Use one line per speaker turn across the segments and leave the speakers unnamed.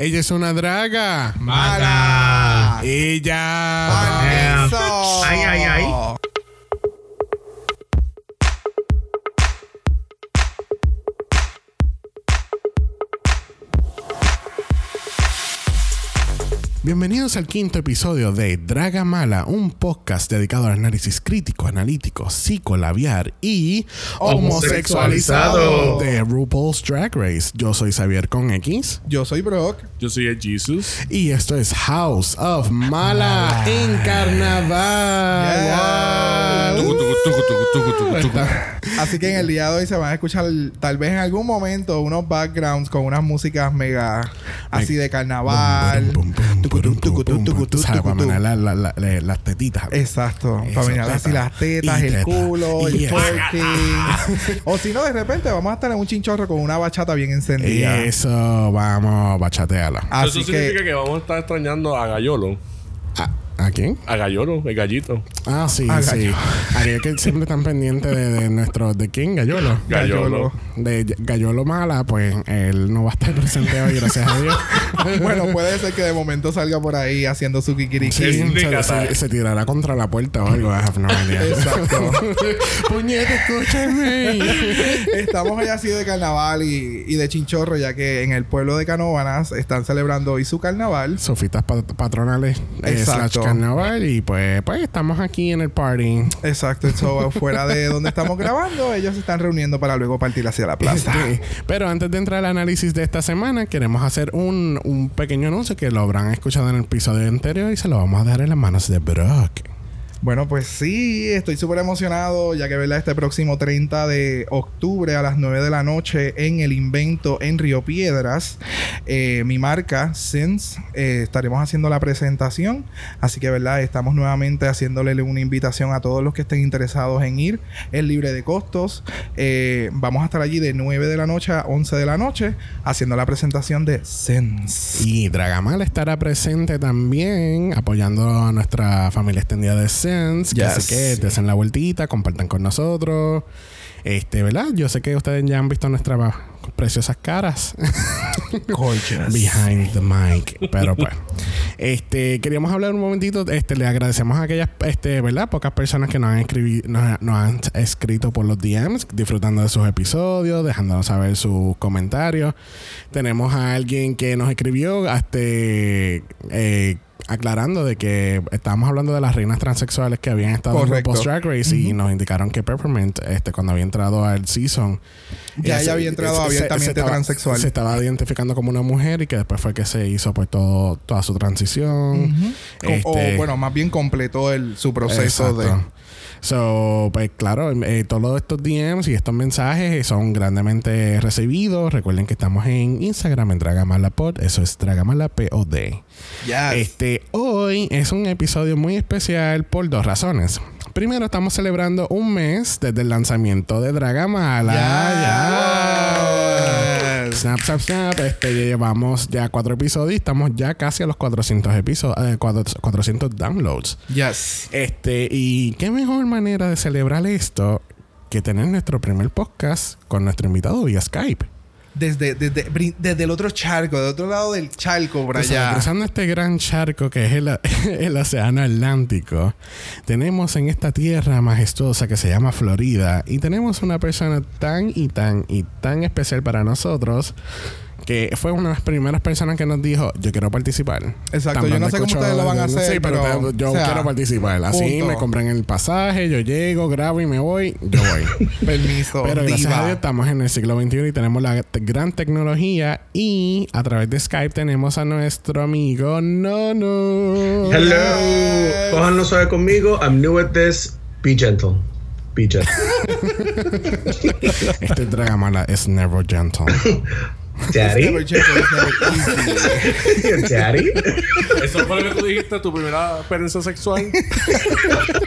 Ella es una draga.
Mala.
Ella.
Ay, ay, ay.
Bienvenidos al quinto episodio de Draga Mala, un podcast dedicado al análisis crítico, analítico, psicolabiar y homosexualizado de RuPaul's Drag Race. Yo soy Xavier con X
Yo soy Brock.
Yo soy el Jesus.
y esto es House of Mala en Carnaval.
Así que en el día de hoy se van a escuchar tal vez en algún momento unos backgrounds con unas músicas mega así de carnaval.
Las tetitas.
Exacto.
Eso,
Para mirar así las tetas,
Y
el
teta.
culo,
Y
el twerking. o si no, de repente vamos a estar en un chinchorro con una bachata bien encendida.
Eso, vamos, bachateala.
Así
Eso significa
que,
que... vamos a estar extrañando a Gallolo.
¿A, ¿A quién?
A Gallolo, el gallito.
Ah, sí, sí. Aquellos que siempre están pendientes de, de nuestro... ¿De quién? Gallolo.
Gallolo.
De Gallolo Mala, pues él no va a estar presente hoy, gracias a Dios.
bueno, puede ser que de momento salga por ahí haciendo su kikiriki.
Sí, se,
indicata.
se- se tirará contra la puerta o algo. I have no idea.
Exacto.
Puñete, escúchame.
Estamos allá así de carnaval y, y de chinchorro, ya que en el pueblo de Canóvanas están celebrando hoy su carnaval.
Sofitas pat- patronales eh,
Exacto.
slash carnaval y pues, pues estamos aquí en el party.
Exacto, eso fuera de donde estamos grabando, ellos se están reuniendo para luego partir hacia la plaza.
Pero antes de entrar al análisis de esta semana, queremos hacer un, un pequeño anuncio que lo habrán escuchado en el episodio anterior y se lo vamos a dar en las manos de Brock.
Bueno, pues sí, estoy súper emocionado, ya que ¿verdad? este próximo 30 de octubre a las 9 de la noche en el Invento en Río Piedras, eh, mi marca, Sense, eh, estaremos haciendo la presentación. Así que, ¿verdad? Estamos nuevamente haciéndole una invitación a todos los que estén interesados en ir. Es libre de costos. Eh, vamos a estar allí de 9 de la noche a 11 de la noche haciendo la presentación de Sense.
Y Dragamal estará presente también apoyando a nuestra familia extendida de Sense. Que
Yes.
Así que desen la vueltita, compartan con nosotros. Este, ¿verdad? Yo sé que ustedes ya han visto nuestras preciosas caras.
Gorgeous.
Behind the mic. Pero pues. Este, queríamos hablar un momentito. Este, le agradecemos a aquellas, este, ¿verdad? Pocas personas que nos han, nos, nos han escrito por los DMs, disfrutando de sus episodios, dejándonos saber sus comentarios. Tenemos a alguien que nos escribió, este, eh, aclarando de que estábamos hablando de las reinas transexuales que habían estado
Correcto.
en Post Drag Race y nos indicaron que Peppermint, este, cuando había entrado al season,
Ya
ella
había entrado abiertamente
estaba-
transexual.
Se estaba identificando como una mujer y que después fue que se hizo pues todo, toda su transición.
Com-
Este,
o bueno, más bien completó el, su proceso de...
So, pues claro, eh, todos estos DMs y estos mensajes son grandemente recibidos. Recuerden que estamos en Instagram en Dragamalapod. Eso es Dragamalapod.
Yes.
Este, hoy es un episodio muy especial por dos razones. Primero, estamos celebrando un mes desde el lanzamiento de Dragamala. Ya.
Yes.
Snap, snap, snap. Este, llevamos ya cuatro episodios y estamos ya casi a los 400 episodios, eh, 400 downloads.
Yes.
Este, y qué mejor manera de celebrar esto que tener nuestro primer podcast con nuestro invitado vía Skype.
Desde, desde, desde el otro charco, del otro lado del charco, por allá.
cruzando este gran charco que es el, el océano Atlántico, tenemos en esta tierra majestuosa que se llama Florida y tenemos una persona tan y tan y tan especial para nosotros que fue una de las primeras personas que nos dijo, yo quiero participar.
Exacto,
Tan
yo no sé cómo ustedes lo van a
no
hacer,
sé, pero,
pero,
yo
o sea,
quiero participar. Así
punto.
me compran el pasaje, yo llego, grabo y me voy, yo voy.
Permiso.
Pero gracias
diva.
a Dios estamos en el siglo XXI y tenemos la gran tecnología y a través de Skype tenemos a nuestro amigo Nono.
Hello. Cójanlo suave conmigo. I'm new at this. Be gentle. Be gentle.
Este Dragamala es never gentle.
Daddy.
Easy.
Daddy.
Eso fue lo que tú dijiste, tu primera experiencia sexual.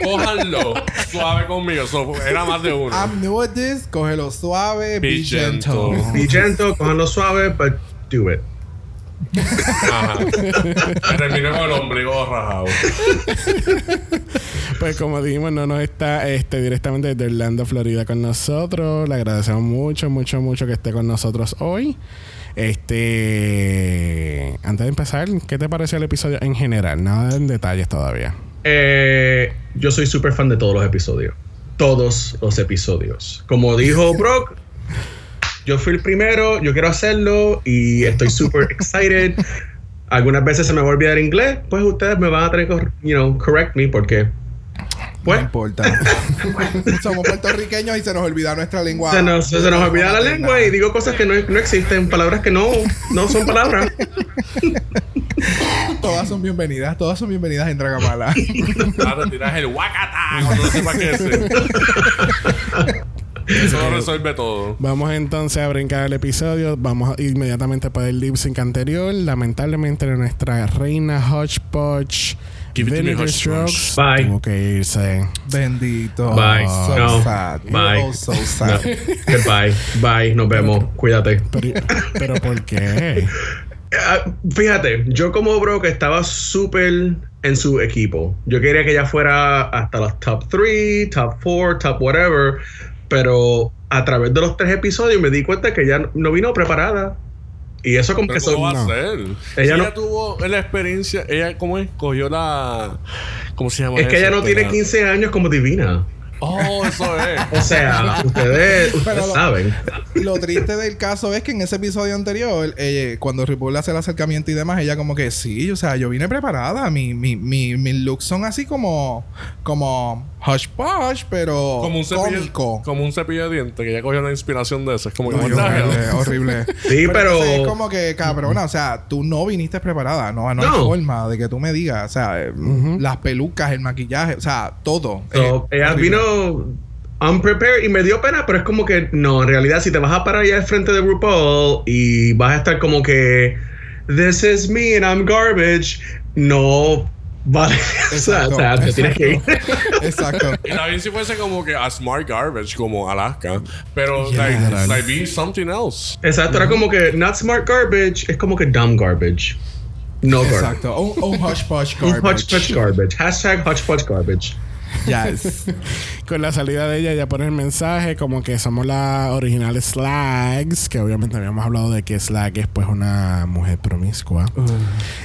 Cójanlo suave conmigo. So, era más de uno.
I'm new at this. Cógelo suave. Be,
Be
gentle.
gentle.
Be gentle. Cójanlo suave, but do it.
Ajá. Me terminé con el ombligo rajado.
Pues como dijimos, Nono está este, directamente desde Orlando, Florida con nosotros. Le agradecemos mucho, mucho, mucho que esté con nosotros hoy. Este, antes de empezar, ¿qué te pareció el episodio en general? Nada en detalles todavía.
Eh, yo soy súper fan de todos los episodios. Todos los episodios. Como dijo Brock, yo fui el primero, yo quiero hacerlo y estoy súper excited. Algunas veces se me va a olvidar inglés, pues ustedes me van a tener que, you know, correct me porque pues,
No importa. Somos puertorriqueños y se nos olvida nuestra lengua.
se nos, se nos olvida la lengua y digo cosas que no, no existen, palabras que no, no son palabras.
Todas son bienvenidas, todas son bienvenidas en Dragamala.
Ahora tiras el cuando no sepas qué decir. Eso lo resuelve todo.
Vamos entonces a brincar el episodio. Vamos a- inmediatamente para el lip sync anterior. Lamentablemente, nuestra reina Hodgepodge
Give it to me.
Strokes
Bye.
tuvo que irse.
Bendito.
Bye.
So
No.
sad.
Bye.
Oh, so
No.
sad.
Goodbye. Bye. Nos vemos. Cuídate.
Pero, pero ¿por qué?
Ah, fíjate, yo como bro que estaba súper en su equipo. Yo quería que ella fuera hasta los top 3, top 4, top whatever. Pero a través de los tres episodios me di cuenta que ella no vino preparada. Y eso como
Pero
que
¿Cómo
son...
va a ser?
Ella
Si ella
no-
tuvo la experiencia, ella, ¿cómo es? Cogió la. ¿Cómo se llama?
Es que ella no tiene
La-
15 años como divina.
Oh, eso es.
O sea, ustedes, ustedes
Pero lo-
saben.
Lo triste del caso es que en ese episodio anterior, eh, cuando Ripple hace el acercamiento y demás, ella como que sí, o sea, yo vine preparada. Mi, mi, mi, mis looks son así como, como hush posh, pero
Como un cepillo,
cómico.
como un cepillo de dientes, que ella cogió una inspiración de eso. Es como que hell?
horrible, horrible.
Sí, pero-
entonces Es como que, cabrona, o sea, tú no viniste preparada. No, no, hay forma de que tú me digas. O sea, eh, las pelucas, el maquillaje, o sea, todo.
So,
Eh,
ella
horrible.
vino unprepared y me dio pena, pero es como que no, en realidad, si te vas a parar allá al frente de RuPaul y vas a estar como que This is me and I'm garbage, no vale. o sea, o sea, te tienes que ir.
Exacto.
Y también si fuese como que a smart garbage, como Alaska. Pero,
Yeah,
like, like, be something else.
Exacto, era como que not smart garbage, es como que dumb garbage. No garbage.
Exacto. Un, un hush posh
Un
garbage.
hodgepodge garbage. Hashtag hodgepodge garbage.
Yes.
Con la salida de ella, ella pone el mensaje como que somos las originales Slags, que obviamente habíamos hablado de que Slag es pues una mujer promiscua.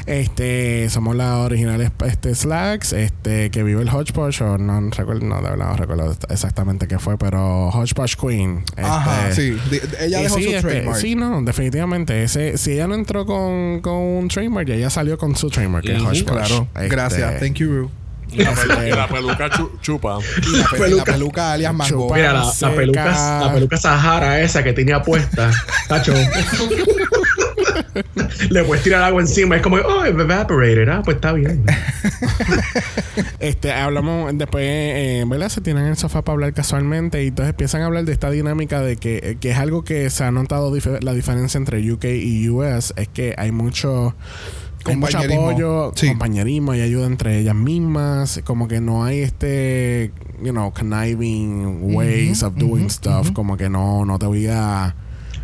Este, somos las originales este, Slags, este, que vive el Hodgepodge, o no recuerdo, no, de verdad no recuerdo exactamente qué fue, pero Hodgepodge Queen.
Ajá,
este,
sí. De- de- ella dejó
sí,
su
este,
trademark.
sí, no, definitivamente. Ese, si ella no entró con, con un trademark, ya ella salió con su trademark, que es
Ujú,
Hodgepodge.
Claro.
Este,
Gracias. Thank you, Ru.
Y la, pelu- y la peluca chu- chupa.
Y la, pe-
peluca.
la peluca alias Mango.
Chupa.
Mira, la, peluca, la peluca Sahara esa que tenía puesta, tacho. Le puedes tirar agua encima, es como, oh, evaporated, ah, pues está bien.
Este, hablamos después, eh, ¿verdad? Se tienen en el sofá para hablar casualmente y entonces empiezan a hablar de esta dinámica de que, que es algo que se ha notado dif- la diferencia entre UK y US, es que hay mucho... Hay mucho apoyo,
Sí.
compañerismo y ayuda entre ellas mismas. Como que no hay este, you know, conniving ways of doing stuff. Como que no, no te voy a...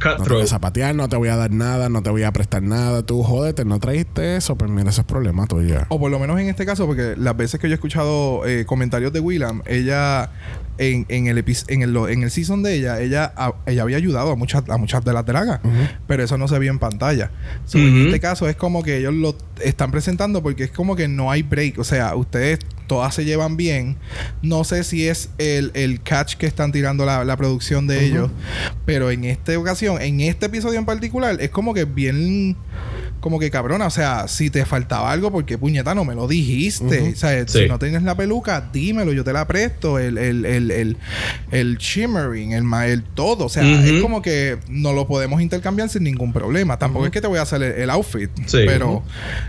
No te voy a
Cutthroat.
zapatear, no te voy a dar nada, no te voy a prestar nada. Tú jódete, no trajiste eso, pues mira, ese es problema tuyo.
O por lo menos en este caso, porque las veces que yo he escuchado eh, comentarios de Willam, ella en, en el en el en el season de ella, ella, a- ella había ayudado a muchas, a muchas de las dragas, pero eso no se vio en pantalla. So, En
Ujú.
este caso es como que ellos lo están presentando porque es como que no hay break. O sea, ustedes todas se llevan bien. No sé si es el, el catch que están tirando la, la producción de ellos, pero en esta ocasión, en este episodio en particular, es como que bien como que cabrona, o sea, si te faltaba algo, porque puñeta no me lo dijiste.
Ujú.
O sea,
Sí.
si no tienes la peluca, dímelo, yo te la presto. El, el, el, el, el shimmering, el, el todo. O sea, es como que no lo podemos intercambiar sin ningún problema. Tampoco es que te voy a hacer el, el outfit.
Sí.
Pero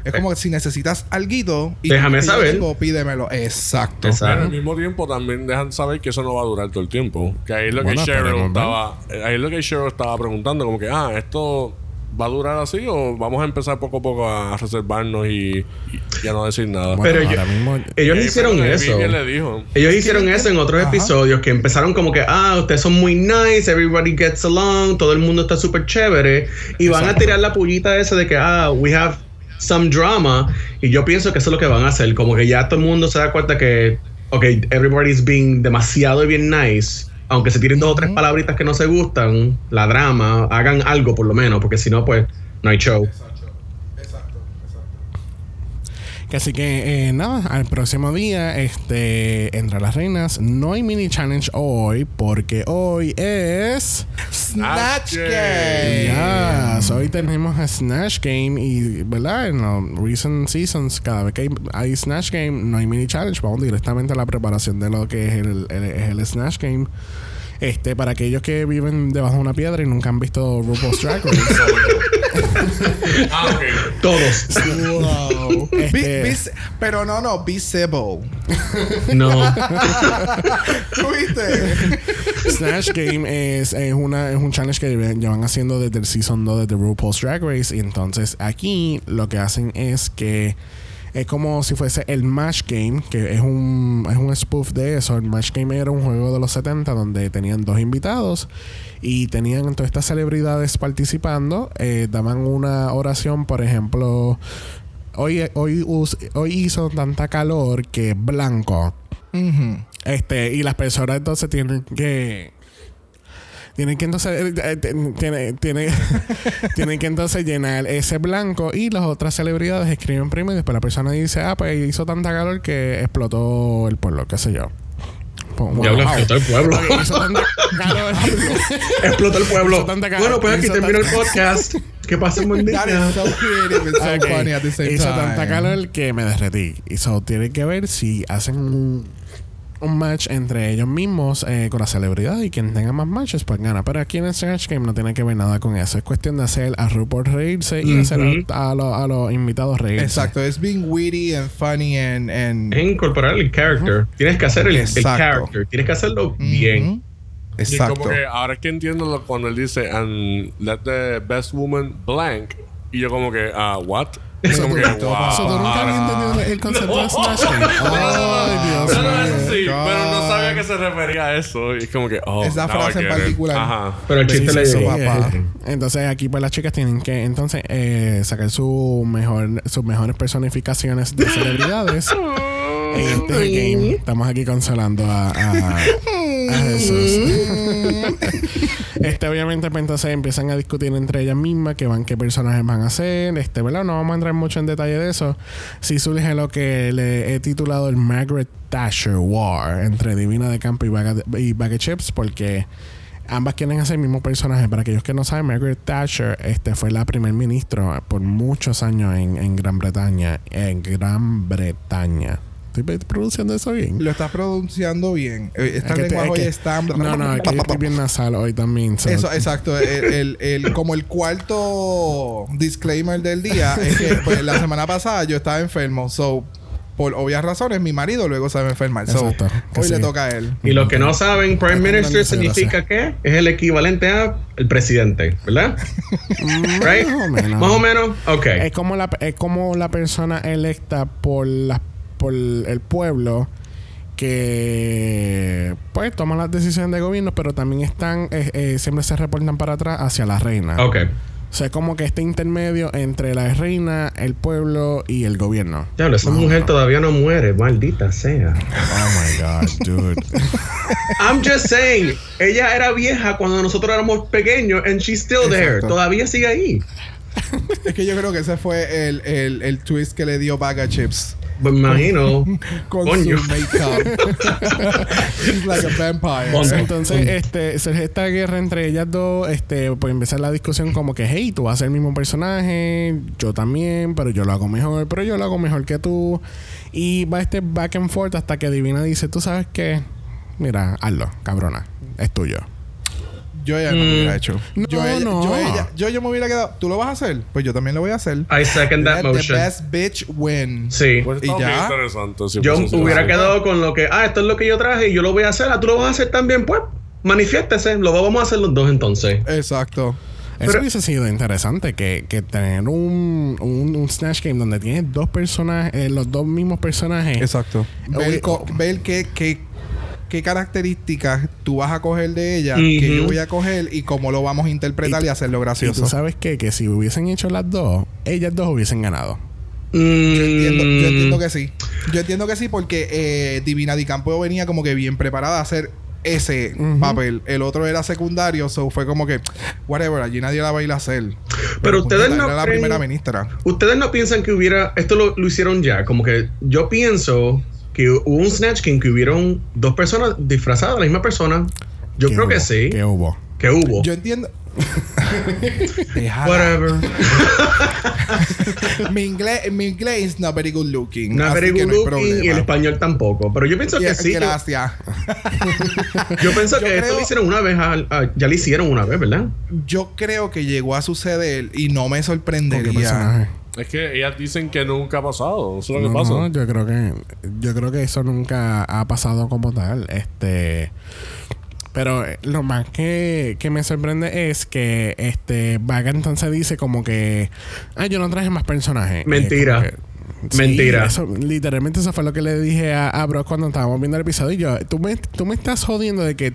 es como que si necesitas algo y
Déjame saber.
tengo, pídemelo. Exacto.
Exacto.
Pero al mismo tiempo también dejan saber que eso no va a durar todo el tiempo. Que ahí es lo
Bueno,
que Cheryl estaba. Ahí es lo que Cheryl estaba preguntando, como que, ah, esto va a durar así o vamos a empezar poco a poco a reservarnos y, ya no decir nada.
Bueno,
Pero
ahora
yo-
mismo...
Ellos
Eh,
hicieron
pero
eso.
Vivian le dijo.
Ellos hicieron eso en otros
Ajá.
episodios que empezaron como que, ah, ustedes son muy nice, everybody gets along, todo el mundo está súper chévere. Y van a tirar la pullita esa de que, ah, we have some drama. Y yo pienso que eso es lo que van a hacer. Como que ya todo el mundo se da cuenta que, ok, everybody's being demasiado bien nice. Aunque se tiren dos o tres palabritas que no se gustan, la drama, hagan algo por lo menos, porque si no, pues no hay show.
Que así que eh, nada, al próximo día, este, entre las reinas, no hay mini challenge hoy, porque hoy es.
Snatch
Game.
Ya, hoy tenemos a Snatch Game y, ¿verdad? En los recent seasons, cada vez que hay, hay Snatch Game, no hay mini challenge. Vamos directamente a la preparación de lo que es el, el- es el Snatch Game. Este, para aquellos que viven debajo de una piedra y nunca han visto RuPaul's Drag Race.
Ah, ok.
Todos.
Wow.
Este-
Be- be- pero no, no, be civil.
No.
¿Tuviste?
Snatch Game es, es, una, es un challenge que llevan llevan haciendo desde el season 2 de RuPaul's Drag Race. Y entonces aquí lo que hacen es que es como si fuese el Match Game, que es un, es un spoof de eso. El Match Game era un juego de los 70 donde tenían dos invitados y tenían todas estas celebridades participando. Eh, daban una oración, por ejemplo. Hoy, hoy, hoy hizo tanta calor que es blanco. Este, y las personas entonces tienen que. Tienen que entonces. eh, eh, ten- tiene- tiene- tienen que entonces llenar ese blanco y las otras celebridades escriben primero y después la persona dice, ah, pues hizo tanta calor que explotó el pueblo, qué sé yo. Pues,
Diablo,
wow.
explotó el pueblo.
Ok, hizo tanta calor.
Explotó el pueblo. Bueno, pues aquí termina el podcast. Que pasen buen día.
so so
Hizo
time.
tanta calor que me derretí. Y so tienen que ver si hacen un, un match entre ellos mismos eh, con la celebridad y quien tenga más matches pues gana. Pero aquí en el Snatch Game no tiene que ver nada con eso. Es cuestión de hacer a RuPaul reírse y hacer a, a los- a los invitados reírse.
Exacto, es being witty and funny and, and
Es incorporar el character. Tienes que hacer el, el
Exacto.
character. Tienes que hacerlo bien.
Ujú.
Y
Exacto.
como que ahora es que entiendo lo- cuando él dice and let the best woman blank y yo como que ah what es como que wow
So, ¿tú nunca habías entendido el concepto de Game? Ay, Dios
No, no, eso
mío.
sí, pero no sabía a qué se refería a eso. Y es como que, oh,
Esa frase en particular.
Ajá.
Pero el chiste le llegó.
Entonces aquí pues las chicas tienen que entonces eh, sacar su mejor, sus mejores personificaciones de celebridades. en este game. Estamos aquí consolando a, a, a Jesús. este obviamente pues entonces empiezan a discutir entre ellas mismas que van qué personajes van a hacer. Este, ¿verdad? No vamos a entrar mucho en detalle de eso. Sí surge lo que le he titulado el Margaret Thatcher War entre Divina de Campo y Bag, Chips porque Ambas quieren hacer el mismo personaje. Para aquellos que no saben, Margaret Thatcher este, fue la primer ministro por muchos años en, en Gran Bretaña. En Gran Bretaña. ¿Estoy pronunciando eso bien?
Lo estás pronunciando bien. Eh, Esta
Es que te-
lenguaje
es
hoy
que-
está...
No, no, yo estoy bien nasal hoy también. so-
Eso, exacto. El, el- el- como el cuarto disclaimer del día es que pues, la semana pasada yo estaba enfermo. So, por obvias razones, mi marido luego se va a enfermar. So,
Exacto. Que
hoy le toca a él.
Y los que no saben, Prime Minister significa que es el equivalente a el presidente, ¿verdad? right?
Más o menos.
Más o menos. Ok.
Es como la, es como la persona electa por, la, por el pueblo que pues toma las decisiones de gobierno, pero también están, eh, eh, siempre se reportan para atrás hacia la reina.
Ok.
O sea, es como que este intermedio entre la reina, el pueblo y el gobierno.
Diablo, esa mujer todavía no muere, maldita sea.
Oh my God, dude.
I'm just saying, ella era vieja cuando nosotros éramos pequeños and she's still there.
Exacto.
Todavía sigue ahí.
Es que yo creo que ese fue el, el, el twist que le dio Baga Chips.
Pues me imagino.
Con
Coño.
su make-up. She's like a vampire.
Coño.
Entonces, este, surge esta guerra entre ellas dos, este, pues empezar la discusión como que, hey, tú vas a ser el mismo personaje, yo también, pero yo lo hago mejor, pero yo lo hago mejor que tú. Y va este back and forth hasta que Divina dice, tú sabes qué, mira, hazlo, cabrona, es tuyo.
Yo ya no lo
Mm.
hubiera hecho.
No,
yo, ella-
no.
yo, ella- yo, yo me hubiera quedado. ¿Tú lo vas a hacer? Pues yo también lo voy a hacer.
I second that
Let the
motion.
best bitch win.
Sí.
Pues
¿Y ya?
interesante. sí,
Yo
pues,
hubiera quedado con lo que, ah, esto es lo que yo traje y yo lo voy a hacer. Ah, tú lo vas a hacer también, pues. Manifiéstese. Lo vamos a hacer los dos entonces.
Exacto.
Eso
Pero-
hubiese sido interesante, que, que tener un, un, un Snatch Game donde tienes dos personajes, eh, los dos mismos personajes.
Exacto. Ver,
Oye,
co- ver qué, qué, qué características tú vas a coger de ella, que yo voy a coger y cómo lo vamos a interpretar y, hacerlo
Y
gracioso.
tú sabes qué? que si hubiesen hecho las dos, ellas dos hubiesen ganado.
Yo entiendo,
Mm.
yo entiendo que sí. Yo entiendo que sí porque eh, Divina Di Campo venía como que bien preparada a hacer ese papel. El otro era secundario, so fue como que, whatever, allí nadie la va a ir a hacer.
Pero ustedes no
era la primera ministra.
Ustedes no piensan que hubiera. Esto lo, lo hicieron ya. Como que yo pienso que hubo un Snatch Game que hubieron dos personas disfrazadas de la misma persona. Yo
¿Qué
creo que sí.
¿Qué hubo?
Que hubo.
Yo entiendo.
Whatever.
mi inglés, mi inglés is not very good looking.
Not
así
very
que
good
no
looking y el español tampoco. Pero yo pienso que sí. Yo,
Gracias.
yo pienso
Yo
que esto lo hicieron una vez. a- ya lo hicieron una vez, ¿verdad?
Yo creo que llegó a suceder y no me
¿Con qué
sorprendería.
Es que ellas dicen que nunca ha pasado. Eso es lo que pasa.
no, yo creo que yo creo que eso nunca ha pasado como tal. Este pero eh, lo más que, que me sorprende es que este Vaga entonces dice como que ah yo no traje más personajes. Eh,
Mentira.
Sí,
Mentira.
eso- literalmente eso fue lo que le dije a, a Brock cuando estábamos viendo el episodio. Y yo, tú me, tú me estás jodiendo de que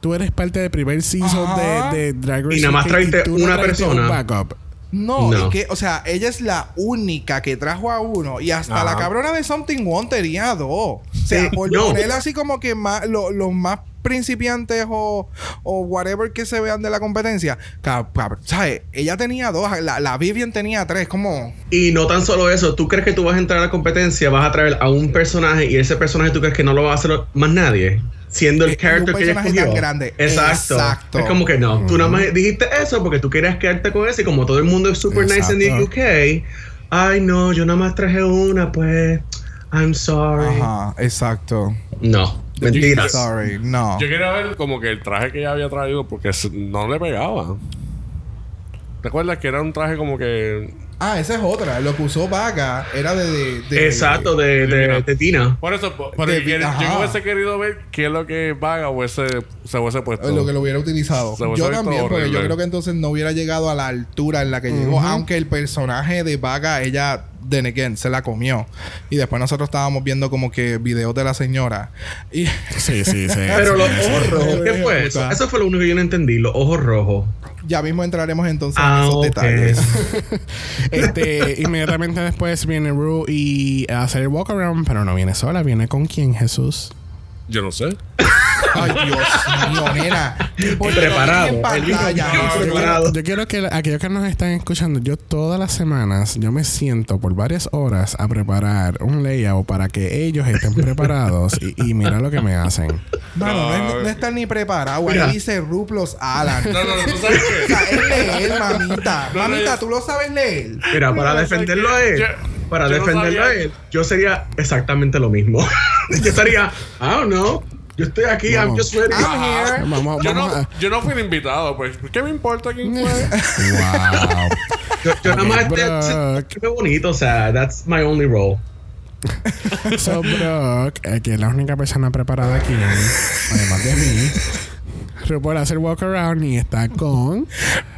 tú eres parte del primer season de, de Drag Race
Y nada más
no
una persona.
un backup.
No,
No.
es que, o sea, ella es la única que trajo a uno y hasta
Ajá.
la cabrona de Something One tenía dos. O sea,
Sí,
por
no.
ponerla así como que más, lo- los más principiantes o, o whatever que se vean de la competencia, cab- ¿sabes? Ella tenía dos, la, la Vivian tenía tres, como...
Y no tan solo eso, tú crees que tú vas a entrar a la competencia, vas a traer a un personaje y ese personaje tú crees que no lo va a hacer más nadie, siendo el character que ella escogió.
tan grande.
Exacto.
Exacto.
Es como que no, tú nada más dijiste eso porque tú querías quedarte con ese y como todo el mundo es super nice en the. UK, ay no, yo nada más traje una, pues I'm sorry.
Ajá, exacto.
No, mentiras.
Sorry, no.
Yo quería ver como que el traje que ella había traído porque no le pegaba. ¿Te acuerdas que era un traje como que...
Ah, esa es otra. Lo que usó Vaga era de... de, de-
Exacto, de, de, de Tina.
Por eso, por- por el yo hubiese querido ver qué es lo que Vaga hubiese, se hubiese puesto.
Lo que lo hubiera utilizado.
Hubiese
Yo también, porque yo creo que entonces no hubiera llegado a la altura en la que llegó. Aunque el personaje de Vaga, ella, then again, se la comió. Y después nosotros estábamos viendo como que videos de la señora. Y
Sí, sí, sí.
Pero
sí,
los
sí.
ojos rojos, ¿qué fue eso? Eso fue lo único que yo no entendí, los ojos rojos.
Ya mismo entraremos entonces en
Ah,
esos detalles.
Este, inmediatamente después viene Rue y a hacer el walk around, pero no viene sola, viene con quién, Jesús.
Yo no sé.
Ay, Dios mío, nena.
Preparado.
en pantalla. Eso.
preparado.
Yo quiero que aquellos que nos están escuchando, yo todas las semanas, yo me siento por varias horas a preparar un layout para que ellos estén preparados y, y mira lo que me hacen.
Mano, no, es,
No.
no está ni preparado.
Mira.
Ahí dice Ruplos Alan.
No, no, no, ¿tú sabes
O
qué?
sea, es leer, mamita. Mamita,
yo-
tú lo sabes leer.
Mira, para defenderlo a
¿sabes
él?
Yo-
para
yo no
defenderlo a
sabía-
él, yo sería exactamente lo mismo. yo estaría, I don't know, yo estoy aquí, I'm
Vamos.
just ready.
I'm here.
Vamos,
Yo
vamos
no,
a...
yo no fui el invitado, pues. ¿Qué me importa quién fue?
Wow.
Yo, yo nada más qué bonito, o sea, that's my only role.
So, Brock, eh, que es la única persona preparada aquí, además de mí, RuPaul hace el walk around y está con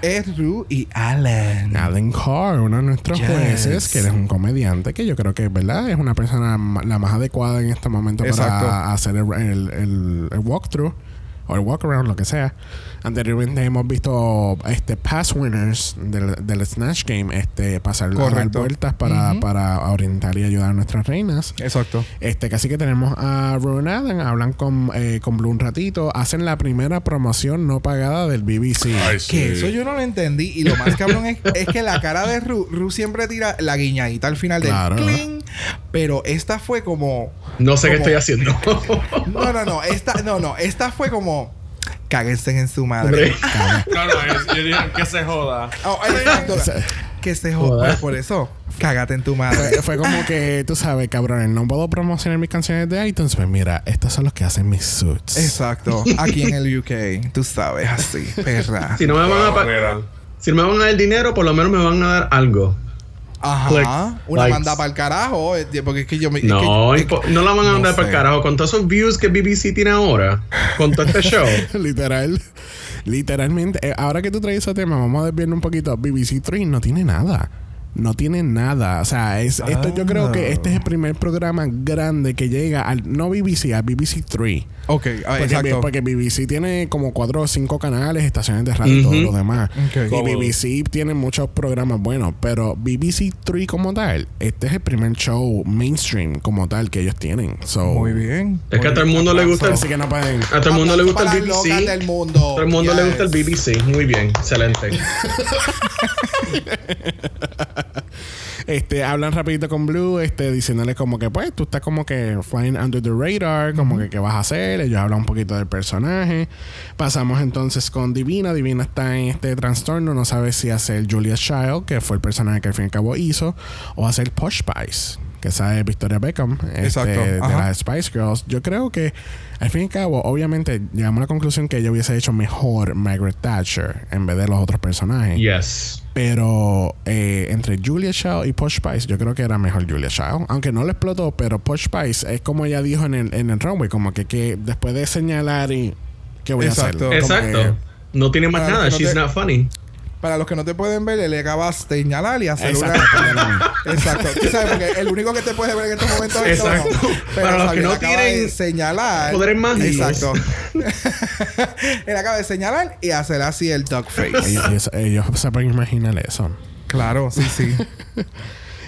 Es Ru y Alan.
Alan Carr, uno de nuestros
Yes.
jueces, que él es un comediante, que yo creo que ¿verdad? es una persona la más adecuada en este momento
Exacto.
para hacer el, el, el- el walkthrough o el walk around, lo que sea. Anteriormente hemos visto este pass winners del, del Snatch Game este, pasar
Correcto.
vueltas para, para orientar y ayudar a nuestras reinas.
Exacto.
Este, casi que tenemos a Ron Allen, hablan con, eh, con Blue un ratito, hacen la primera promoción no pagada del BBC.
Ay, sí.
Que eso yo no lo entendí. Y lo más cabrón es, es que la cara de Ru, Ru siempre tira la guiñadita al final del
Claro.
cling. Pero esta fue como.
No sé qué estoy haciendo.
No, no, no. Esta, no, no. Esta fue como. Cáguense en su madre.
No, no, es- yo dije que se joda.
Oh, exacto. que se joda. Por eso, cágate en tu madre.
Fue, como que, tú sabes, cabrones, no puedo promocionar mis canciones de iTunes. Pues mira, estos son los que hacen mis suits.
Exacto. Aquí en el UK. Tú sabes, así. Perra.
si no me van a pa-
Mira.
si no me van a dar dinero, por lo menos me van a dar algo.
Ajá.
Like-
Una
likes.
manda para el carajo. eh, Porque es que yo me. es
No,
que-
no la van a
no
mandar para
sé.
el carajo. Con todos esos views que BBC tiene ahora, con todo este show.
Literal. Literalmente. eh, ahora que tú traes ese tema, vamos a desviarnos un poquito. BBC 3 no tiene nada. No tiene nada. O sea, es, esto yo creo que
Ah.
este es el primer programa grande que llega al no BBC, al BBC 3.
Ok, ah,
Porque,
exacto.
porque BBC tiene como cuatro o cinco canales, estaciones de radio y todo lo demás.
Ok.
Y. BBC tiene muchos programas buenos, pero BBC 3 como tal, este es el primer show mainstream como tal que ellos tienen. So,
Muy bien.
Es que a todo el mundo le gusta el,
Así que no pueden.
a todo el mundo le gusta el BBC.
del mundo.
A todo el mundo le gusta el BBC. Muy bien, excelente.
Este, hablan rapidito con Blue, este, diciéndole como que pues tú estás como que flying under the radar, como que qué vas a hacer, ellos hablan un poquito del personaje. Pasamos entonces con Divina, Divina está en este trastorno, no sabe si hacer Julia Child, que fue el personaje que al fin y al cabo hizo, o hacer Posh Spice. Que sabe Victoria Beckham, este, de las Spice Girls. Yo creo que, al fin y al cabo, obviamente, llegamos a la conclusión que ella hubiese hecho mejor Margaret Thatcher en vez de los otros personajes.
Yes.
Pero eh, entre Julia Child y Posh Spice, yo creo que era mejor Julia Child. Aunque no lo explotó, pero Posh Spice es como ella dijo en el, en el runway, como que, que después de señalar y... ¿Qué voy
Exacto.
a hacer?
Exacto.
que-
No tiene más nada.
no
She's
te-
not funny.
Para los que no te pueden ver, le acabas de señalar y hacer
Exacto,
una. Exacto. Tú sabes, porque el único que te puede ver en estos momentos es.
Exacto.
Pero
Para los que no
acaba de
tienen
señalar.
poderes mágicos.
Exacto. Él acaba de señalar y hacer así el dog face.
ellos, ellos- ellos se pueden imaginar eso.
claro, sí, sí.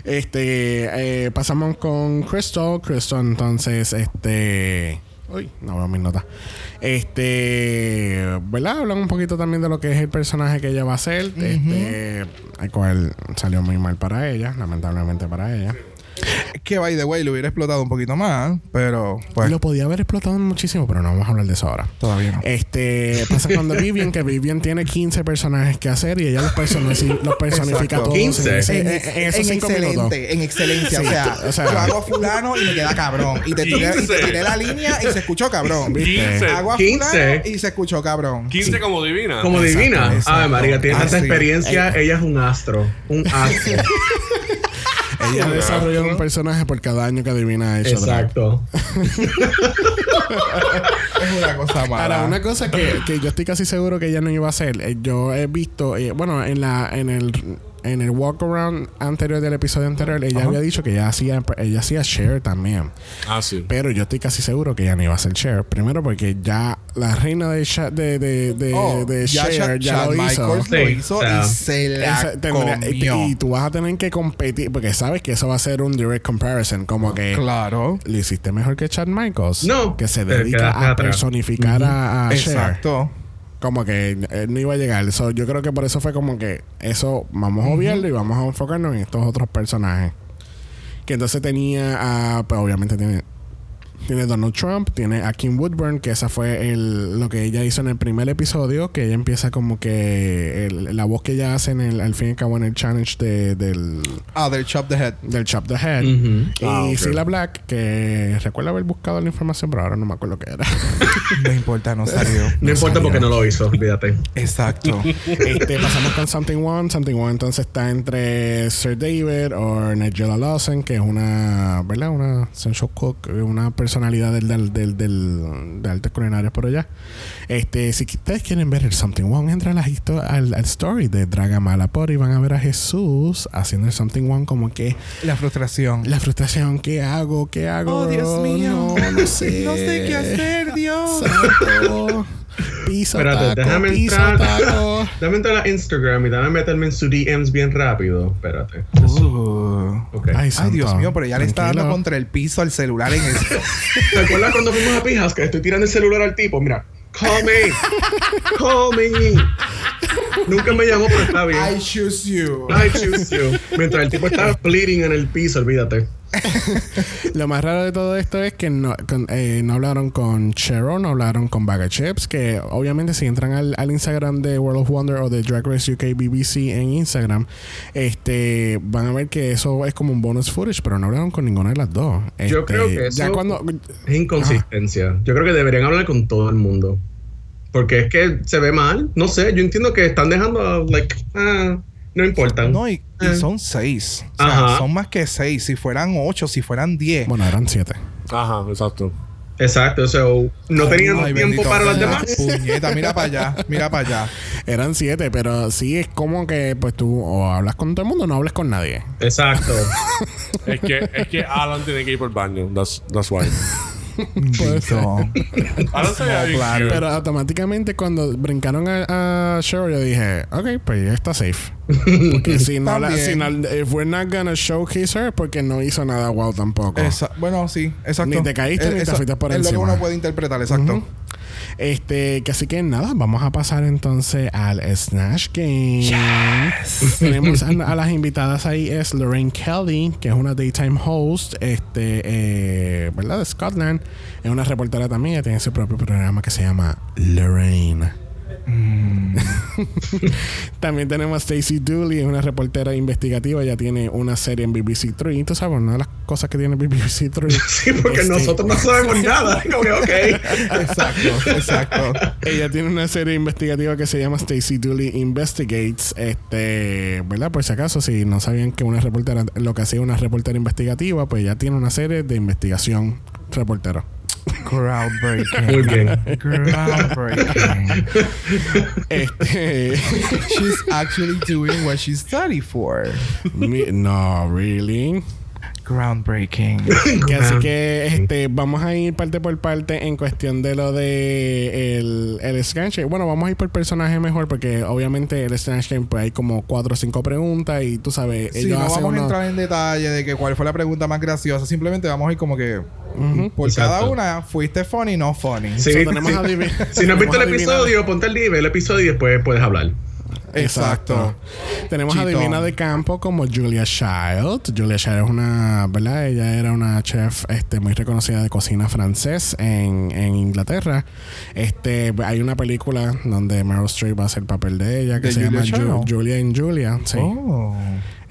Este, eh, pasamos con Crystal. Crystal, entonces, este. Uy, no veo mis notas. Este, ¿verdad? Hablan un poquito también de lo que es el personaje que ella va a ser. Este, el cual salió muy mal para ella, lamentablemente para ella.
Que by the way, lo hubiera explotado un poquito más, pero pues
Lo podía haber explotado muchísimo, pero no vamos a hablar de eso ahora.
todavía no.
Este, pasa The Vivian, que Vivian tiene 15 personajes que hacer y ella los, los personifica
Exacto.
todos. en
15.
ese-
en,
en-
ex-
en esos
en
cinco
excelente,
minutos.
en excelencia.
Sí,
o, sea,
o sea,
yo hago fulano y me queda cabrón. Y te, tiré, y te
15.
tiré la línea y se escuchó cabrón.
¿Viste?
15.
Hago a
15.
fulano y se escuchó cabrón.
15 como divina.
Como
Exacto,
divina.
exacto.
Ave María, tiene
Ah,
tanta experiencia. Ella es un astro. Un astro.
Ella desarrolla un personaje por cada año que adivina drag.
Exacto.
Es una cosa mala.
Ahora, una cosa que, que yo estoy casi seguro que ella no iba a hacer. eh, yo he visto, eh, bueno, en la en el en el walk around anterior del episodio anterior, ella había dicho que ella hacía ella hacía share también.
Ah, sí.
Pero yo estoy casi seguro que ella no iba a hacer share. Primero porque ya la reina de Sha- de, de, de,
Oh,
de
ya
share ya
Chad
lo hizo.
Michaels lo
Sí,
hizo
o sea,
y se la
Esa- tendría- y,
comió.
y tú vas a tener que competir porque sabes que eso va a ser un direct comparison como que
Claro.
le hiciste mejor que Chad Michaels
No,
que se dedica a
atrás.
personificar a, a
Exacto.
Como que él no iba a llegar. So, yo creo que por eso fue como que eso vamos a obviarlo y vamos a enfocarnos en estos otros personajes. Que entonces tenía a pues obviamente tiene tiene Donald Trump, tiene a Kim Woodburn, que esa fue el, lo que ella hizo en el primer episodio, que ella empieza como que el- la voz que ella hace en el, al fin y al cabo en el challenge de- del,
Ah, del Chop the Head.
del Chop the Head. Y
Ah.
Cilla Black, que recuerdo haber buscado la información, pero ahora no me acuerdo qué era.
No importa, no salió.
No importa
salió.
porque no lo hizo, olvídate.
Exacto.
este, pasamos con Something One. Something One entonces está entre Sir David o Nigella Lawson, que es una, ¿verdad? Una sensual cook, una personalidad del, del, del, del- de artes culinarias por allá. Este, si ustedes quieren ver el Something One, entran a la al, al story de Dragamalapod y van a ver a Jesús haciendo el Something One como que
La frustración.
la frustración, ¿qué hago? ¿Qué hago?
Oh, Dios mío.
No, no sé.
No sé qué hacer, Dios.
Piso
Espérate,
taco,
déjame
piso
entrar.
taco.
Déjame entrar a Instagram y déjame meterme en su DMs bien rápido. Espérate.
Uh.
Ok.
Ay.
Dios mío, pero ya le está dando contra el piso al celular en esto.
¿Te acuerdas cuando fuimos a Pijas que estoy tirando el celular al tipo? Mira, call me. Call me. Nunca me llamó, pero está bien.
I choose you.
I choose you. Mientras el tipo estaba bleeding en el piso, olvídate.
Lo más raro de todo esto es que no, con- eh, no hablaron con Cheryl, no hablaron con Bag of Chips, que obviamente si entran al, al Instagram de World of Wonder o de Drag Race UK BBC en Instagram, este van a ver que eso es como un bonus footage, pero no hablaron con ninguna de las dos.
Yo
Este,
creo que eso
ya cuando
es inconsistencia. Yo creo que deberían hablar con todo el mundo. Porque es que se ve mal. No sé, yo entiendo que están dejando, a, like, ah, no importa.
No, y, y
Eh.
son seis. O sea,
Ajá.
son más que seis. Si fueran ocho, si fueran diez.
bueno, eran siete.
Ajá, exacto.
Exacto, so, no tenían
Ay,
tiempo para las
sea.
demás.
Puñeta, mira para allá, mira para allá.
Eran siete, pero sí es como que pues tú o hablas con todo el mundo o no hables con nadie.
Exacto.
Es que, es que Alan tiene que ir por el baño. That's, that's why.
Puede ser.
Claro.
Pero automáticamente cuando brincaron a, a Cheryl, yo dije, ok, pues ya está safe. Porque si no, la, si no, if we're not gonna showcase her, porque no hizo nada wow tampoco.
Esa- bueno, sí, exacto.
Ni te caíste
Eh,
ni te fuiste por
es lo
encima.
que uno puede interpretar, exacto.
Ujú. Este, que así que nada, vamos a pasar entonces al Snatch Game. Tenemos a, a las invitadas ahí es Lorraine Kelly, que es una daytime host, este, eh, ¿verdad? De Scotland. Es una reportera también, ella tiene su propio programa que se llama Lorraine. También tenemos a Stacey Dooley, es una reportera investigativa. Ella tiene una serie en BBC Three. Tú sabes, una de las cosas que tiene BBC Three.
Sí, porque
Este,
nosotros no sabemos nada. Como que, ok.
Exacto, exacto.
Ella tiene una serie investigativa que se llama Stacey Dooley Investigates. Este, ¿verdad? Por si acaso, si no sabían que una reportera, lo que hacía una reportera investigativa, pues ella tiene una serie de investigación reportero.
Groundbreaking.
Muy bien.
Groundbreaking.
Este,
She's actually doing what she studied for.
mi- no, really.
Groundbreaking.
Que así que este, vamos a ir parte por parte en cuestión de lo de el, el Snatch Game. Bueno, vamos a ir por personaje mejor porque obviamente el Snatch Game pues hay como cuatro o cinco preguntas y tú sabes,
Sí,
ellos
no
hacen
vamos a
unos-
entrar en detalle de que cuál fue la pregunta más graciosa. Simplemente vamos a ir como que por
Exacto.
cada una fuiste funny, no funny.
Sí,
So, tenemos
sí.
a
Si no has visto el
a
episodio, ponte al día, el episodio y después puedes hablar.
Exacto.
Tenemos a. Divina de Campo como Julia Child. Julia Child es una, ¿verdad? Ella era una chef este, muy reconocida de cocina francés en, en Inglaterra. Este, hay una película donde Meryl Streep va a hacer el papel de ella que
¿De
se
Julia
llama Ju-? Julia en Julia. Sí.
Oh.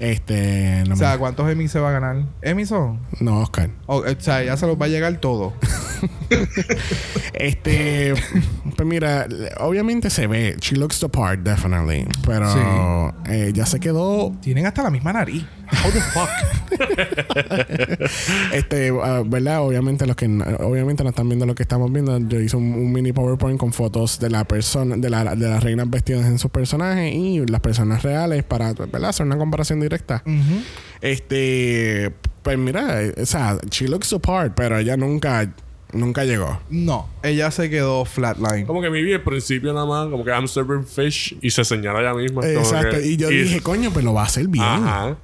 Este, no,
O sea,
me-
¿cuántos Emmy se va a ganar? ¿Emmy son?
no, Oscar.
O, o sea, ya se los va a llegar todo.
Este, pues mira, obviamente se ve. She looks the part, definitely. Pero
Sí.
eh, ya se quedó
Tienen hasta la misma nariz. How the fuck?
Este, ah, ¿verdad? Obviamente los que no- obviamente no están viendo lo que estamos viendo. Yo hice un, un mini PowerPoint con fotos de la persona, de, la, de las reinas vestidas en sus personajes y las personas reales para, ¿verdad? Hacer una comparación directa. Este, pues mira, eh, o sea, she looks apart, pero ella nunca, nunca llegó.
No, ella se quedó flatline.
Como que mi vi al principio nada más, como que I'm serving fish y se señala ella misma. como
Exacto.
que-
y yo dije, coño, pues lo va a hacer bien.
Ajá.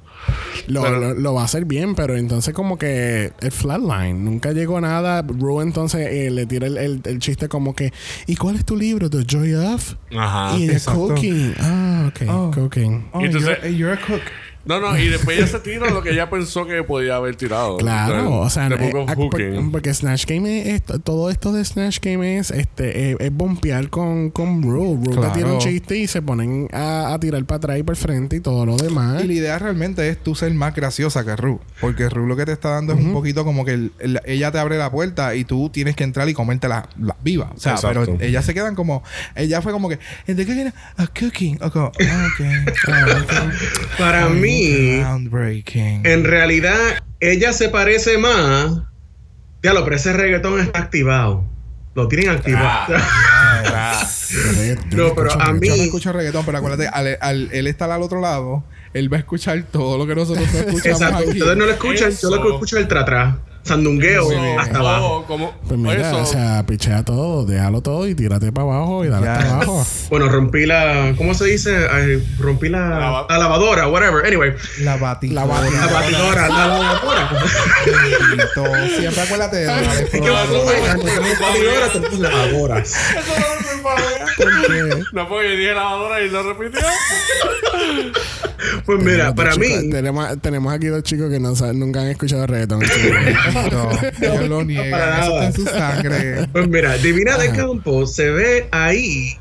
Lo,
Pero-
lo, lo va a hacer bien, pero entonces como que el flatline, nunca llegó nada. Ru entonces eh, le tira el, el- el chiste como que, ¿y cuál es tu libro? The Joy of?
Ajá.
y
exacto.
cooking. Ah, ok,
Oh.
cooking.
Oh,
entonces-
you're, you're a cook.
No, no, y después ella se tira lo que ella pensó que podía haber tirado.
Claro, o sea, eh, por- porque Snatch Game es, todo esto de Snatch Game es este eh, es bompear con, con Rue. Rue
Claro.
te tira un chiste y se ponen a, a tirar para atrás y para el frente y todo lo demás.
Y la idea realmente es tú ser más graciosa que Ru. Porque Ru lo que te está dando es un poquito como que el- el- ella te abre la puerta y tú tienes que entrar y comerte las la vivas. O sea,
Exacto.
pero ellas se quedan como... Ella fue como que... ¿De qué viene? A cooking. O como, ah, ok. Ah, ok.
Para mí,
Groundbreaking.
en realidad, ella se parece más. Ya lo, pero ese reggaetón está activado. Lo tienen activado.
Yo- yo
No, pero
escucho
a mí-
Yo no escucho reggaetón, pero acuérdate, al, al- él estar al otro lado, él va a escuchar todo lo que nosotros no escuchamos
Exacto.
aquí.
Ustedes no lo escuchan, yo lo
Eso.
escucho es el tra-tra. Sandungueo hasta abajo.
Oh, como,
Pues mira,
eso,
o sea, pichea todo, déjalo todo y tírate para abajo y dale hasta
Yes.
abajo.
Bueno, rompí la. ¿Cómo se dice? Ay, rompí la, la lavadora, whatever. Anyway,
La batidora.
La batidora.
la lavadora.
Siempre acuérdate de la de
Es que
Flor.
nosotros tenemos batidora, tenemos lavadoras.
Eso no me fue
¿Por qué?
No, porque yo dije lavadora y lo repitió.
Pues mira, para mí,
tenemos, tenemos aquí dos chicos que no saben- nunca han escuchado reggaetón.
No, ellos lo niegan.
para
Eso está
nada.
en su sangre.
pues mira, Divina de Campo se ve ahí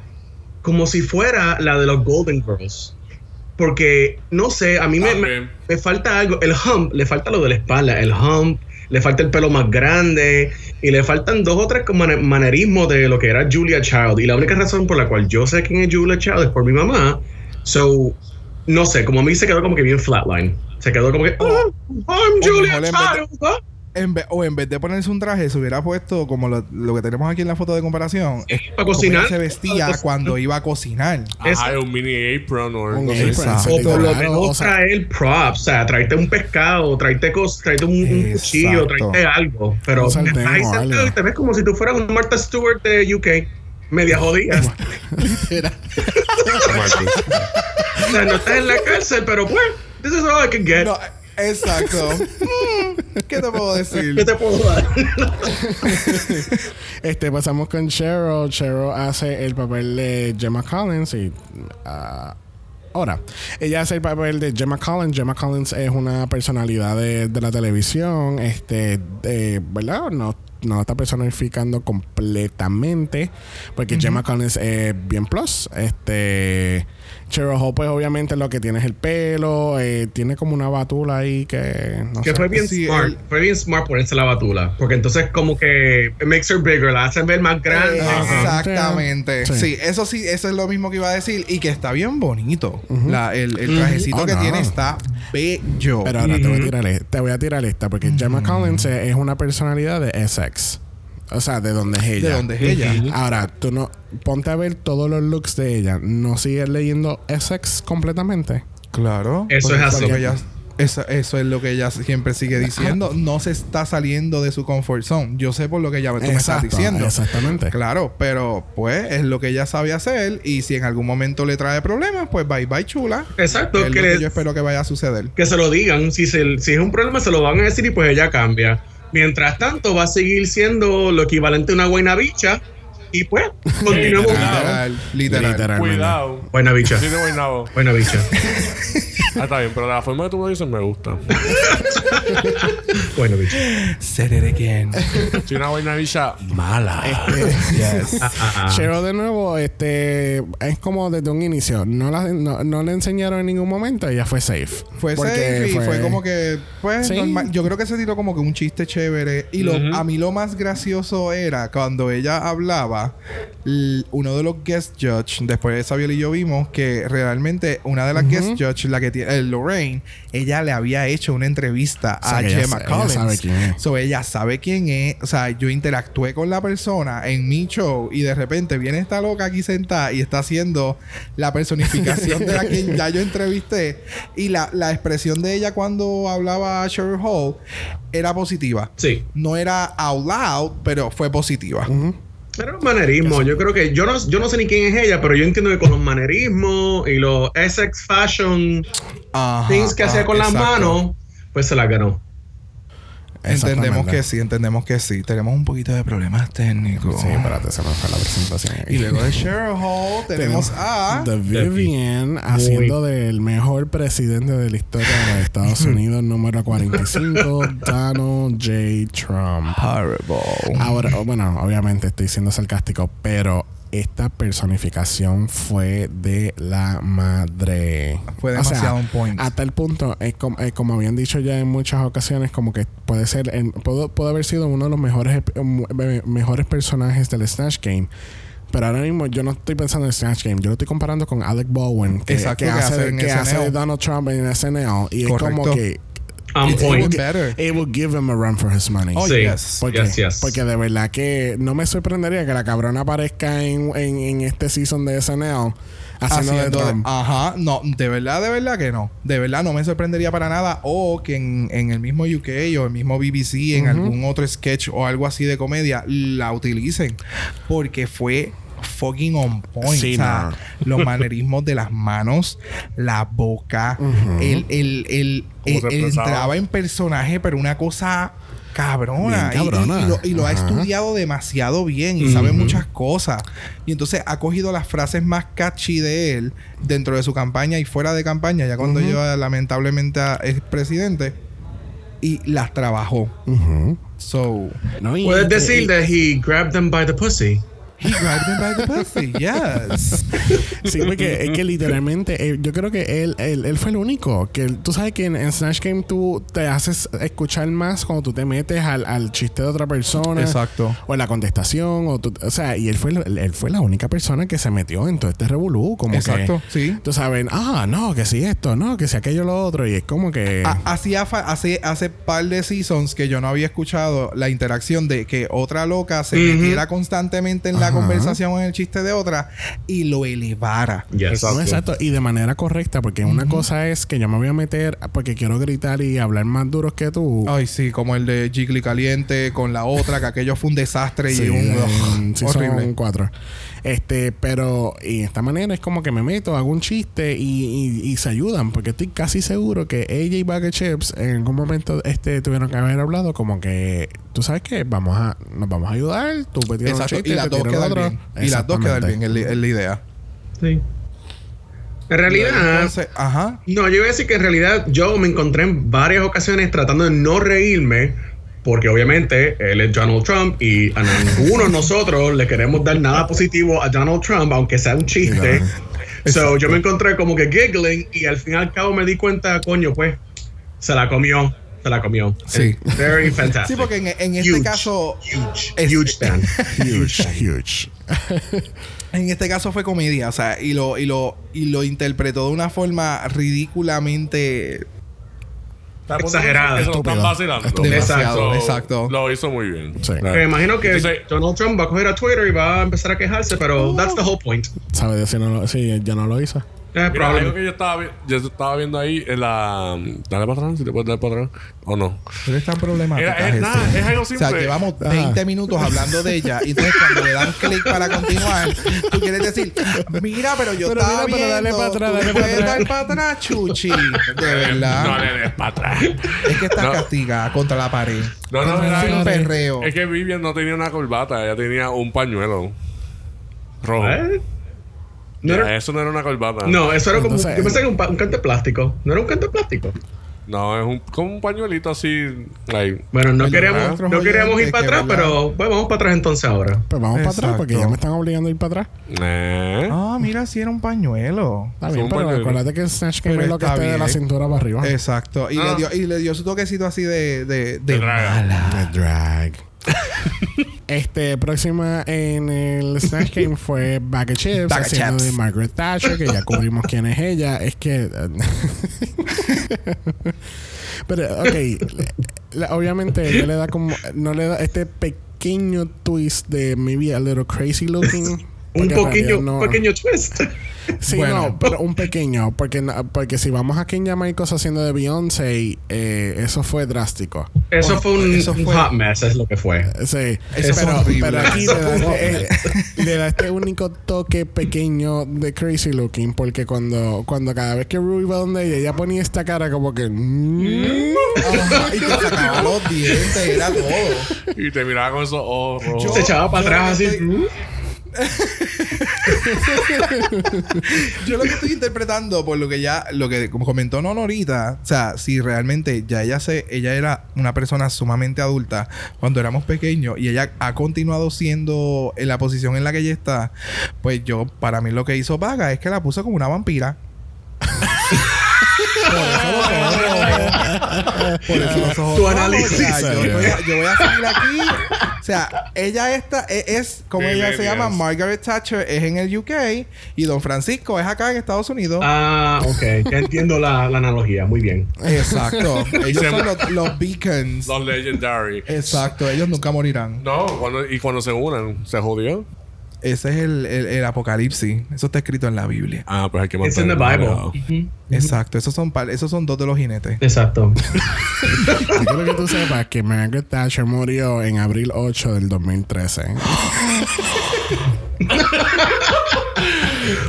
como si fuera la de los Golden Girls. Porque, no sé, a mí me, me, falta algo. El hump, le falta lo de la espalda. El hump, le falta el pelo más grande. Y le faltan dos o tres manerismos de lo que era Julia Child. Y la única razón por la cual yo sé quién es Julia Child es por mi mamá. So, no sé, como a mí se quedó como que bien flatline. Se quedó como que, oh, I'm Julia Child. ¿Ah?"
en vez, o en vez de ponerse un traje, se hubiera puesto como lo, lo que tenemos aquí en la foto de comparación. Es
Para
como
cocinar.
ella se vestía
Para
cuando iba a cocinar.
Ajá, un mini apron o
Un
algo así.
apron,
O por lo menos
o sea,
traer props, o sea, tráete un pescado, tráete, cos, tráete un, un cuchillo, tráete algo. Pero estás ahí sentado y te ves como si tú fueras un Martha Stewart de UK, media jodida. o sea, no estás en la cárcel, pero pues, this is all I can get.
No, exacto. Mm, ¿Qué te puedo decir?
¿Qué te puedo dar?
Este, pasamos con Cheryl. Cheryl hace el papel de Gemma Collins y... ah, ahora, ella hace el papel de Gemma Collins. Gemma Collins es una personalidad de, de la televisión, este, de, ¿verdad? No, no está personificando completamente, porque Gemma Collins es bien plus. Este, Cheryl Hall, pues obviamente lo que tiene es el pelo, eh, tiene como una batula ahí que... No
Que
sé.
fue bien
Sí,
smart.
él-
Fue bien smart ponerse la batula. Porque entonces, como que it makes her bigger, la hacen ver más grande.
Exactamente.
Sí.
Sí. eso sí, eso es lo mismo que iba a decir. Y que está bien bonito. La- el, el trajecito
Oh,
que
no.
tiene está bello.
Pero ahora te voy a tirar, te voy a tirar esta, porque Gemma Collins es es una personalidad de Essex. O sea, de donde es ella.
de donde es ella.
Ahora, tú no. Ponte a ver todos los looks de ella. ¿No sigues leyendo Essex completamente?
Claro.
Eso es así.
ella- eso, eso es lo que ella siempre sigue diciendo. No se está saliendo de su comfort zone. Yo sé por lo que ella tú me estás diciendo.
Exactamente.
Claro, pero pues es lo que ella sabe hacer. Y si en algún momento le trae problemas, pues bye bye chula.
Exacto,
Es
que,
lo que
le-
yo espero que vaya a suceder.
que se lo digan. Si, se- si es un problema, se lo van a decir y pues ella cambia. Mientras tanto, va a seguir siendo lo equivalente a una buena bicha. Y pues, continuemos.
Literal, literal.
Literal.
Cuidado.
buena bicha.
Sí.
Buena bicha.
Ah, está bien, pero la forma que tú me dices me gusta.
buena bicha.
Said it again.
Si una vaina bicha mala.
yes.
Ah, ah, ah.
Cheryl de nuevo, este es como desde un inicio. No, la, no, no le enseñaron en ningún momento, ella fue safe.
Fue safe y fue, como que, pues,
Sí.
normal. Yo creo que se tiró como que un chiste chévere. Y lo, a mí lo más gracioso era cuando ella hablaba, uno de los guest judge, después de Sabiel y yo vimos que realmente una de las guest judge, la que tiene, eh, Lorraine, ella le había hecho una entrevista
O sea,
a
ella
Gemma
ella
Collins.
sabe quién es.
So, ella sabe quién es. O sea, yo interactué con la persona en mi show y de repente viene esta loca aquí sentada y está haciendo la personificación de la que ya yo entrevisté. Y la, la expresión de ella cuando hablaba a Cheryl Hall era positiva.
Sí.
No era out loud, pero fue positiva.
Pero los manerismos, yo creo que yo no, yo no sé ni quién es ella, pero yo entiendo que con los manerismos y los Essex Fashion
Ajá,
things que hacía
ah,
con las
exacto.
manos, pues se las ganó.
Entendemos que sí, entendemos que sí. Tenemos un poquito de problemas técnicos.
Sí, espérate, se me fue la presentación.
Y luego de Cheryl Hall tenemos a...
The Vivian haciendo del mejor presidente de la historia de los Estados Unidos, número 45, Donald J. Trump.
Horrible.
Ahora, oh, bueno, obviamente estoy siendo sarcástico, pero esta personificación fue de la madre.
Fue
O sea,
demasiado on point.
A tal punto, es como, es como habían dicho ya en muchas ocasiones, como que puede ser, en- pudo, pudo haber sido uno de los mejores, eh, mejores personajes del Snatch Game. Pero ahora mismo yo no estoy pensando en Snatch Game. Yo lo estoy comparando con Alec Baldwin, que,
Exacto,
que
que
hace, que hace de Donald Trump en SNL. Y es como que
On
It's
point.
even better.
it will give him a run for his money.
Oh,
Sí.
yes.
¿Por qué?
Yes, yes.
Porque de verdad que no me sorprendería que la cabrona aparezca en, en, en este season de SNL haciendo,
Haciendo de-
Trump.
ajá, no, de verdad, de verdad que no. De verdad no me sorprendería para nada. O que en, en el mismo UK o el mismo BBC, en algún otro sketch o algo así de comedia, la utilicen. Porque fue fucking on point.
Sí,
o sea,
no.
los manerismos de las manos, la boca, el, el, el,
expresaba.
entraba en personaje, pero una cosa cabrona.
Bien
Y- y-
cabrona.
Y, lo, y lo ha estudiado demasiado bien y sabe muchas cosas. Y entonces ha cogido las frases más catchy de él dentro de su campaña y fuera de campaña, ya cuando lleva lamentablemente a, es presidente, y las trabajó. So,
No, y-
Puedes decir that he grabbed them by the pussy.
He grabbed him by the pussy. Yes.
Sí, porque es que literalmente eh, yo creo que él, él, él fue el único. Que tú sabes que en, en Snatch Game tú te haces escuchar más cuando tú te metes al, al chiste de otra persona.
Exacto.
O en la contestación. O, tú- o sea, y él fue, él fue la única persona que se metió en todo este revolú. Como
Exacto,
que,
sí.
Tú sabes, ah, no, que si esto, no, que si aquello, lo otro. Y es como que.
Ha- hacía hace, hace par de seasons que yo no había escuchado la interacción de que otra loca se
Ujú.
metiera constantemente en la
Ajá.
Conversación o en el chiste de otra y lo elevara.
Yes.
No, exacto, y de manera correcta, porque una cosa es que yo me voy a meter porque quiero gritar y hablar más duros que tú.
Ay, sí, como el de Jiggly Caliente con la otra, que aquello fue un desastre y
Sí,
un.
en
ugh,
season
horrible.
cuatro. Este, pero y de esta manera es como que me meto, hago un chiste y, y- y se ayudan, porque estoy casi seguro que ella y Bag of Chips en algún momento este, tuvieron que haber hablado como que, tú sabes que vamos a, nos vamos a ayudar, tú me tiras un chiste,
Y las dos quedan bien. Y las dos quedan bien, es la- es la idea.
Sí. En realidad,
Entonces, ajá.
no, yo iba a decir que en realidad yo me encontré en varias ocasiones tratando de no reírme, porque obviamente él es Donald Trump y a ninguno de nosotros le queremos dar nada positivo a Donald Trump, aunque sea un chiste. So, yo me encontré como que giggling y al fin y al cabo me di cuenta, coño, pues se la comió, se la comió.
Sí.
It's Very fantastic.
Sí, porque en, en este
Huge,
caso.
huge,
es-
huge fan.
Huge, huge.
En este caso fue comedia, o sea, y lo, y lo, y lo interpretó de una forma ridículamente
Exagerada.
Eso están vacilando.
Exacto.
exacto.
Lo hizo muy bien.
Sí.
Claro.
Me imagino que
Entonces-
Donald Trump va a coger a Twitter y va a empezar a quejarse, pero that's the whole point.
¿Sabes decir no sí, ya no lo hizo?
Eh,
Mira, algo que yo estaba, vi- yo estaba viendo ahí en la. Dale para atrás, si te puedes dar para atrás. ¿O no?
Pero es tan problemática.
Era- es nada, es algo
O sea,
simple.
llevamos
Ajá.
20 minutos hablando de ella y entonces cuando le dan clic para continuar, tú quieres decir, mira, pero yo
Pero
estaba
mira, pero dale
viendo,
para atrás,
tú
dale para atrás".
dar para atrás, chuchi. De verdad.
No le des para atrás.
Es que estás
No.
castigada contra la pared.
No, no, era
Sin
algo-
perreo.
Es que Vivian no tenía una corbata, ella tenía un pañuelo rojo.
¿Eh? No,
Ya,
era-
eso no era una corbata.
no, eso era como.
Entonces-
yo pensé que un, pa- un canto de plástico. No era un canto de plástico.
No, es un, como un pañuelito así. Like,
Bueno, no queremos,
nuestros
no queríamos ir para atrás,
verdad.
pero pues, vamos para atrás entonces ahora.
Pues vamos para atrás porque ya me están obligando a ir para atrás.
eh.
Ah, mira, si era un pañuelo.
Está
Es
bien,
un
pero
pañuelo.
acuérdate que el Snatch Game es lo que
está
esté de la cintura para arriba.
Exacto. Y,
Ah.
le dio, y le dio su toquecito así de, de, de
De
mala.
Drag. este, próxima en el Snatch Game fue Bag of Chips,
Bag of
haciendo
Chips.
de Margaret Thatcher, que ya cubrimos quién es ella. Es que. Pero, ok. la- obviamente, ella le da como. No le da este pequeño twist de maybe a little crazy looking.
Un
realidad no-
pequeño twist.
Sí,
Bueno.
no, pero un pequeño. Porque, porque si vamos a Kenya Marcos haciendo de Beyoncé, eh, eso fue drástico.
Eso fue un,
Eso fue-
hot mess, es lo que fue.
Sí,
Eso
pero,
horrible.
pero aquí le da, este, eh, le da este único toque pequeño de crazy looking porque cuando, cuando cada vez que Ruby va donde ella, ella ponía esta cara como que mm,
Ajá, y te sacaba los dientes, era todo.
Y te miraba con esos ojos
Se echaba para atrás así.
estoy-. Yo lo que estoy interpretando por lo que ya, lo que como comentó Nono ahorita, o sea, si realmente ya ella se, ella era una persona sumamente adulta cuando éramos pequeños y ella ha continuado siendo en la posición en la que ella está, pues yo, para mí lo que hizo Vaga es que la puso como una vampira. Por eso los ojos rojos. Por eso los ojos
Tu análisis.
Yo voy a seguir aquí. O sea, ella esta es, es como ella se llama. Margaret Thatcher es en el UK y Don Francisco es acá en Estados Unidos.
Ah, ok. Ya entiendo la, la analogía. Muy bien.
Exacto. Ellos son los, los beacons.
Los legendary.
Exacto. Ellos nunca morirán.
No, cuando, y cuando se unen, se jodió.
Ese es el, el- el apocalipsis. Eso está escrito en la Biblia.
Ah, pues hay que
It's in the Bible.
Exacto. Esos son, esos son dos de los jinetes.
Exacto.
yo quiero que tú sepas que Margaret Thatcher murió en abril 8 del 2013.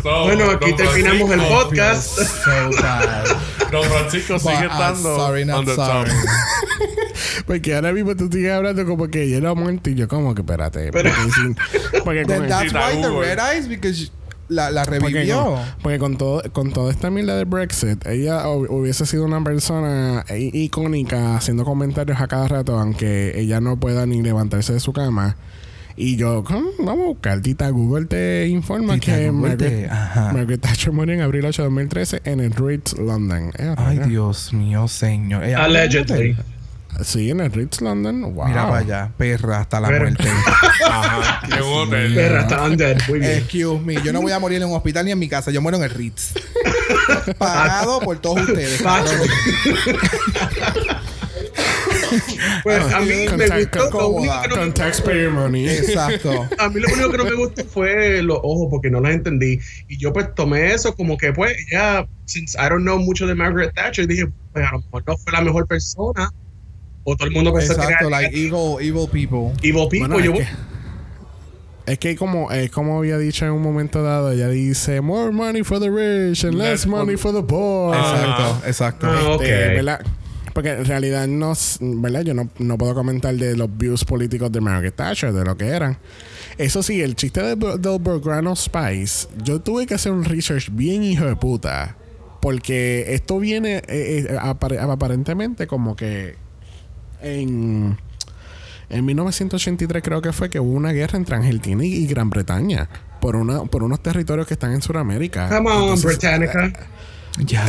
So,
Bueno, aquí terminamos el podcast.
So bad.
Don Francisco sigue
uh,
estando
sorry, not
on the
sorry.
Porque ahora mismo tú sigues hablando como que ella era muerta y yo como que espérate.
Pero-
porque, sin- porque con
Then
el-
that's why the red eyes because la, la
Porque,
revivió.
con, porque con todo con toda esta mierda de Brexit, ella hu- hubiese sido una persona icónica haciendo comentarios a cada rato, aunque ella no pueda ni levantarse de su cama. Y yo, "Hmm, vamos a buscar. Tita Google te informa
Tita
que Margaret. Margaret Thatcher murió en abril 8 de 2013 en el Ritz, London. Eh,
Ay. Dios mío, señor. Ella-
Allegedly.
Sí, en el Ritz, London. Wow.
Mira para allá, perra hasta la
Pero-
muerte.
Ajá. Un hotel.
Perra, está undead. Muy bien.
Excuse me, yo no voy a morir en un hospital ni en mi casa, yo muero en el Ritz. Pagado por todos ustedes.
Pues a mí
Con
me gustó.
con-
Lo único que no
Con
me-
taxpayer money.
Exacto.
a mí lo único que no me gustó fue los ojos porque no las entendí. Y yo pues tomé eso como que pues ya, since I don't know mucho de Margaret Thatcher, dije, pues a lo mejor no fue la mejor persona. O todo el mundo pensó que
Exacto,
era
like evil, evil people.
evil people.
Bueno,
yo,
es, que, es que como, es como había dicho en un momento dado, ella dice, more money for the rich and less money for the poor.
Exacto, exacto.
Ah.
Este, ¿verdad? Porque en realidad no, ¿verdad? Yo no, no puedo comentar de los views políticos de Margaret Thatcher, de lo que eran. Eso sí, el chiste de, del Burgrano Spice, yo tuve que hacer un research bien hijo de puta. Porque esto viene eh, eh, apare- aparentemente como que en, en 1983 creo que fue que hubo una guerra entre Argentina y, y Gran Bretaña por, una, por unos territorios que están en Sudamérica.
Come on,
Entonces,
Britannica.
Ya.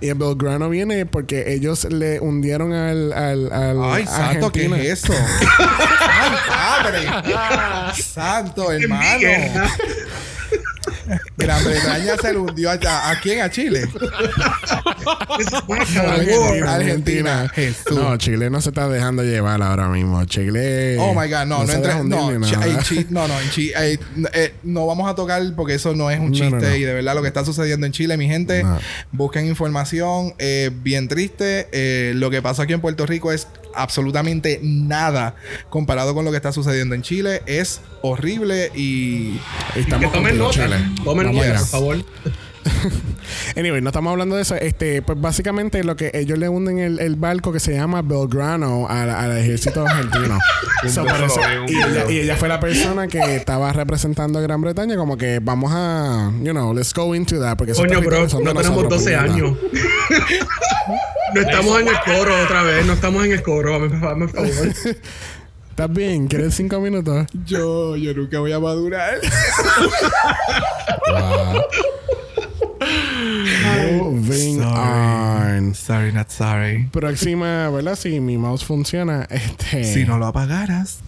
y el Belgrano viene porque ellos le hundieron al. al, al
Ay, santo, ¿qué es eso? Ay, padre. Santo, hermano. Gran Bretaña se le hundió allá. ¿A quién? ¿A Chile?
Argentina,
Argentina.
Argentina.
Jesús.
No, Chile no se está dejando llevar ahora mismo. Chile.
Oh my God, no, no, no, ay, chi- no, no, en Chi- eh, eh, no vamos a tocar porque eso no es un
No,
chiste
no, no.
y de verdad lo que está sucediendo en Chile, mi gente,
No.
busquen información, eh, bien triste, eh, lo que pasó aquí en Puerto Rico es absolutamente nada comparado con lo que está sucediendo en Chile, es horrible y
Y
Que
estamos
tomen nota.
Chile.
Tomen nota, por favor.
Anyway, no estamos hablando de eso. Este, pues básicamente lo que ellos le hunden el, el barco que se llama Belgrano al, al ejército argentino. So, por eso-
un
y, ella, y ella fue la persona que estaba representando a Gran Bretaña, como que vamos a, you know, let's go into that. Porque
Coño, bro,
son
no tenemos
nosotros,
12
puñeta.
años. no estamos en el coro otra vez, no estamos en el coro, el favor.
¿Estás bien? ¿Quieres cinco minutos?
yo, yo nunca voy a madurar.
Moving
Sorry.
on.
Sorry.
Próxima, ¿verdad? Si mi mouse funciona, este.
Si no lo apagaras.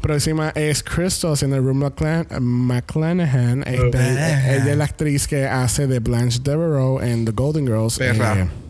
Próxima es Crystal haciendo Rue McClan McClanahan. Este,
Bah.
ella es la actriz que hace de Blanche Devereaux en The Golden Girls.
Perra.
Eh,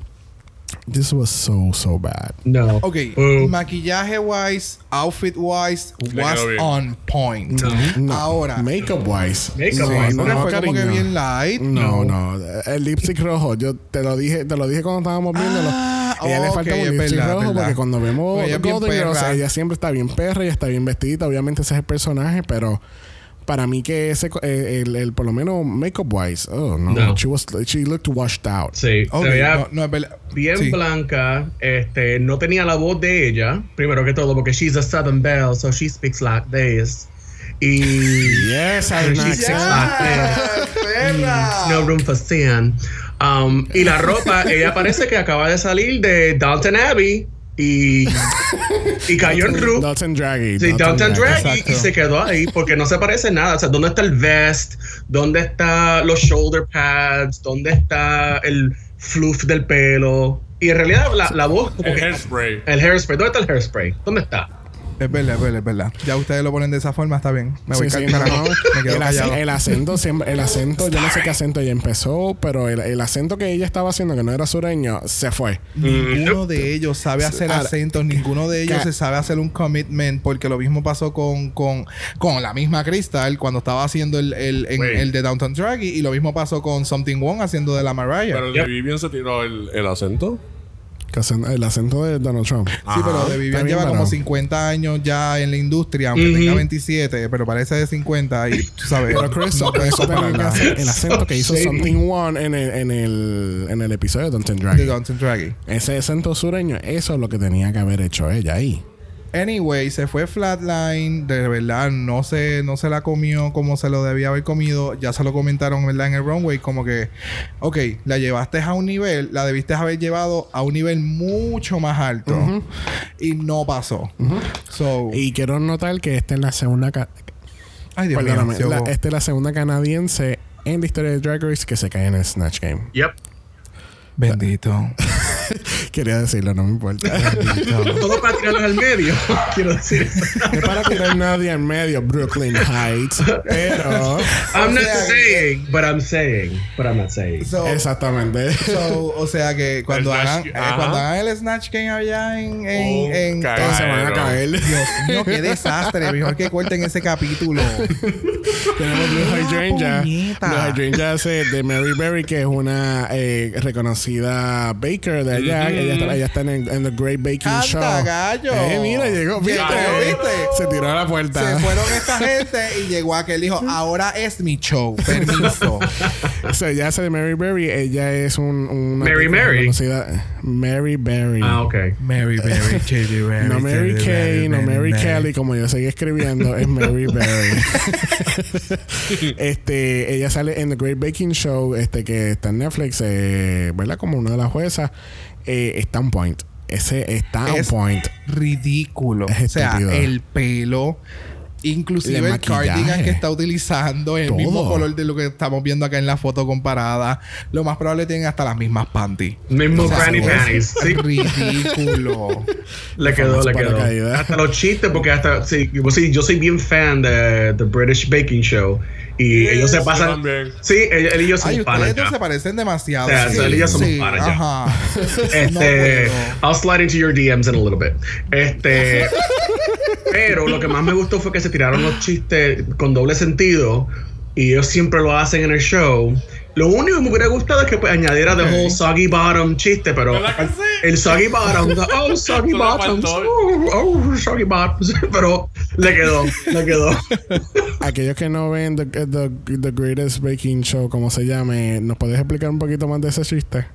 this was so, so bad.
No.
Ok,
Uh,
maquillaje wise, outfit wise,
Le
was on point.
No.
Ahora,
Makeup wise.
Makeup
no,
wise,
no, no,
fue como que bien light.
No, no. El lipstick rojo, yo te lo dije, te lo dije cuando estábamos viéndolo.
Ah,
ella le
ok,
falta un lipstick
verdad,
rojo
verdad.
porque cuando vemos
Pues ella
Golden Girls, ella siempre está bien perra y está bien vestida. Obviamente ese es el personaje, pero para mí que ese, co- eh, el, el- por lo menos makeup wise, oh no,
No.
She, was, she looked washed out.
Sí,
Ok,
se veía
no, no
bien
Sí.
blanca, este, no tenía la voz de ella, primero que todo, porque she's a Southern Belle, so she speaks like this. Y
Yes, I
She's
accent.
¡Ya! ¡Perra!
no room for sin. Um, y la ropa, ella parece que acaba de salir de Downton Abbey y, y cayó en Ru.
Dalton Draghi.
Sí, Downton Draghi
exacto.
y se quedó ahí porque no se parece nada. O sea, ¿dónde está el vest? ¿Dónde está los shoulder pads? ¿Dónde está el fluff del pelo? Y en realidad la, la voz como
El
que-
hairspray.
el hairspray. ¿Dónde está el hairspray? ¿Dónde está?
Es verdad, es verdad, es verdad. Ya ustedes lo ponen de esa forma, está bien. Me voy
Sí, sí, no,
carajo.
no.
Me quedo
el, ac-
callado.
el acento siempre, el acento, yo no sé qué acento ella empezó, pero el, el acento que ella estaba haciendo, que no era sureño, se fue.
Ninguno de ellos sabe hacer
Ahora,
acentos, ninguno de ellos se sabe hacer un commitment, porque lo mismo pasó con, con, con la misma Crystal cuando estaba haciendo el, el, en- el de Downton Draggy, y lo mismo pasó con Something Wrong haciendo de la Mariah.
Pero el de Vivian se tiró el, el acento.
El acento de Donald Trump.
Sí,
Ajá.
pero de Vivian lleva como
parado.
50 años ya en la industria, aunque
Ujú.
tenga 27, pero parece de 50 y tú sabes.
Pero Chris,
no puedes
el acento que hizo
Sí.
Something One en el, en el, en el episodio de. Downton
Draggy.
Ese acento sureño, eso es lo que tenía que haber hecho ella ahí.
Anyway, se fue flatline, de verdad, no se, no se la comió como se lo debía haber comido. Ya se lo comentaron, ¿verdad? En el runway, como que, ok, la llevaste a un nivel, la debiste haber llevado a un nivel mucho más alto. Y no pasó. So,
Y quiero notar que esta es la segunda... ca-
ay, Dios mío.
La- esta es la segunda canadiense en la historia de Drag Race que se cae en el Snatch Game.
Yep.
Bendito.
Quería decirlo, no me importa.
Todo para tirarlos al medio. Quiero decir.
No es para tirar nadie en medio, Brooklyn Heights. Pero...
I'm not
sea,
saying, but I'm saying, but I'm not saying.
So,
Exactamente.
so, o sea que cuando hagan, eh, cuando hagan el Snatch Game allá en... en,
Oh,
en-
se van a caer.
Dios mío, qué desastre. Mejor que corten ese capítulo.
Tenemos Blue Hydrangea. Blue Hydrangea hace de Mary Berry, que es una eh, reconocida baker de allá. Ella, está, ella está en, el- en The Great Baking
Canta,
Show.
gallo.
Eh, mira, llegó. ¿Viste?
Llegó, ¿viste?
Se tiró a la puerta.
Se fueron esta gente y llegó aquel dijo, ahora es mi show. Permiso.
O sea, ella hace de Mary Berry. Ella es un, una
Mary Mary.
reconocida- Mary Berry.
Ah, ok.
Mary Berry, J.D. Berry.
No Mary Kay, no Mary Kelly, como yo seguí escribiendo, es Mary Berry. este, ella sale en The Great Baking Show, este que está en Netflix, eh, ¿verdad? Como una de las juezas. Eh, está on point. Ese está
Es
on point.
Ridículo.
Es
o sea, el pelo. Inclusive
El
cardigan que está utilizando es el
Todo.
mismo color de lo que estamos viendo acá en la foto comparada. Lo más probable tienen hasta las mismas panties.
Mismo
O sea,
granny
es
panties. Sí.
Ridículo.
Le quedó, le quedó. Hasta los chistes, porque hasta. Sí, sí, yo soy bien fan de The British Baking Show. Y ellos se pasan.
también.
Sí, él, él y yo somos panas
ustedes
ya.
se parecen demasiado.
O sea,
Sí,
él y yo somos
sí,
panas ya.
Ajá.
Este,
No puedo.
I'll slide into your DMs in a little bit. Este, pero lo que más me gustó fue que se tiraron los chistes con doble sentido y ellos siempre lo hacen en el show. Lo único que me hubiera gustado es que pues, añadiera the
Ok.
whole soggy bottom chiste, pero el soggy bottom, the, oh soggy bottoms, oh, oh, soggy bottoms, pero le quedó, le quedó.
Aquellos que no ven the, the, the Greatest Baking Show, como se llame, ¿nos puedes explicar un poquito más de ese chiste?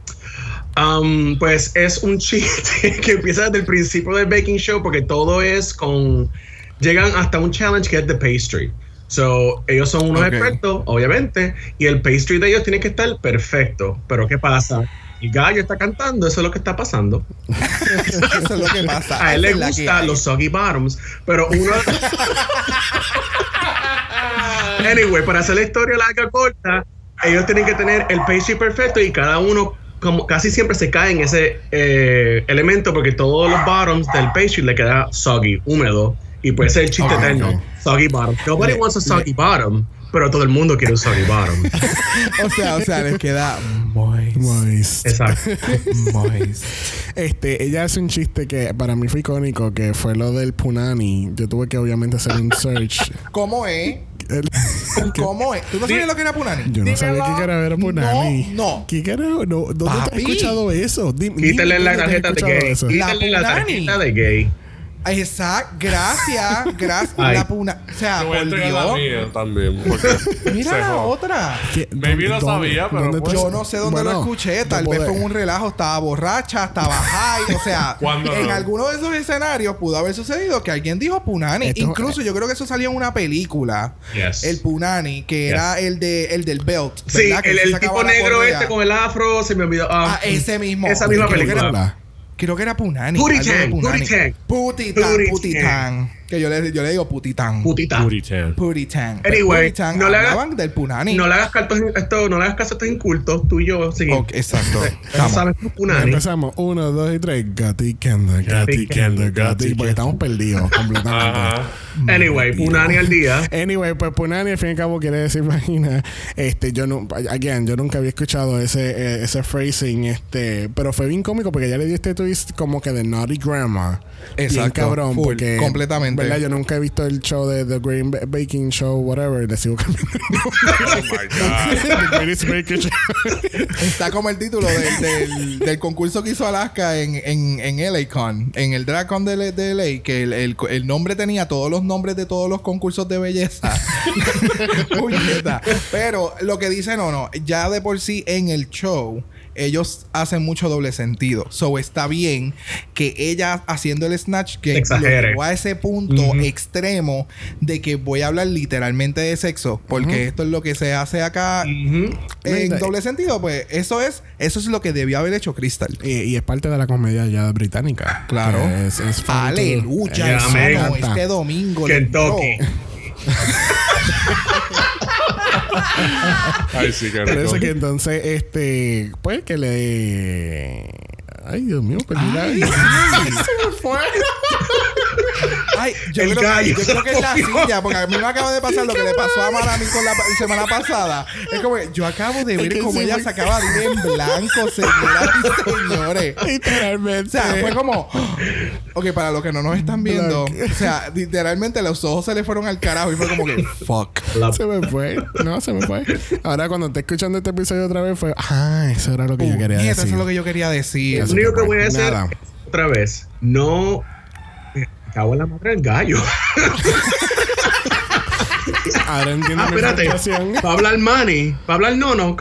Um, pues es un chiste que empieza desde el principio del baking show porque todo es con llegan hasta un challenge que es de pastry. So, ellos son unos expertos, obviamente, y el pastry de ellos tiene que estar perfecto. Pero ¿qué pasa? El gallo está cantando, eso es lo que está pasando.
Eso es lo que pasa.
A él le gustan los soggy bottoms, pero uno. anyway, para hacer la historia larga corta, ellos tienen que tener el pastry perfecto y cada uno, como casi siempre se cae en ese eh, elemento porque todos los bottoms del pastry le queda soggy, húmedo, y puede ser el chiste
Ok,
eterno.
ok.
Soggy bottom. Nobody
Le-
wants a soggy bottom, pero todo el mundo quiere un soggy bottom.
O sea, o sea, les queda moist.
Moist.
Exacto.
Moist.
Este, ella hace un chiste que para mí fue icónico, que fue lo del punani. Yo tuve que obviamente hacer un search.
¿Cómo es?
El-
¿Cómo es? ¿Tú no sabías lo que era Punani?
Yo no sabía
Dímelo.
carajo era punani.
No, no.
¿Qué carajo? No, ¿Dónde te has
Papi.
escuchado eso? Dime- dime
Quítale la tarjeta de gay.
eso.
Quítale la
punani.
tarjeta de gay.
Exacto. Gracias. Gracias.
Ay.
La puna. O sea,
voy
por
la mía también.
Mira la otra.
¿Qué-
Maybe lo sabía, pero pues-
Yo no sé dónde
Bueno,
lo escuché. Tal vez fue un relajo. Estaba borracha, estaba high. O sea,
¿Cuándo
en
no?
alguno de esos escenarios pudo haber sucedido que alguien dijo Punani.
Esto-
Incluso yo creo que eso salió en una película.
Yes.
El Punani, que
Yes.
era el de el del belt.
Sí, el, el tipo negro este con el afro, se me olvidó.
Ah, ese mismo.
Esa misma película.
Creo que era Punani.
Pootie
algo de Putitán, Putitán. Que yo le, yo le digo Putitán.
Tan.
Putitán.
Anyway,
Putitán
no le hagas-
del Punani.
No le hagas caso a esto, no le hagas caso a estos incultos, tú y yo, seguimos.
Ok, exacto.
Sabes Punani.
Empezamos. Uno, dos y tres. Gati, Kenda, Gati,
Gati,
Kenda, Gati. Porque estamos perdidos completamente.
Ajá.
Anyway, Punani al día.
Anyway, pues Punani al fin y al cabo quiere decir vagina. Este, yo no, again, yo nunca había escuchado ese, eh, ese phrasing, este, pero fue bien cómico porque ya le di este twist como que de naughty grammar. Bien
Exacto,
cabrón,
full,
porque
completamente.
¿Verdad? Yo nunca he visto el show de The Great Ba- Baking Show, whatever, le sigo cambiando.
Oh my God.
The Greatest Baking Show.
Está como el título del, del, del concurso que hizo Alaska en, en, en LACon, en el DragCon de, de LA, que el, el, el nombre tenía todos los nombres de todos los concursos de belleza. Pero lo que dice, no, no, ya de por sí en el show, ellos hacen mucho doble sentido. So está bien que ella haciendo el snatch que llevó a ese punto extremo de que voy a hablar literalmente de sexo, porque esto es lo que se hace acá en doble sentido, pues eso es eso es lo que debió haber hecho Crystal.
Y, y es parte de la comedia ya británica.
Claro.
Es, es
Aleluya, eso
amén.
no, este domingo.
Kentucky.
Ay, sí, que
Por eso que entonces, este, pues que le. Ay, Dios mío, perdí la-
Ay.
Se me fue.
Ay, yo,
El
creo,
gallo.
yo creo que es la silla, porque a mí me acaba de pasar lo que le pasó a Marami con la semana pasada. Es como que yo acabo de ver cómo ella
muy-
se acaba de ir en blanco, señoras y señores.
Literalmente.
O sea, fue como. Ok, para los que no nos están viendo, o sea, literalmente los ojos se le fueron al carajo y fue como que. Fuck.
La-
Se me fue. No, se me fue. Ahora, cuando esté escuchando este episodio otra vez, fue. Ah, eso era lo que yo quería decir.
Eso es lo que yo quería decir.
Lo único que voy a hacer otra vez, no cago en la madre del gallo.
Ahora entiendo
Ah, espérate.
frustración.
Para hablar money, para hablar no, no.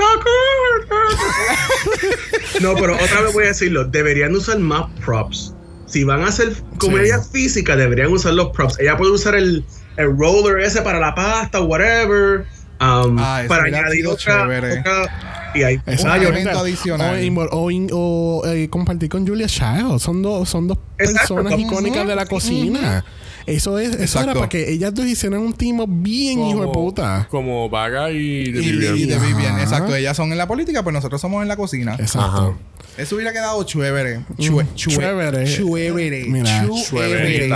Pero otra vez voy a decirlo. Deberían usar más props. Si van a hacer comedia física, deberían usar los props. Ella puede usar el, el roller ese para la pasta, whatever. um,
Ah,
para añadir otra, otra- Y ahí.
Exacto.
Un
yo-
elemento adicional.
O, o eh, compartir con Julia Child. Son dos, son dos
Exacto.
personas icónicas de la cocina. Eso es, eso era para que ellas dos hicieran un timo bien hijo de puta.
Como Vaga y de Vivian.
y de Vivian,
Ajá.
exacto. Ellas son en la política, pues nosotros somos en la cocina.
Exacto.
Eso hubiera quedado chévere. Chue,
Mm,
chue-
chévere.
Chévere.
Mira,
Chévere.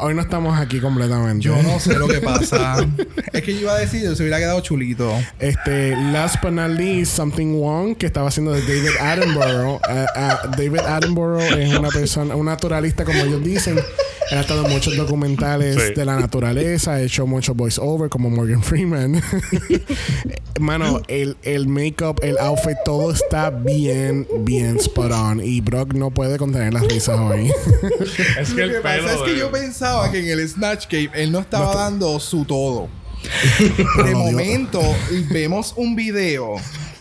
Hoy no estamos aquí completamente.
Yo no sé lo que pasa. es que yo iba a decir, se hubiera quedado chulito.
Este, last but not least, Something Wrong, que estaba haciendo de David Attenborough. Eh, eh, David Attenborough es una persona, un naturalista, como ellos dicen. Él ha estado en muchos documentales
Sí.
de la naturaleza, ha hecho muchos voice-over, como Morgan Freeman. Mano, el, el make-up, el outfit, todo está bien, bien spot on. Y Brock no puede contener las risas hoy.
Es que
Lo que
el
pasa es que
de-
yo pensaba que en el Snatch Game él no estaba dando su todo. De momento vemos un video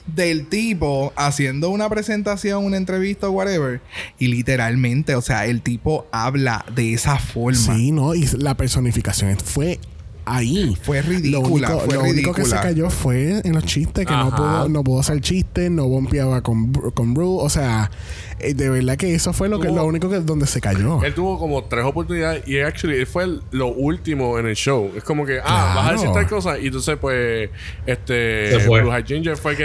del tipo haciendo una presentación, una entrevista o whatever. Y literalmente, o sea, el tipo habla de esa forma.
Sí, no, y la personificación fue ahí.
Fue ridícula,
Lo único,
fue
lo único que se cayó fue en los chistes, que no pudo, no pudo hacer chistes, no bompeaba con, Bru- con. O sea, eh, de verdad que eso fue lo, que,
Tuvo-
lo único que donde se cayó.
Él tuvo como tres oportunidades y actually él fue el- lo último en el show. Es como que, ah,
Claro.
vas a decir tal cosa y entonces pues este
Se fue.
Blue Ginger fue que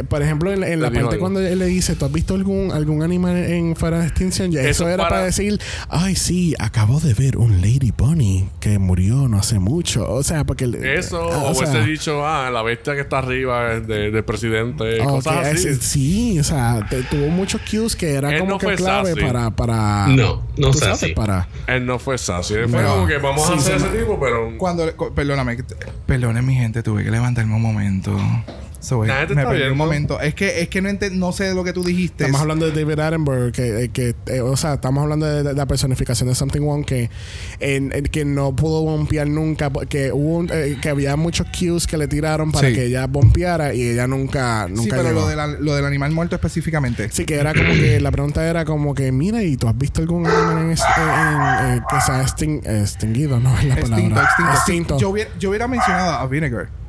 Eh, por ejemplo, en, en la parte
algo.
cuando él le dice, ¿tú has visto algún, algún animal en fuera de extinción? Ya, eso,
Eso
era para...
para-
decir, ay, sí, acabo de ver un Lady Bunny que murió no hace mucho. O sea, porque... el-
eso
ah,
o,
o sea,
hubiese dicho, ah, la bestia que está arriba es de- del presidente,
Ok,
cosas así.
es- sí, o sea, te- tuvo muchos cues que era
Él
como
no
que
fue
clave
sassy.
para, para.
No, no sassy.
sabes, para.
Él no fue sassy. Él fue
No.
como que vamos
Sí,
a hacer
sí,
ese tipo, pero
Cuando, perdóname, perdone mi gente, tuve que levantarme un momento. So,
Nadie te
me perdí un momento. Es que, es que no, ente- no sé lo que tú dijiste.
Estamos hablando de David Attenborough, que, eh, que eh, o sea, estamos hablando de, de la personificación de Something One que, en, en que no pudo bompear nunca, que hubo un- eh, que había muchos cues que le tiraron para
Sí.
que ella bompeara y ella nunca, nunca
sí, pero
llegó.
lo, de la- lo del animal muerto específicamente.
Sí, que era como que la pregunta era como que, mira, ¿y tú has visto algún animal en, en- en- que se ha extin- extinguido? No es la
Extinto,
palabra.
extinto.
Extinto.
Yo, hubiera, yo hubiera mencionado a Vinegar.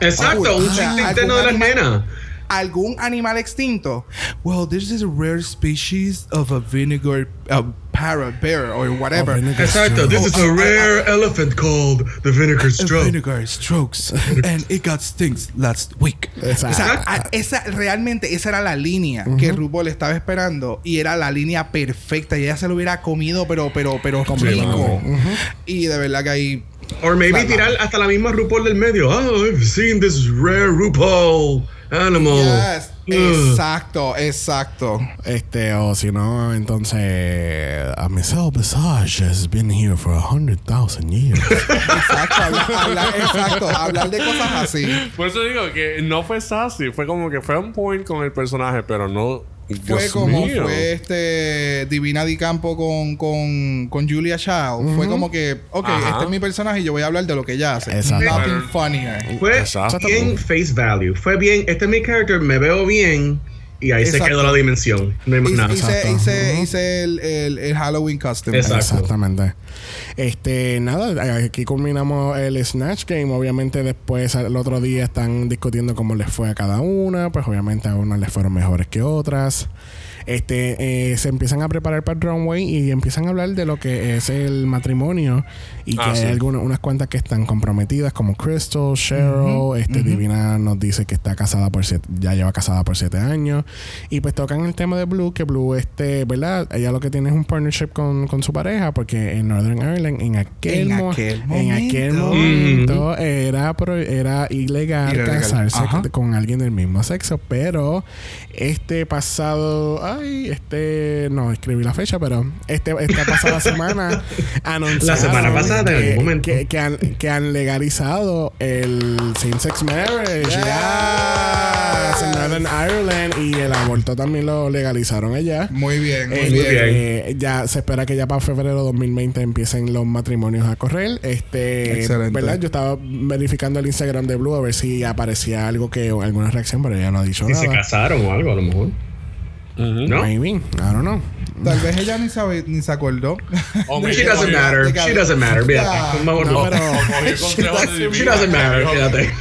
Exacto,
Ah,
un
sea,
chiste interno de las nenas.
¿Algún animal extinto? Well, this is a rare species of a vinegar uh, parrot bear or whatever.
Oh,
Exacto,
stroke.
this is a rare elephant called the vinegar stroke.
vinegar strokes and it got stings last week.
Exacto.
O sea, a- esa, realmente esa era la línea que RuPaul estaba esperando y era la línea perfecta y ella se lo hubiera comido pero pero pero rico. Y de verdad que ahí
Or maybe
Claro.
tirar hasta la misma RuPaul del medio. Oh, I've seen this rare RuPaul animal.
Yes, exacto, exacto.
Este, o si no, entonces, a Michelle Visage has been here for a hundred thousand years.
Exacto, hablar, hablar- exacto, hablar de cosas así.
Por eso digo que no fue sassy, fue como que fue un point con el personaje, pero no
fue
Dios
como
mío.
fue este Divina Di Campo con, con, con Julia Child. Fue como que, ok,
Ajá.
este es mi personaje y yo voy a hablar de lo que ella hace.
Exacto.
Nothing funnier.
Fue
Exacto.
bien face value. Fue bien, este es mi character, me veo bien. Y ahí se quedó la dimensión. No hay más
Hice,
nada.
hice, hice, hice el, el, el Halloween costume.
Exacto.
Exactamente. Este, nada, aquí culminamos el Snatch Game. Obviamente, después, el otro día están discutiendo cómo les fue a cada una. Pues, obviamente, a unas les fueron mejores que otras. Este, eh, se empiezan a preparar para el runway y empiezan a hablar de lo que es el matrimonio. Y que
Ah,
hay
sí.
algunas, unas cuantas que están comprometidas, como Crystal, Cheryl. este, Divina nos dice que está casada por siete, ya lleva casada por siete años. Y pues tocan el tema de Blue, que Blue, este, ¿verdad? Ella lo que tiene es un partnership con, con su pareja, porque en Northern Ireland, en aquel,
En
mo-
aquel
en aquel
momento.
momento era, pro- era ilegal,
Ilegal.
casarse
Ajá.
con alguien del mismo sexo. Pero este pasado, este, no escribí la fecha, pero este, esta pasada semana anunciaron
La semana pasada, en
que,
algún momento.
que, que han, que han legalizado el same-sex marriage.
Yes.
Yes, en Northern Ireland y el aborto también lo legalizaron allá.
Muy bien, muy
Este,
bien.
eh, ya se espera que ya para febrero de 2020 empiecen los matrimonios a correr. Este,
Excelente.
¿verdad? Yo estaba verificando el Instagram de Blue a ver si aparecía algo que alguna reacción, pero ella no ha dicho
Si se
nada.
casaron o algo, a lo mejor.
Ujú.
¿No?
Maybe, I don't know.
Tal vez ella ni, sabe, ni se acordó.
Oh, o
She doesn't matter. She doesn't matter.
Ya.
Fíjate. Vamos,
No,
no.
pero-
o cogí el
She doesn't matter.
Dijo
Fíjate.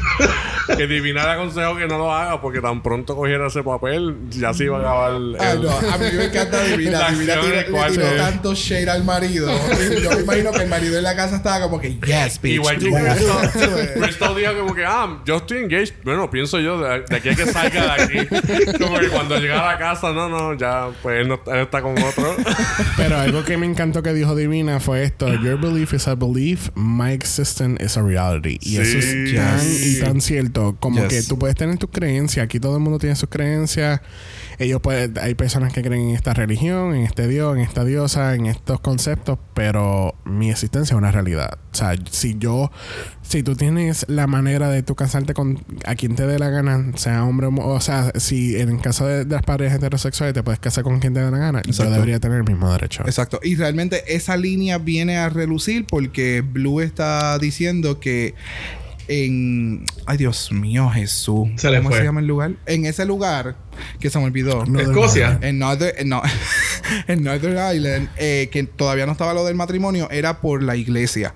Que Divina le aconsejó que no lo haga porque tan pronto cogiera ese papel, ya se iba a acabar el.
Ah, no, a mí me encanta Divina. Divina tiró
cuarto.
tanto shade al marido. Yo me imagino que el marido en la casa estaba como que, yes, bitch.
Igual que
it".
Crystal dijo como que, ah, yo estoy engaged. Bueno, pienso yo, de, de aquí a que salga de aquí. Como que cuando llega a la casa, no, no, ya, pues él, no, él está con otro.
Pero algo que me encantó que dijo Divina fue esto: Your belief is a belief, my existence is a reality. Y eso es tan
Yes.
y tan cierto. Como
Yes.
que tú puedes tener tus creencias. Aquí todo el mundo tiene sus creencias. Ellos pueden, hay personas que creen en esta religión, en este Dios, en esta diosa, en estos conceptos, pero mi existencia es una realidad. O sea, si yo, si tú tienes la manera de tú casarte con a quien te dé la gana, sea hombre o o sea, si en el caso de, de las parejas heterosexuales te puedes casar con quien te dé la gana,
Exacto.
yo debería tener el mismo derecho.
Exacto. Y realmente esa línea viene a relucir porque Blue está diciendo que en. Ay, Dios mío, Jesús.
Se
¿Cómo
fue.
se llama el lugar? En ese lugar que se me olvidó.
Escocia.
En Northern, en, no, en Northern Island, eh, que todavía no estaba lo del matrimonio, era por la iglesia.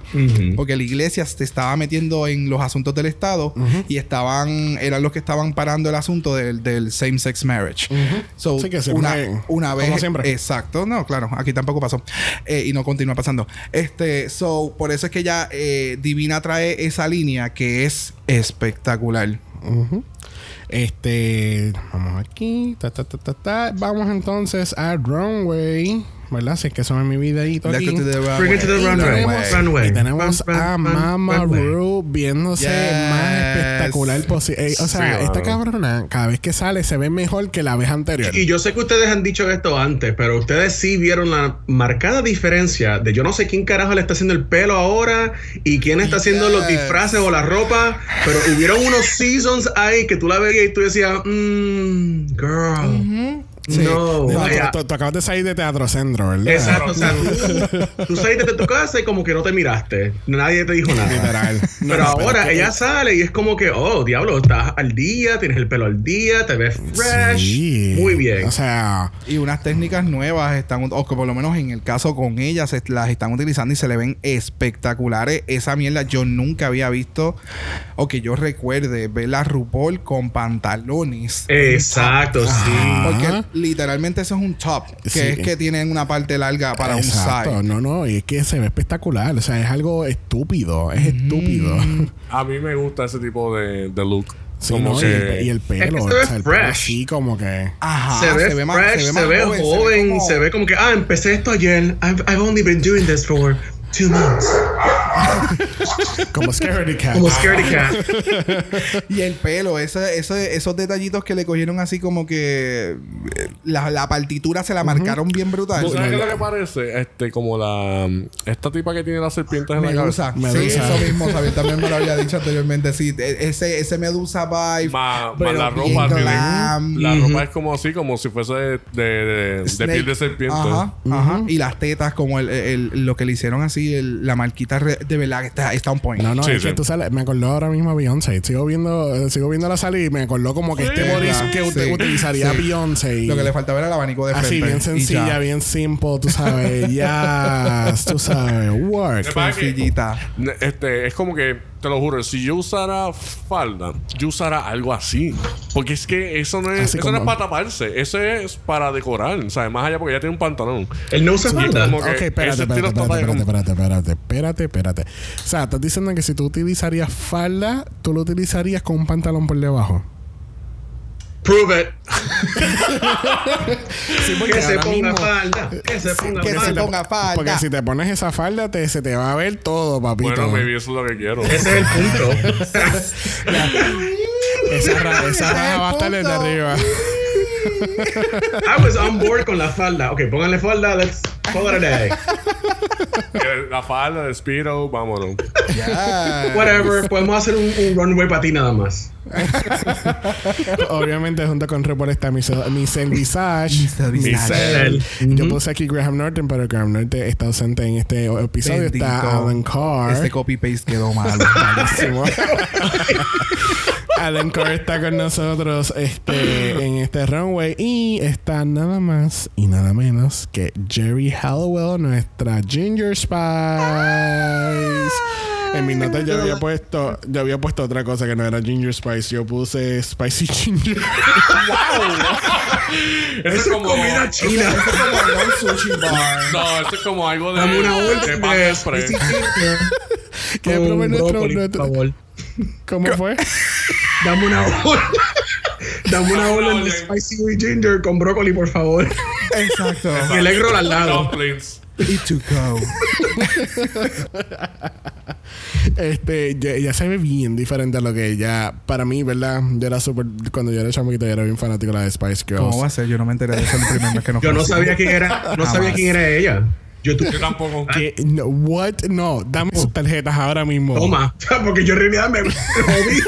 Porque la iglesia se estaba metiendo en los asuntos del Estado y estaban, eran los que estaban parando el asunto del, del same-sex marriage. So,
Sí, que siempre-
una, una vez.
como siempre.
Exacto, no, claro, aquí tampoco pasó. Eh, y no continúa pasando. Este, so, por eso es que ya eh, Divina trae esa línea que es espectacular.
Ujú. Este, vamos aquí, ta, ta, ta, ta, ta. Vamos entonces a Runway, ¿verdad? Si es que son en mi videito
Let's
aquí.
to the
Bring it to the
Y
runway.
tenemos,
Runway.
y tenemos
Run, run,
a Mama
runway.
Ru viéndose
Yes.
más espectacular posible. o sea,
Sí,
esta cabrona, cada vez que sale, se ve mejor que la vez anterior.
Y yo sé que ustedes han dicho esto antes, pero ustedes sí vieron la marcada diferencia de yo no sé quién carajo le está haciendo el pelo ahora y quién está haciendo los
Yes.
disfraces o la ropa, pero hubieron unos seasons ahí que tú la veías y tú decías, mmm, girl.
Sí.
No,
tú, tú- tú acabas de salir de Teatro Centro, ¿verdad?
Exacto, o sea, tú, tú saliste de tu casa y como que no te miraste. Nadie te dijo nada.
Literal. No,
Pero
no,
ahora
que-
ella sale y es como que, oh, diablo, estás al día, tienes el pelo al día, te ves fresh.
Sí.
Muy bien.
O sea,
Y unas técnicas nuevas están, o que por lo menos en el caso con ellas, se- las están utilizando y se le ven espectaculares. Esa mierda yo nunca había visto, o que yo recuerde, ver la RuPaul con pantalones.
Exacto, sí.
Porque literalmente eso es un top, que
Sí.
es que tienen una parte larga para
exacto.
un side.
No, no, y es que se ve espectacular. O sea, es algo estúpido. Es estúpido.
A mí me gusta ese tipo de, de look.
Sí,
como
¿no?
que.
y, y el pelo,
Es que se
o
ve
sea, el pelo así como que.
Ajá,
se ve
más-
fresh, se ve,
más
joven, se ve,
como-
como que, ah, empecé esto ayer. I've, I've only been doing this for two months.
Como Scaredy Cat.
Como Scaredy Cat.
Y el pelo, ese, ese- esos detallitos que le cogieron así como que eh, la, la partitura se la marcaron bien brutal.
¿Tú sabes qué es lo que parece? Este, como la... Esta tipa que tiene las serpientes en la
Medusa.
cabeza.
Sí,
Medusa.
eso mismo, ¿sabes? También me lo había dicho anteriormente. Sí, e- ese, ese Medusa vibe.
Más,
pero
la ropa
glam.
La ropa es como así, como si fuese de, de, de- de
Snake.
piel de serpiente.
Ajá, ajá. Y las tetas, como el, el- lo que le hicieron así, el- la marquita re- de verdad que está, está on point.
No, no,
Sí,
es
sí.
que tú sabes, me acordó ahora mismo a Beyoncé. Sigo viendo, eh, sigo viendo la salida y me acordó como que este body
¿verdad?
que usted
Sí,
utilizaría
sí.
Beyoncé. y-
Lo que le faltaba era el abanico de frente.
Así, bien sencilla, bien simple, tú sabes. Ya, tú sabes. Work.
Sencillita.
Este, es como que, te lo juro, si yo usara falda, yo usara algo así. Porque es que eso no es, eso no es para taparse, eso es para decorar. O sea, más allá porque ya tiene un pantalón.
Él no usa falda.
Ok, espérate, espérate, espérate, espérate, espérate, espérate. O sea, estás diciendo que si tú utilizarías falda, tú lo utilizarías con un pantalón por debajo.
Prove it.
Sí,
Que se ponga
mismo-
falda. Que se ponga
que se
falda.
ponga falda.
Porque si te pones esa falda, te, se te va a ver todo, papito.
Bueno, maybe eso es lo que quiero.
Ese es el punto.
esa esa raja va a estar desde arriba.
I was on board con la falda. Ok, pónganle falda. Let's call it a day.
Que La falda de Speedo, vámonos.
Whatever. Podemos hacer un, un runway para ti nada más.
Obviamente, junto con Report está Michelle Visage.
Michelle.
Yo puse aquí Graham Norton, pero Graham Norton está ausente en este episodio.
Bendito.
Está Alan Carr.
Este copy-paste quedó malo.
Malísimo. Alan Carr está con nosotros este, en este runway y está nada más y nada menos que Jerry Hallowell, nuestra Ginger Spice. En mis notas yo había puesto, yo había puesto otra cosa que no era Ginger Spice. Yo puse Spicy Ginger.
Eso es como.
Comida china.
Eso es como Lord Sushi Bar.
No, esto es como algo de.
Dame una
de
orden de spicy chicken
¿Qué probé nuestro, nuestro-. ¿Cómo fue?
Dame una orden. Dame una orden de spicy ginger con brócoli, por favor.
Exacto.
Y el al lado.
Y to go.
Este, ya, ya se ve bien diferente a lo que ella, para mí, ¿verdad? Yo era súper, cuando yo era chamaquito, yo era bien fanático de la de Spice Girls.
¿Cómo va a ser? Yo no me enteré de eso el primer mes que nos
Yo no
conocimos.
sabía quién era, no sabía quién era ella. Yo
Yo tampoco.
Que, no, what? No, dame sus tarjetas ahora mismo.
Toma, porque yo en realidad me me jodí.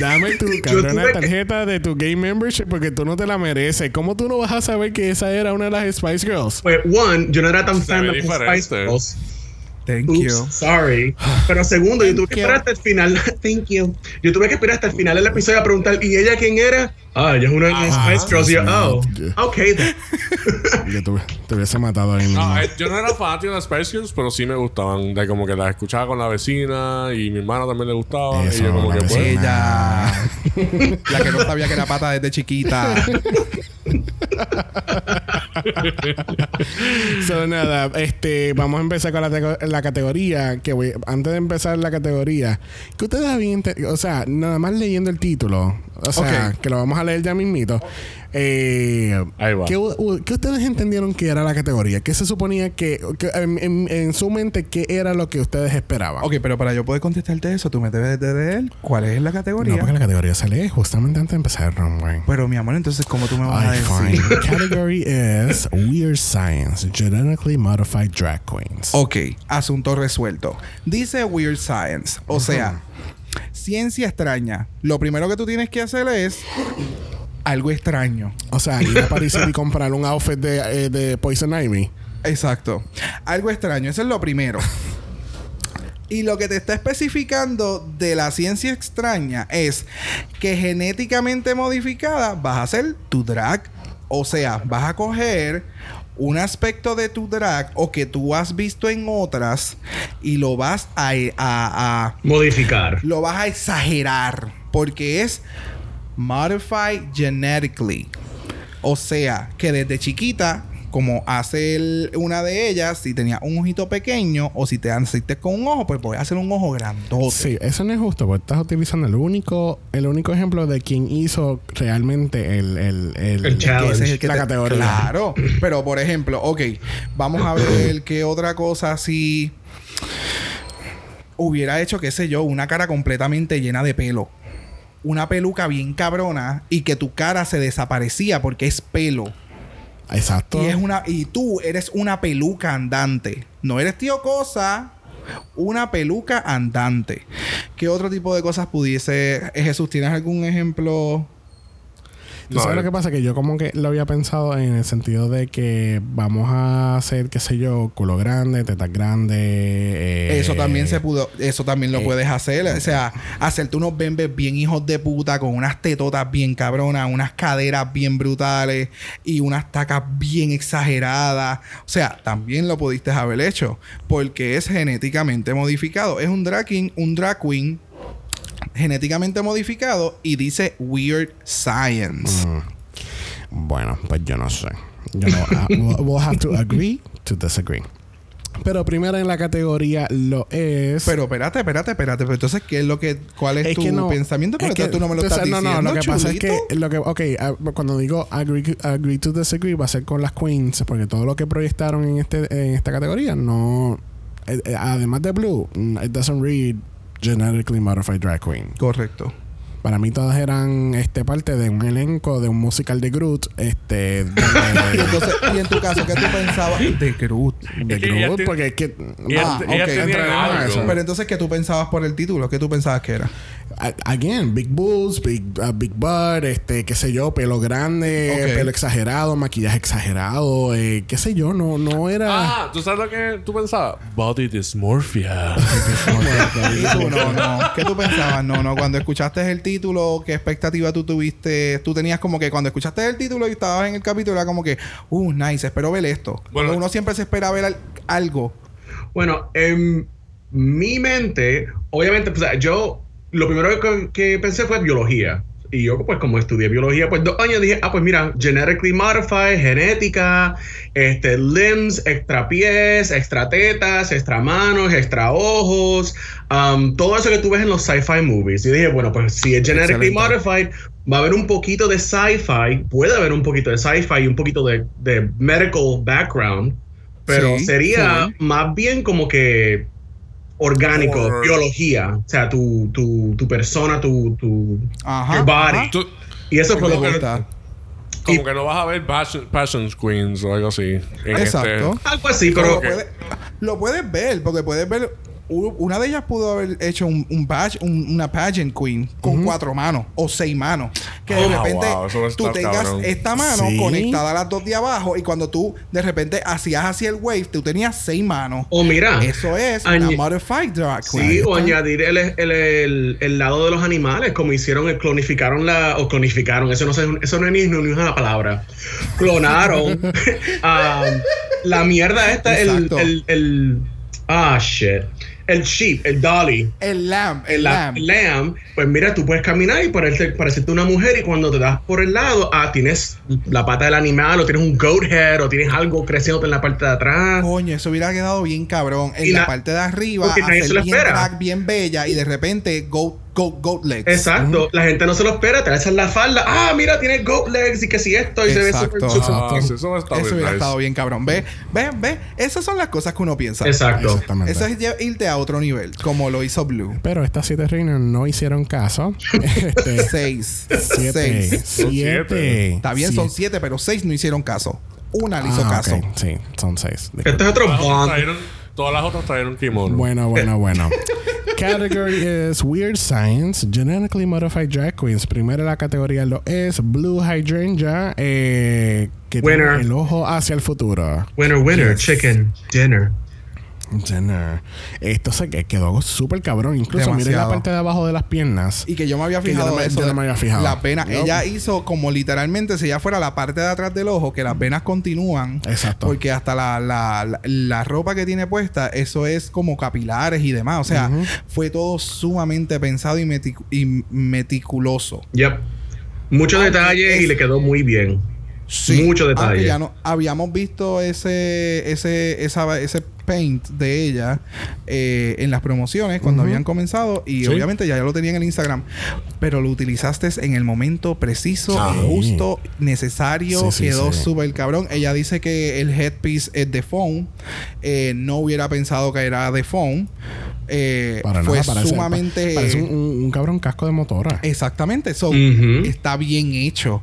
Dame tu cabrona
tuve
tarjeta de tu game membership porque tú no te la mereces. ¿Cómo tú no vas a saber que esa era una de las Spice Girls?
Pues, one, yo no era tan fan de las. Spice Girls.
Thank
Oops,
you.
sorry. Pero segundo, yo tuve que esperar hasta el final. Thank you. Yo tuve que esperar hasta el final del episodio a preguntar, ¿y ella quién era? Ah, ella es una de las Spice Girls. Yo, oh, ok.
Yo te, te hubiese matado ahí mismo.
No, eh, yo no era fanático de las Spice Girls, pero sí me gustaban. De como que las escuchaba con la vecina y mi hermana también le gustaba.
Eso,
y yo como
la
que pues.
Ella. la que no sabía que era pata desde chiquita.
So, nada, este, vamos a empezar con la, la categoría. Que voy, antes de empezar la categoría, que ustedes habían, o sea, nada más leyendo el título, o sea,
Ok.
que lo vamos a leer ya mismito. Eh,
Ahí va.
¿qué, qué ustedes entendieron que era la categoría? ¿Qué se suponía que, que en, en- en su mente, qué era lo que ustedes esperaban?
ok, pero para yo poder contestarte eso, tú me debes de leer cuál es la categoría.
No, porque la categoría se lee justamente antes de empezar el runway.
Pero mi amor, entonces, ¿cómo tú me vas a
Ay,
decir?
Category is Weird Science, Genetically Modified Drag Queens.
Ok, asunto resuelto. Dice Weird Science. O sea, ciencia extraña. Lo primero que tú tienes que hacer es algo extraño.
O sea, ir a París y comprar un outfit de, eh, de Poison Ivy.
Exacto. Algo extraño. Eso es lo primero. Y lo que te está especificando de la ciencia extraña es que genéticamente modificada vas a hacer tu drag. O sea, vas a coger un aspecto de tu drag o que tú has visto en otras y lo vas a, a- a-
Modificar.
lo vas a exagerar porque es modified genetically. O sea, que desde chiquita, como hace el- una de ellas, si tenía un ojito pequeño o si te naciste con un ojo, pues voy a hacer un ojo grandote.
Sí, eso no es justo, porque estás utilizando el único, el único ejemplo de quien hizo realmente el, el, el,
El
Que
challenge.
ese es el que
la
te-
categoría.
Claro. Pero, por ejemplo, ok, vamos a ver qué otra cosa así. hubiera hecho, qué sé yo, una cara completamente llena de pelo. Una peluca bien cabrona y que tu cara se desaparecía porque es pelo.
Exacto.
Y es una y tú eres una peluca andante. No eres tío cosa, una peluca andante. ¿Qué otro tipo de cosas pudiese eh, Jesús, ¿tienes algún ejemplo?
¿Tú sabes lo que pasa? Que yo como que lo había pensado en el sentido de que vamos a hacer, qué sé yo, culo grande, tetas grandes. eh,
Eso también se pudo, eso también lo
eh,
puedes hacer. O sea, hacerte unos bembes bien hijos de puta, con unas tetotas bien cabronas, unas caderas bien brutales y unas tacas bien exageradas. O sea, también lo pudiste haber hecho. Porque es genéticamente modificado. Es un drag king, un drag queen genéticamente modificado y dice weird science.
Bueno, pues yo no sé. Yo no, ah, we'll, we'll have to agree to disagree. Pero primero en la categoría lo es.
Pero espérate, espérate, espérate. Pero entonces, ¿qué es lo que, cuál es,
es
tu
no,
pensamiento?
es
Porque
que-
tú no me lo estás
entonces,
diciendo.
No, no, lo que pasa es que, lo que, ok, ah, cuando digo agree, agree to disagree va a ser con las queens, porque todo lo que proyectaron en este en esta categoría no, eh, eh, además de Blue, mm, it doesn't read genetically modified drag queen.
Correcto.
Para mí todas eran este parte de un elenco de un musical de Groot, este
Y,
donde-
entonces, y en tu caso, ¿qué tú pensabas? De Groot.
de Groot, porque es que
Ah,
ellas
ok.
tenían
Entraremos a
algo.
eso.
Pero entonces, ¿qué tú pensabas por el título? ¿Qué tú pensabas que era?
Again, big boobs, big, uh, big butt, este, qué sé yo, pelo grande, pelo exagerado, maquillaje exagerado, eh, qué sé yo, no, no era.
Ah, ¿tú sabes lo que tú pensabas? Body dysmorphia.
Y tú, no, no. ¿Qué tú pensabas? No, no. Cuando escuchaste el título, ¿qué expectativa tú tuviste? Tú tenías como que cuando escuchaste el título y estabas en el capítulo, era como que, uh, nice, espero ver esto.
Bueno.
Uno siempre se espera ver al- algo.
Bueno, en mi mente, obviamente, o sea, yo lo primero que, que pensé fue biología. Y yo, pues, como estudié biología, pues dos años dije, ah, pues mira, genetically modified, genética, este, limbs, extra pies, extra tetas, extra manos, extra ojos, um, todo eso que tú ves en los sci-fi movies. Y dije, bueno, pues si es genetically
Excelente.
modified, va a haber un poquito de sci-fi, puede haber un poquito de sci-fi y un poquito de, de medical background, pero
Sí,
sería más bien como que orgánico,
Or-
biología, o sea, tu, tu, tu persona, tu, tu
Ajá.
your body.
ajá.
Y eso fue lo que
como
Y-
que no vas a ver Passion, Passions Queens o algo así. en
Exacto.
este-
algo así,
Pero lo puedes ver, porque puedes ver. Una de ellas pudo haber hecho un, un badge, un- una pageant queen con cuatro manos o seis manos. Que de
Ah,
repente
wow,
tú
estar
tengas
cabrón.
esta mano
Sí.
conectada a las dos de abajo y cuando tú de repente hacías así el wave, tú tenías seis manos.
o mira,
Eso es una modified drag queen.
Sí, o añadir el, el, el- el lado de los animales, como hicieron, el clonificaron la, o clonificaron, eso no, sé, eso no es ni, ni una palabra. Clonaron ah, la mierda esta,
Exacto.
el, el, ah, shit, el sheep, el dolly.
El lamb, el
el la-
lamb.
lamb, pues mira, tú puedes caminar y parecerte, parecerte una mujer y cuando te das por el lado, ah, tienes la pata del animal o tienes un goat head o tienes algo creciéndote en la parte de atrás.
Coño, eso hubiera quedado bien cabrón. En la parte de arriba, hacer bien drag, bien bella y de repente goat, goat, goat legs.
Exacto, la gente no se lo espera, te alzas la falda, ah, mira, tiene goat legs y que si esto, y se ve
Exacto.
súper,
Ah, sí, eso está
Eso
bien
hubiera
nice.
estado bien cabrón. Ve, ve, ve. Esas son las cosas que uno piensa.
Exacto.
Exactamente.
Eso es irte a otro nivel, como lo hizo Blue.
Pero estas siete reinas no hicieron caso. Este,
Seis.
siete.
Seis.
Son
Siete.
Está bien, son siete, pero seis no hicieron caso. Una le hizo
Ah,
caso.
ok. Sí, son seis.
Este es otro bond.
Todas las otras trajeron kimono.
Bueno, bueno, bueno. Category is Weird Science, Genetically Modified Drag Queens. Primero la categoría lo es Blue Hydrangea, eh, que
Winner.
tiene el ojo hacia el futuro.
Winner, winner, chicken, dinner.
Jenner. Esto se que- quedó súper cabrón. Incluso miren la
Demasiado.
parte de abajo de las piernas.
Y que yo me había
Que yo
fijado
no me-
eso
yo no me había fijado.
Las venas.
Yo-
Ella hizo como literalmente si ella fuera la parte de atrás del ojo, que las venas continúan.
Exacto.
Porque hasta la, la, la, la ropa que tiene puesta, eso es como capilares y demás. O sea, fue todo sumamente pensado y, meticu- y meticuloso.
Yep. Muchos
Aunque
detalles
es-
y le quedó muy bien. Mucho
Aunque
detalle.
ya no habíamos visto ese ese esa, ese paint de ella eh, en las promociones cuando habían comenzado y
Sí.
obviamente ya, ya lo tenía en el Instagram, pero lo utilizaste en el momento preciso,
Ah.
justo, necesario,
Sí,
quedó súper cabrón. Ella dice que el headpiece es de foam, eh, no hubiera pensado que era de foam. Eh,
Para
fue
nada, parece,
sumamente...
parece un, un- un cabrón casco de motora.
Exactamente, so,
Ujú.
está bien hecho. O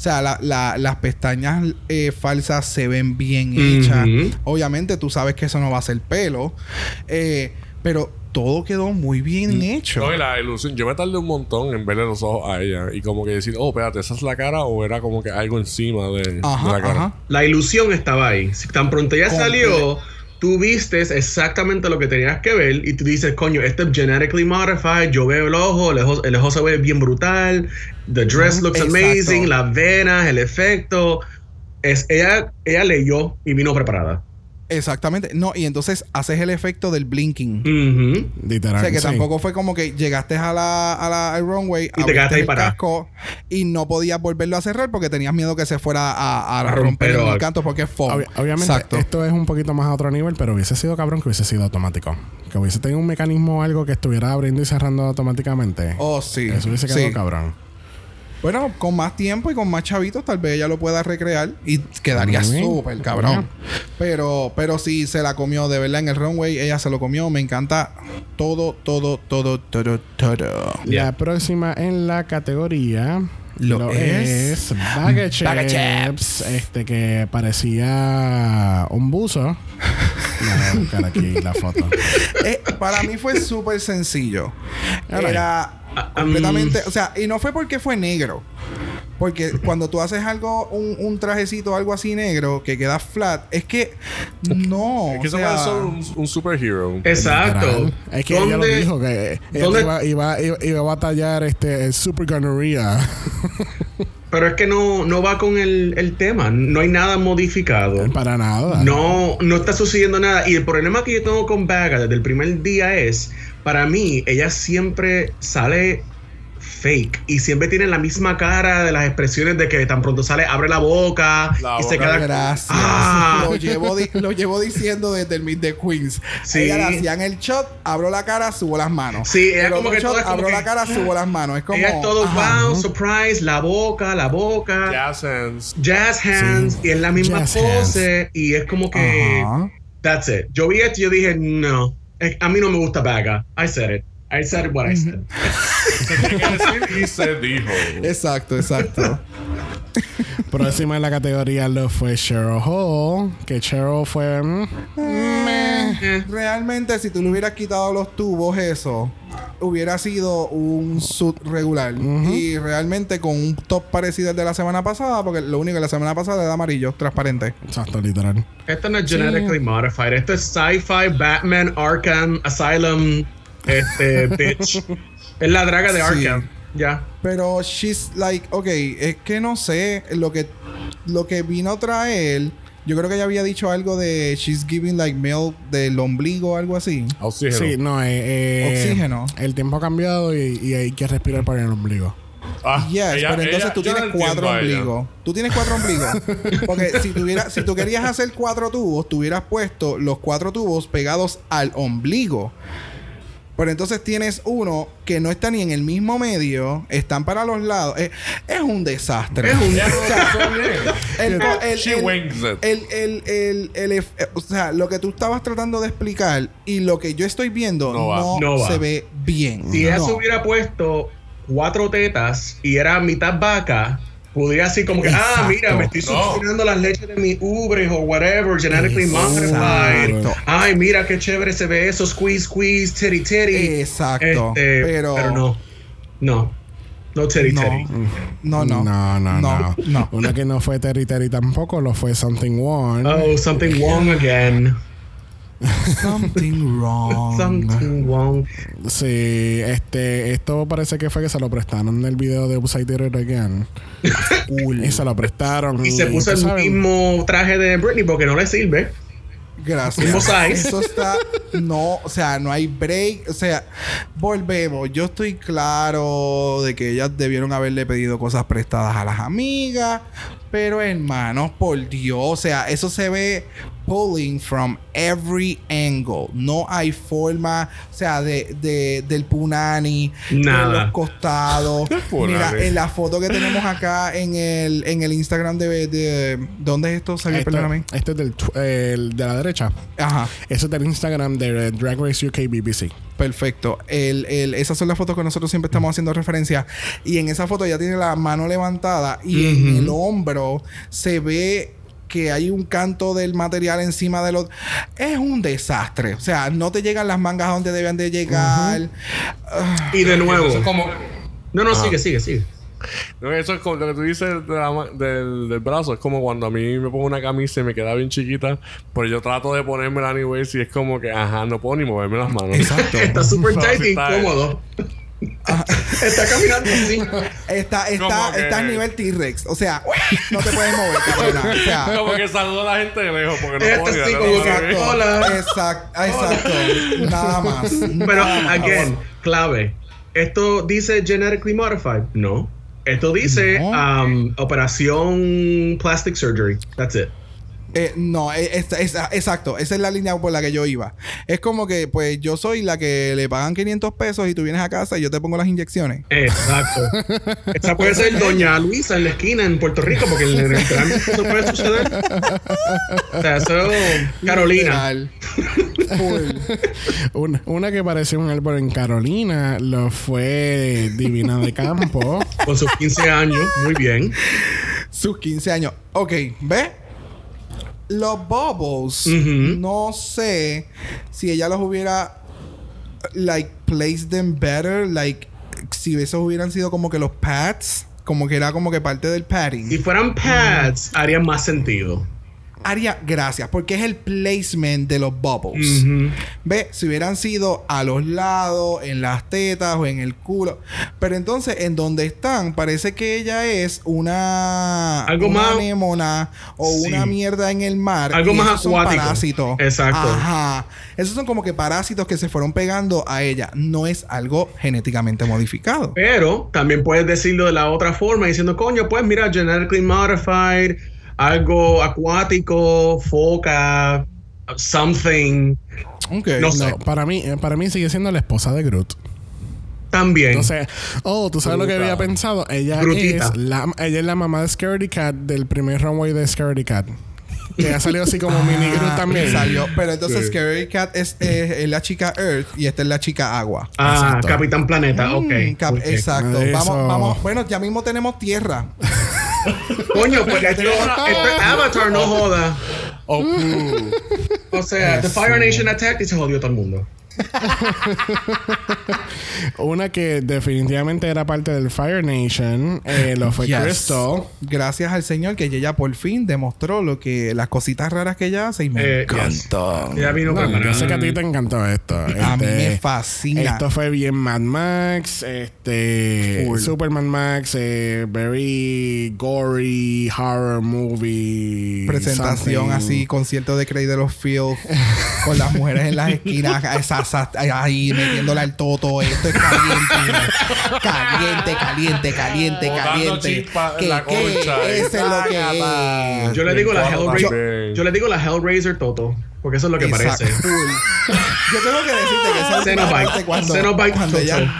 sea, la- la- las pestañas eh, falsas se ven bien hechas. Obviamente tú sabes que eso no va a ser pelo. eh, pero todo quedó muy bien hecho.
No, y la ilusión. Yo me tardé un montón en verle los ojos a ella. Y como que decir, oh, espérate, ¿esa es la cara? O era como que algo encima de, de
Ajá,
la cara.
ajá.
La ilusión estaba ahí. Si tan pronto ya
Comple-
salió, tú vistes exactamente lo que tenías que ver y tú dices, coño, este es genetically modified, yo veo el ojo, el ojo, el ojo se ve bien brutal, the dress looks
Exacto.
amazing, las venas, el efecto. Es, ella, ella leyó y vino preparada.
Exactamente. No, y entonces haces el efecto del blinking.
Literal.
O sea, que
sí.
tampoco fue como que llegaste a la, a la al runway
te
abriste
quedaste ahí parado.
y no podías volverlo a cerrar porque tenías miedo que se fuera a, a
A
romper el canto porque es foam.
Obvi- obviamente,
Exacto.
esto es un poquito más a otro nivel, pero hubiese sido cabrón que hubiese sido automático. Que hubiese tenido un mecanismo o algo que estuviera abriendo y cerrando automáticamente.
Oh, sí.
Eso hubiese quedado
Sí.
cabrón.
Bueno, con más tiempo y con más chavitos, tal vez ella lo pueda recrear y quedaría súper cabrón. Pero, pero sí se la comió de verdad en el runway, ella se lo comió. Me encanta todo, todo, todo, todo, todo.
Yeah.
La próxima en la categoría
Lo es-
es Bag of Chips. Este que parecía un buzo. Voy a buscar aquí la foto.
Eh, para mí fue súper sencillo. Era Completamente, o sea, y no fue porque fue negro. Porque cuando tú haces algo, un, un trajecito, algo así negro, que queda flat, es que no.
Es que
o sea,
ser un, un superhero.
Exacto.
Es que ella lo
¿Dónde-
dijo que ella iba, iba, iba, iba a batallar este, el super gonorrhea.
Pero es que no, no va con el, el tema. No hay nada modificado.
Para nada.
No, no está sucediendo nada. Y el problema que yo tengo con Vaga desde el primer día es, para mí, ella siempre sale fake y siempre tiene la misma cara de las expresiones de que tan pronto sale, abre la boca
La
y se
boca.
queda.
Gracias.
Ah.
Lo, llevo lo llevo diciendo desde el Meet the Queens.
Sí.
Ella le hacían el shot, abro la cara, subo las manos.
Sí, ella
El
como que
shot,
todo es como
abro
que-
la cara, subo las manos. Es como.
Ella es todo
ajá.
wow, surprise, la boca, la boca,
Jazz hands.
jazz hands,
Sí.
y es la misma
Jazz
pose, y es como que.
Ajá.
That's it. Yo vi esto y yo dije, no. A mí no me gusta Vaga. I said it. I said what I said.
Se tiene que decir y se dijo.
Exacto, exacto.
Próxima en la categoría lo fue Cheryl Hall. Que Cheryl fue. mm, meh.
Eh.
Realmente, si tú le hubieras quitado los tubos, eso hubiera sido un suit regular. Y realmente con un top parecido al de la semana pasada, porque lo único que la semana pasada era amarillo, transparente.
Exacto, literal.
Esto no es genetically modified. Esto es sci-fi, Batman, Arkham, Asylum, este, bitch. Es la draga de
Sí.
Arkham. Ya.
Pero she's like, ok, es que no sé, lo que, lo que vino a traer, yo creo que ella había dicho algo de she's giving like milk del ombligo o algo así.
Oxígeno.
Sí, no, eh, eh,
Oxígeno.
El tiempo ha cambiado y, y hay que respirar por el ombligo.
Ah,
Yes,
ella-
pero entonces
ella-
tú tienes
no
cuatro ombligos. Tú tienes cuatro ombligos. Porque si, tuviera, si tú querías hacer cuatro tubos, tú hubieras puesto los cuatro tubos pegados al ombligo. Pero entonces tienes uno que no está ni en el mismo medio, están para los lados. Es, es un desastre.
Es un-
eh, o sea, lo que tú estabas tratando de explicar y lo que yo estoy viendo
No
no,
va.
No va.
se ve bien.
Si ella se hubiera puesto cuatro tetas y era mitad vaca, podría así como que, ah,
Exacto.
mira, me estoy
No.
succionando las leches de mi ubres o whatever, genetically modified. Ay, mira qué chévere se ve eso, squeeze, squeeze, titty, titty.
Exacto.
Este,
pero,
pero no. No. No titty,
No.
titty.
No, no.
No, no, no.
no.
Una que no fue Terry Terry tampoco, lo fue Something One.
Oh, something wrong again.
Something wrong.
Something wrong.
Sí, este, esto parece que fue que se lo prestaron en el video de Upside Down Again. Y se lo prestaron.
Y se puso el
sabes,
mismo traje de Britney porque no le sirve.
Gracias.
Mismo size.
Eso está. No, o sea, no hay break. O sea, volvemos. Yo estoy claro de que ellas debieron haberle pedido cosas prestadas a las amigas. Pero hermanos, por Dios. O sea, eso se ve pulling from every angle. No hay forma, o sea, de, de- del punani,
Nada.
de los costados. Mira, en la foto que tenemos acá en el, en el Instagram de, de ¿dónde es esto? Xavier?
Este,
Perdóname.
este es del, el de la derecha.
Ajá.
Eso es del Instagram de Drag Race UK BBC.
Perfecto. El, el- esas son las fotos que nosotros siempre estamos haciendo referencia. Y en esa foto ya tiene la mano levantada y en el hombro se ve que hay un canto del material encima de los... Es un desastre. O sea, no te llegan las mangas a donde deben de llegar.
Y de nuevo.
Eso es como.
No, no,
Ajá.
sigue, sigue, sigue.
No, eso es como lo que tú dices de la ma- del, del brazo. Es como cuando a mí me pongo una camisa y me queda bien chiquita. Pero yo trato de ponérmela anyways y es como que, ajá, no puedo ni moverme las manos.
Exacto.
Está súper tight y
está-
está caminando así.
Está, está,
que-
está a nivel T-Rex. O sea, no te puedes mover, cabrona. O sea,
como que saludo a la gente de lejos porque no puedo ni
sí, como
exacto.
Hola.
Exacto. Exacto. Nada más.
Pero,
Nada más.
again, clave. ¿Esto dice genetically modified? No. Esto dice
No.
um, operación plastic surgery. That's it.
Eh, no, eh, es- es- exacto. Esa es la línea por la que yo iba. Es como que, pues, yo soy la que le pagan 500 pesos y tú vienes a casa y yo te pongo las inyecciones.
Exacto. Esa puede ser Doña Luisa en la esquina en Puerto Rico, porque en el eso puede suceder. O sea, eso Carolina.
Una, una que parecía un árbol en Carolina lo fue Divina de Campo.
Con sus 15 años. Muy bien.
Sus 15 años. Ok, ¿ves? Los bubbles, no sé si ella los hubiera, like, placed them better, like, si esos hubieran sido como que los pads, como que era como que parte del padding.
Si fueran pads, haría más sentido.
Haría gracias, porque es el placement de los bubbles.
Ujú.
Ve, si hubieran sido a los lados, en las tetas o en el culo. Pero entonces, en donde están, parece que ella es una.
Algo
una
más-
anémona o
Sí.
una mierda en el mar.
Algo más
esos son
acuático.
parásitos.
Exacto.
Ajá. Esos son como que parásitos que se fueron pegando a ella. No es algo genéticamente modificado.
Pero también puedes decirlo de la otra forma, diciendo, coño, pues mira, genetically modified, algo acuático, foca, something.
Ok.
No sé.
No, para mí, eh, para mí sigue siendo la esposa de Groot.
También.
Entonces, oh, tú sabes lo que había pensado. Ella
Brutita.
es la, ella es la mamá de Scaredy Cat del primer runway de Scaredy Cat. Que ha salido así como mini Groot
Ah,
también.
Salió. Pero entonces
Sí.
Scary Cat es, es- es la chica Earth y esta es la chica Agua.
ah,
Exacto.
Capitán Planeta, ok.
Mm, cap-
ok.
Exacto.
Eso.
Vamos, vamos. Bueno, ya mismo tenemos tierra.
Coño, pues esto, esto es Avatar, no joda.
Oh.
O sea, The Fire Nation Attack y se jodió todo el mundo.
Una que definitivamente era parte del Fire Nation eh, lo fue
Yes.
Crystal.
Gracias al Señor que ella por fin demostró lo que las cositas raras que ella hace y me
Eh,
encanta.
Ya vino
No, yo sé que a ti te encantó esto.
A mí
Este,
me fascina.
Esto fue bien Mad Max, este
Full.
Super Mad Max, eh, very gory horror movie.
Presentación
something.
así, concierto de Cradle of Filth con las mujeres en las esquinas, esas, esas- ahí metiéndole al toto. Esto es caliente, caliente, caliente, caliente, caliente. ¿Qué,
la
qué?
concha.
Eso es lo que es.
Yo le digo la Hellraiser. Yo le digo la Hellraiser Toto. Porque eso es lo que
Exacto,
parece.
Yo tengo que decirte que esa cuando, cuando ella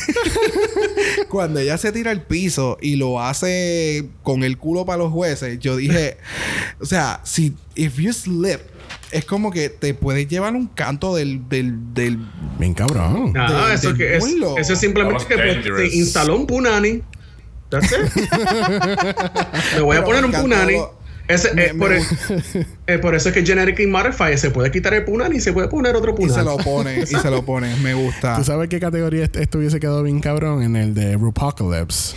cuando ella se tira al piso y lo hace con el culo para los jueces, yo dije, o sea, si if you slip es como que te puedes llevar un canto del del, del
Bien cabrón.
De-
eso,
del
que es, eso es simplemente que pues,
dangerous.
se instaló un punani. That's it. Le voy a poner
me
un punani.
lo-
Ese,
me-
eh,
me
por, eh, eso es que Genetically Modified se puede quitar el punani y se puede poner otro
y
punani.
se lo pone y se lo pone, me gusta.
¿Tú sabes qué categoría est- esto hubiese quedado bien cabrón? En el de Rupocalypse.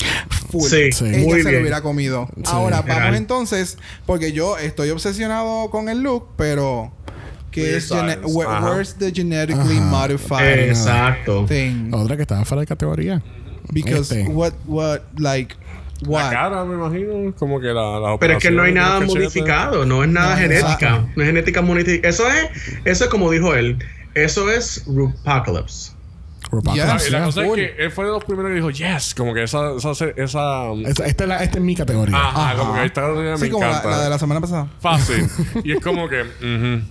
Full.
Sí,
Sí.
Ella
muy
se
bien.
lo hubiera comido. Ahora,
Literal.
vamos entonces, porque yo estoy obsesionado con el look, pero ¿qué
Weird
es where's the genetically
Ajá.
modified
Exacto.
thing?
Otra que estaba fuera de categoría.
Because
Este.
what what like
La
what
cara, me imagino. Como que la, la
Pero es que no hay nada modificado, no es nada
No,
genética.
exacto.
No es genética modificada. Eso es, eso es como dijo él. Eso es Rupocalypse.
Yes.
Ah, y la cosa es que él fue de los primeros que dijo, yes, como que esa, esa, esa,
Esta, esta es la- esta es mi categoría.
ajá, como que esta categoría
Sí,
me
como la,
encanta.
la de la semana pasada.
Fácil. y es como que, ujú.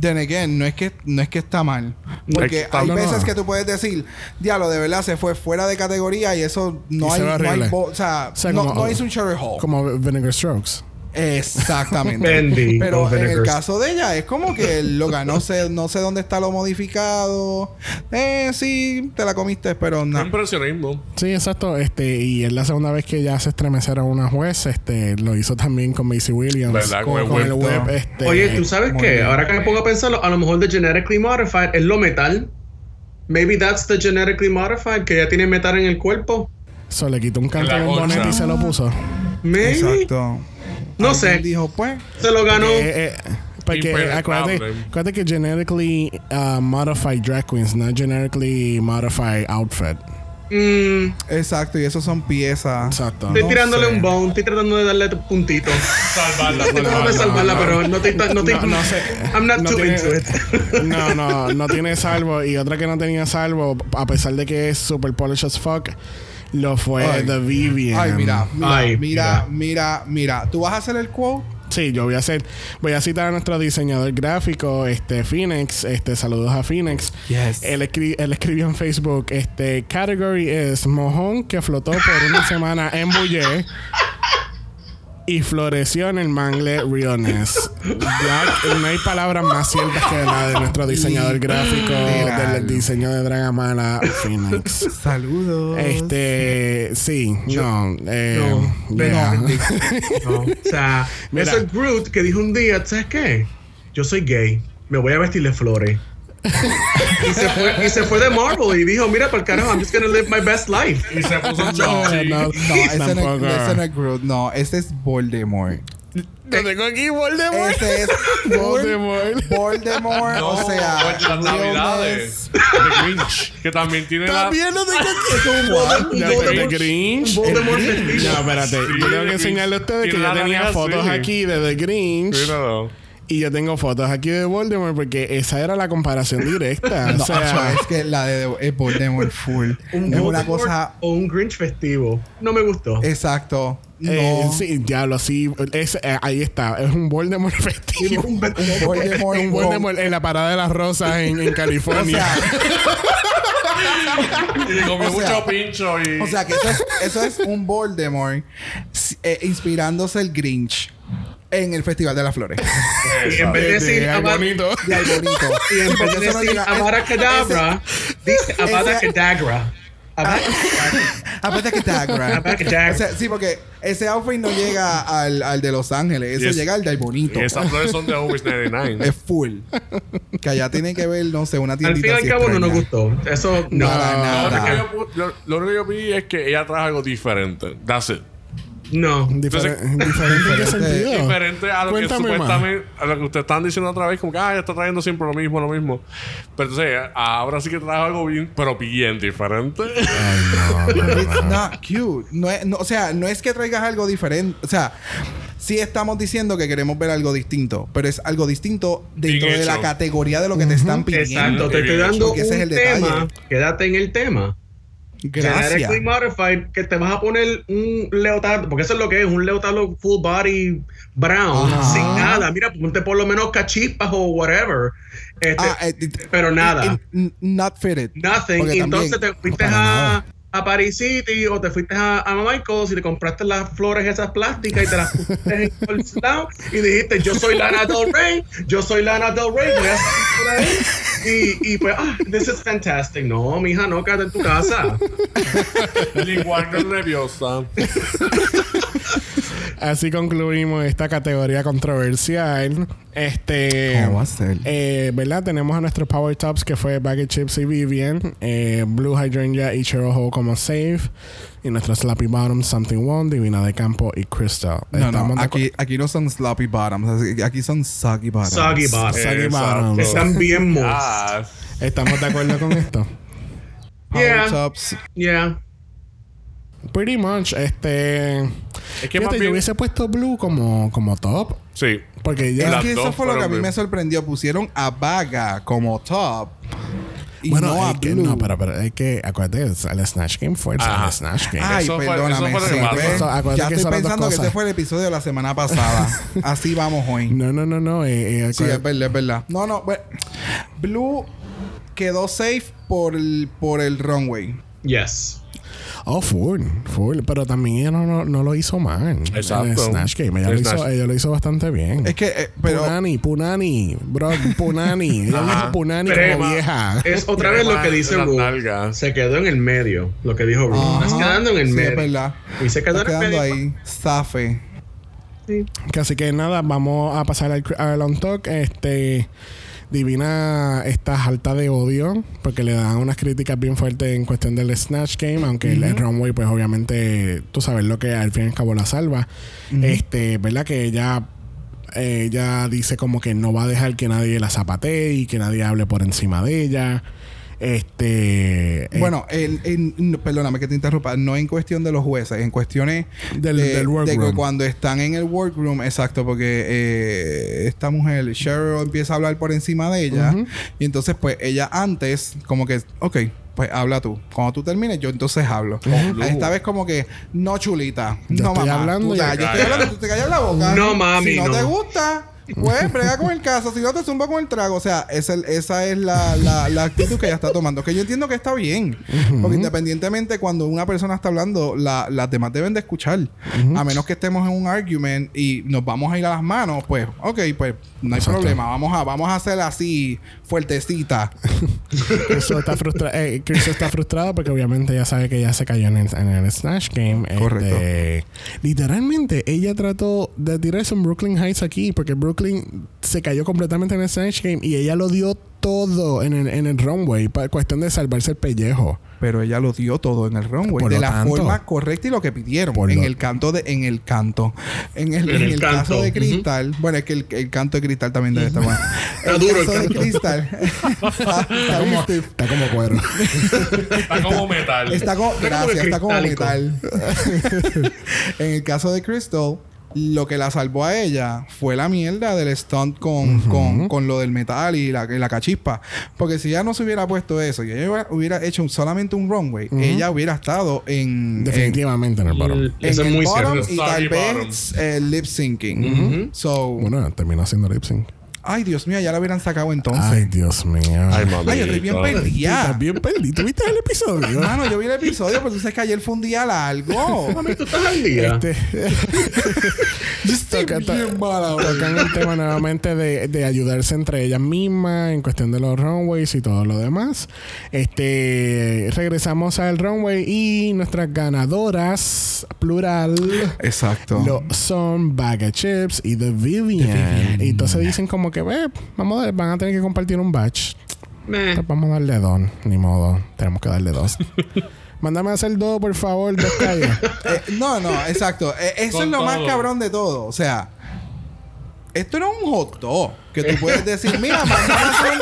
Then again, no es que, no es que está mal. Porque
Está-
hay
no, no.
veces que tú puedes decir, diablo, de verdad se fue fuera de categoría y eso no
Y
hay,
se
no hay o sea,
O sea,
no,
como-
no hizo un Cherry Hall.
Como Vinegar Strokes.
Exactamente.
Bendy
Pero en el caso de ella, es como que lo ganó, no sé, no sé dónde está lo modificado. Eh, sí, te la comiste, pero no.
Impresionismo.
Sí, exacto. Este, y es la segunda vez que ya se estremecieron una juez. Este, lo hizo también con Macy Williams.
¿Verdad? Con el
Con el
web.
Este,
Oye, ¿tú sabes qué?
bien.
Ahora que me pongo a pensarlo, a lo mejor de genetically modified es lo metal. Maybe that's the genetically modified, que ya tiene metal en el cuerpo.
So, le quitó un canto
concha.
bonete y se lo puso.
Maybe.
Exacto.
No sé.
dijo, pues,
Se lo ganó.
Eh, eh, porque acuérdate, acuérdate que genetically uh, modified drag queens, no genetically modified outfit.
Mm,
exacto, y eso son piezas.
Exacto.
estoy
No
tirándole
sé.
un bone, estoy tratando de darle puntitos.
Salvarla,
tratando de salvarla, pero no estoy... No, estoy
No, no sé.
I'm not
No
too
tiene-
into it.
No, no, no tiene salvo. Y otra que no tenía salvo, a pesar de que es super polish as fuck, lo fue
Ay.
The Vivian.
Ay, mira, mira,
Ay,
mira, mira, mira. ¿Tú vas a hacer el quote?
Sí, yo voy a hacer, voy a citar a nuestro diseñador gráfico, este Phoenix, este saludos a Phoenix.
Yes.
Él, escri- él escribió en Facebook, este category es mojón que flotó por una semana en Bulle y floreció en el mangle Riones. Ya no hay palabras más ciertas que la de nuestro diseñador gráfico del diseño de Dragamala Phoenix.
Saludos.
Este, sí, no, eh,
No,
yeah.
No, o sea,
Mira.
ese Groot que dijo un día, ¿sabes qué? Yo soy gay, me voy a vestir de flores. Y, se fue, y se fue de Marvel y dijo, mira, por el carajo, I'm just gonna live my best life.
Y se puso un
No, no,
No, ese no, ese no es Groot. No, ese es Voldemort.
Lo tengo aquí, Voldemort.
Ese es
Voldemort.
Voldemort.
No,
o sea,
las navidades. De Grinch. Que también tiene la...
También lo tengo aquí.
Es un
el Grinch.
Voldemort.
No, espérate.
Sí,
yo tengo que enseñarle a ustedes que yo
la
tenía fotos
así.
aquí de The Grinch.
Míralo.
Y yo tengo fotos aquí de Voldemort porque esa era la comparación directa.
No,
o sea,
es que la de es Voldemort full.
Un
es una cosa.
O un Grinch festivo. No me gustó.
Exacto. No.
eh, sí, diablo, sí. Es, eh, ahí está. Es un Voldemort festivo.
un, un Voldemort.
un Voldemort en la parada de las rosas en, California.
Y comió
O sea-
mucho pincho y...
o sea que eso es, eso es un Voldemort eh, inspirándose el Grinch en el Festival de las Flores.
Y en vez de
De-
decir
de
Avada-
bonito.
Y al bonito.
y en vez de decir Kedavra, dice. Avada
Aparte que Tagra. O sea, sí, porque ese outfit no llega al, al de Los Ángeles. Eso
Y es-
llega al del bonito.
Y esas flores son de Always 99.
Es full. que allá tiene que ver, no sé, una
Al
tiendita
fin y al cabo no nos
extraña.
gustó. Eso
No,
Lo
nada.
único, que yo, lo único que yo vi es que ella trajo algo diferente. That's it.
No.
Diferente, ¿Diferente en qué sentido?
Diferente a lo
Cuéntame
que
más.
supuestamente a lo que ustedes están diciendo otra vez, como que ah, ella está trayendo siempre lo mismo, lo mismo. Pero entonces, ahora sí que trajo algo bien, pero bien diferente.
It's not cute. No es, no, o sea, no es que traigas algo diferente. O sea, sí estamos diciendo que queremos ver algo distinto, pero es algo distinto dentro
Bien
de la categoría de lo que te están pidiendo.
Exacto, te estoy dando
Porque ese es
un
el detalle.
tema. Quédate en el tema.
Gracias.
Modified, que te vas a poner un leotardo, porque eso es lo que es, un leotardo full body brown,
Ajá.
sin nada. Mira, ponte por lo menos cachispas o whatever. Este,
Ah, eh, it-
pero nada.
in- not fitted.
Nothing. Entonces
también-
te fuiste a,
nada.
A Paris City o te fuiste a, a Michael's y te compraste las flores esas plásticas y te las pusiste en el lado y dijiste, yo soy Lana Del Rey, yo soy Lana Del Rey, voy a salir por ahí. Y, y pues, ah, this is fantastic. No, mija, no, quédate en tu casa.
Igual nerviosa.
Así concluimos esta categoría controversial. Este.
¿Cómo va a ser?
eh, ¿Verdad? Tenemos a nuestros Power Tops que fue Baggy Chips y Vivian. eh, Blue Hydrangea y Cheroho como Save. Y nuestros Slappy Bottoms, Something One, Divina de Campo y Crystal.
No,
Estamos
no,
de
aquí, aquí no son sloppy bottoms, aquí son soggy bottoms.
Soggy
acu-
bottom.
Soggy. Bottoms.
Están bien moist.
¿Estamos de acuerdo con esto?
Power
Yeah.
tops.
Yeah.
Pretty much. Este.
es que más
Fíjate, yo
bien...
hubiese puesto Blue como, como top.
Sí.
Porque ya.
Es que eso fue lo que a mí me sorprendió. Pusieron a Vaga como top. y
bueno,
no a
es que,
Blue.
no, pero, pero es que acuérdate, el Snatch Game fue el
Ajá.
Snatch Game.
Ay,
Eso fue-
perdóname.
eso fue pasó.
¿ves?
Eso, acuérdate
ya
que
estoy pensando que ese fue el episodio de la semana pasada. Así vamos hoy.
No, no, no, no. eh, eh,
Sí, es verdad, es verdad. No, no. bueno, Blue quedó safe por el, por el runway.
Yes.
Oh, full, full. Pero también ella no, no, no lo hizo mal.
Exacto.
El Snatch Game. Ella, lo
El
hizo,
Snatch.
ella lo hizo bastante bien.
Es que, eh, pero.
Punani, Punani, bro, Punani. Ella dijo Punani
Pero-
como vieja.
Es otra vez lo que dice Ru. Se quedó en el medio. Lo que dijo Ru. Estás quedando en el
Sí,
medio.
es verdad.
Y se quedó
Está
en el medio.
ahí. Zafe.
Que Así que nada, vamos a pasar al, al on talk. Este. Divina está alta de odio porque le dan unas críticas bien fuertes en cuestión del Snatch Game, aunque el, el runway, pues obviamente, tú sabes lo que al fin y al cabo la salva. Este, ¿verdad? Que ella, ella dice como que no va a dejar que nadie la zapatee y que nadie hable por encima de ella. Este. eh,
Bueno, el, perdóname que te interrumpa. No en cuestión de los jueces, en cuestiones
Del-
de,
del
de que
workroom.
cuando están en el workroom, exacto, porque eh, esta mujer, Cheryl, empieza a hablar por encima de ella. Y entonces, pues, ella antes, como que, ok, pues habla tú. Cuando tú termines, yo entonces hablo. Esta vez como que, no chulita.
Yo
no,
estoy
mamá.
hablando
Tú
y-
te- yo estoy hablando, tú te callas la boca.
No, mami,
Si no,
no.
te gusta, pues brega con el caso. Si no te zumba con el trago. O sea, esa, esa es la, la, la actitud que ella está tomando. Que yo entiendo que está bien. Porque independientemente cuando una persona está hablando, la- las demás deben de escuchar. A menos que estemos en un argument y nos vamos a ir a las manos, pues, ok, pues no hay
Exacto.
problema. Vamos a, vamos a hacer así, fuertecita.
Cristo está, frustra eh, Cristo está frustrado porque obviamente ella sabe que ella se cayó en el, en el Snatch Game.
Correcto.
Este, literalmente, ella trató de tirarse en Brooklyn Heights aquí porque Brooklyn se cayó completamente en el Snatch Game y ella lo dio todo en el, en el runway para cuestión de salvarse el pellejo.
Pero ella lo dio todo en el runway.
Por
de la
tanto.
forma correcta y lo que pidieron.
Por
en
lo-
el canto de... En el canto. En el,
En
en
el
el
canto.
caso de cristal. Bueno, es que el, el canto de cristal también debe estar bueno.
Está duro el
caso de
canto.
cristal. está, está como stiff.
Está como cuero.
Está como metal.
Está como, gracias, está como metal. en el caso de Crystal, lo que la salvó a ella fue la mierda del stunt con, con, con lo del metal y la, y la cachispa. Porque si ella no se hubiera puesto eso y ella hubiera, hecho un- solamente un runway, ella hubiera estado en, en,
Definitivamente en el bottom.
El-
en
Eso es
el
muy
bottom
cierto.
y tal vez eh, lip syncing. So,
Bueno, terminó haciendo lip sync.
Ay Dios mío, ya la hubieran sacado entonces.
Ay, Dios mío.
Ay, mami.
Ay, yo estoy bien
Tú
perdida.
Estás bien perdido. ¿Tuviste el episodio?
Mano, yo vi el episodio, pero tú sabes que ayer fue un día largo.
Mami, tú estás al día.
Este,
Yo estoy
toca-
bien mala
tocan el tema nuevamente de, de ayudarse entre ellas mismas en cuestión de los runways y todo lo demás. Este regresamos al runway y nuestras ganadoras, plural,
Exacto.
lo son Bag of Chips y The Vivian. Y entonces dicen como que, ve, vamos a van a tener que compartir un batch. Vamos a darle dos, ni modo, tenemos que darle dos. Mándame a hacer dos, por favor, dos calles.
Eh, no, no, exacto. Eh, eso
Con
es lo más cabrón de todo. O sea, esto no es un hot dog que tú puedes decir, mira, mándame a hacer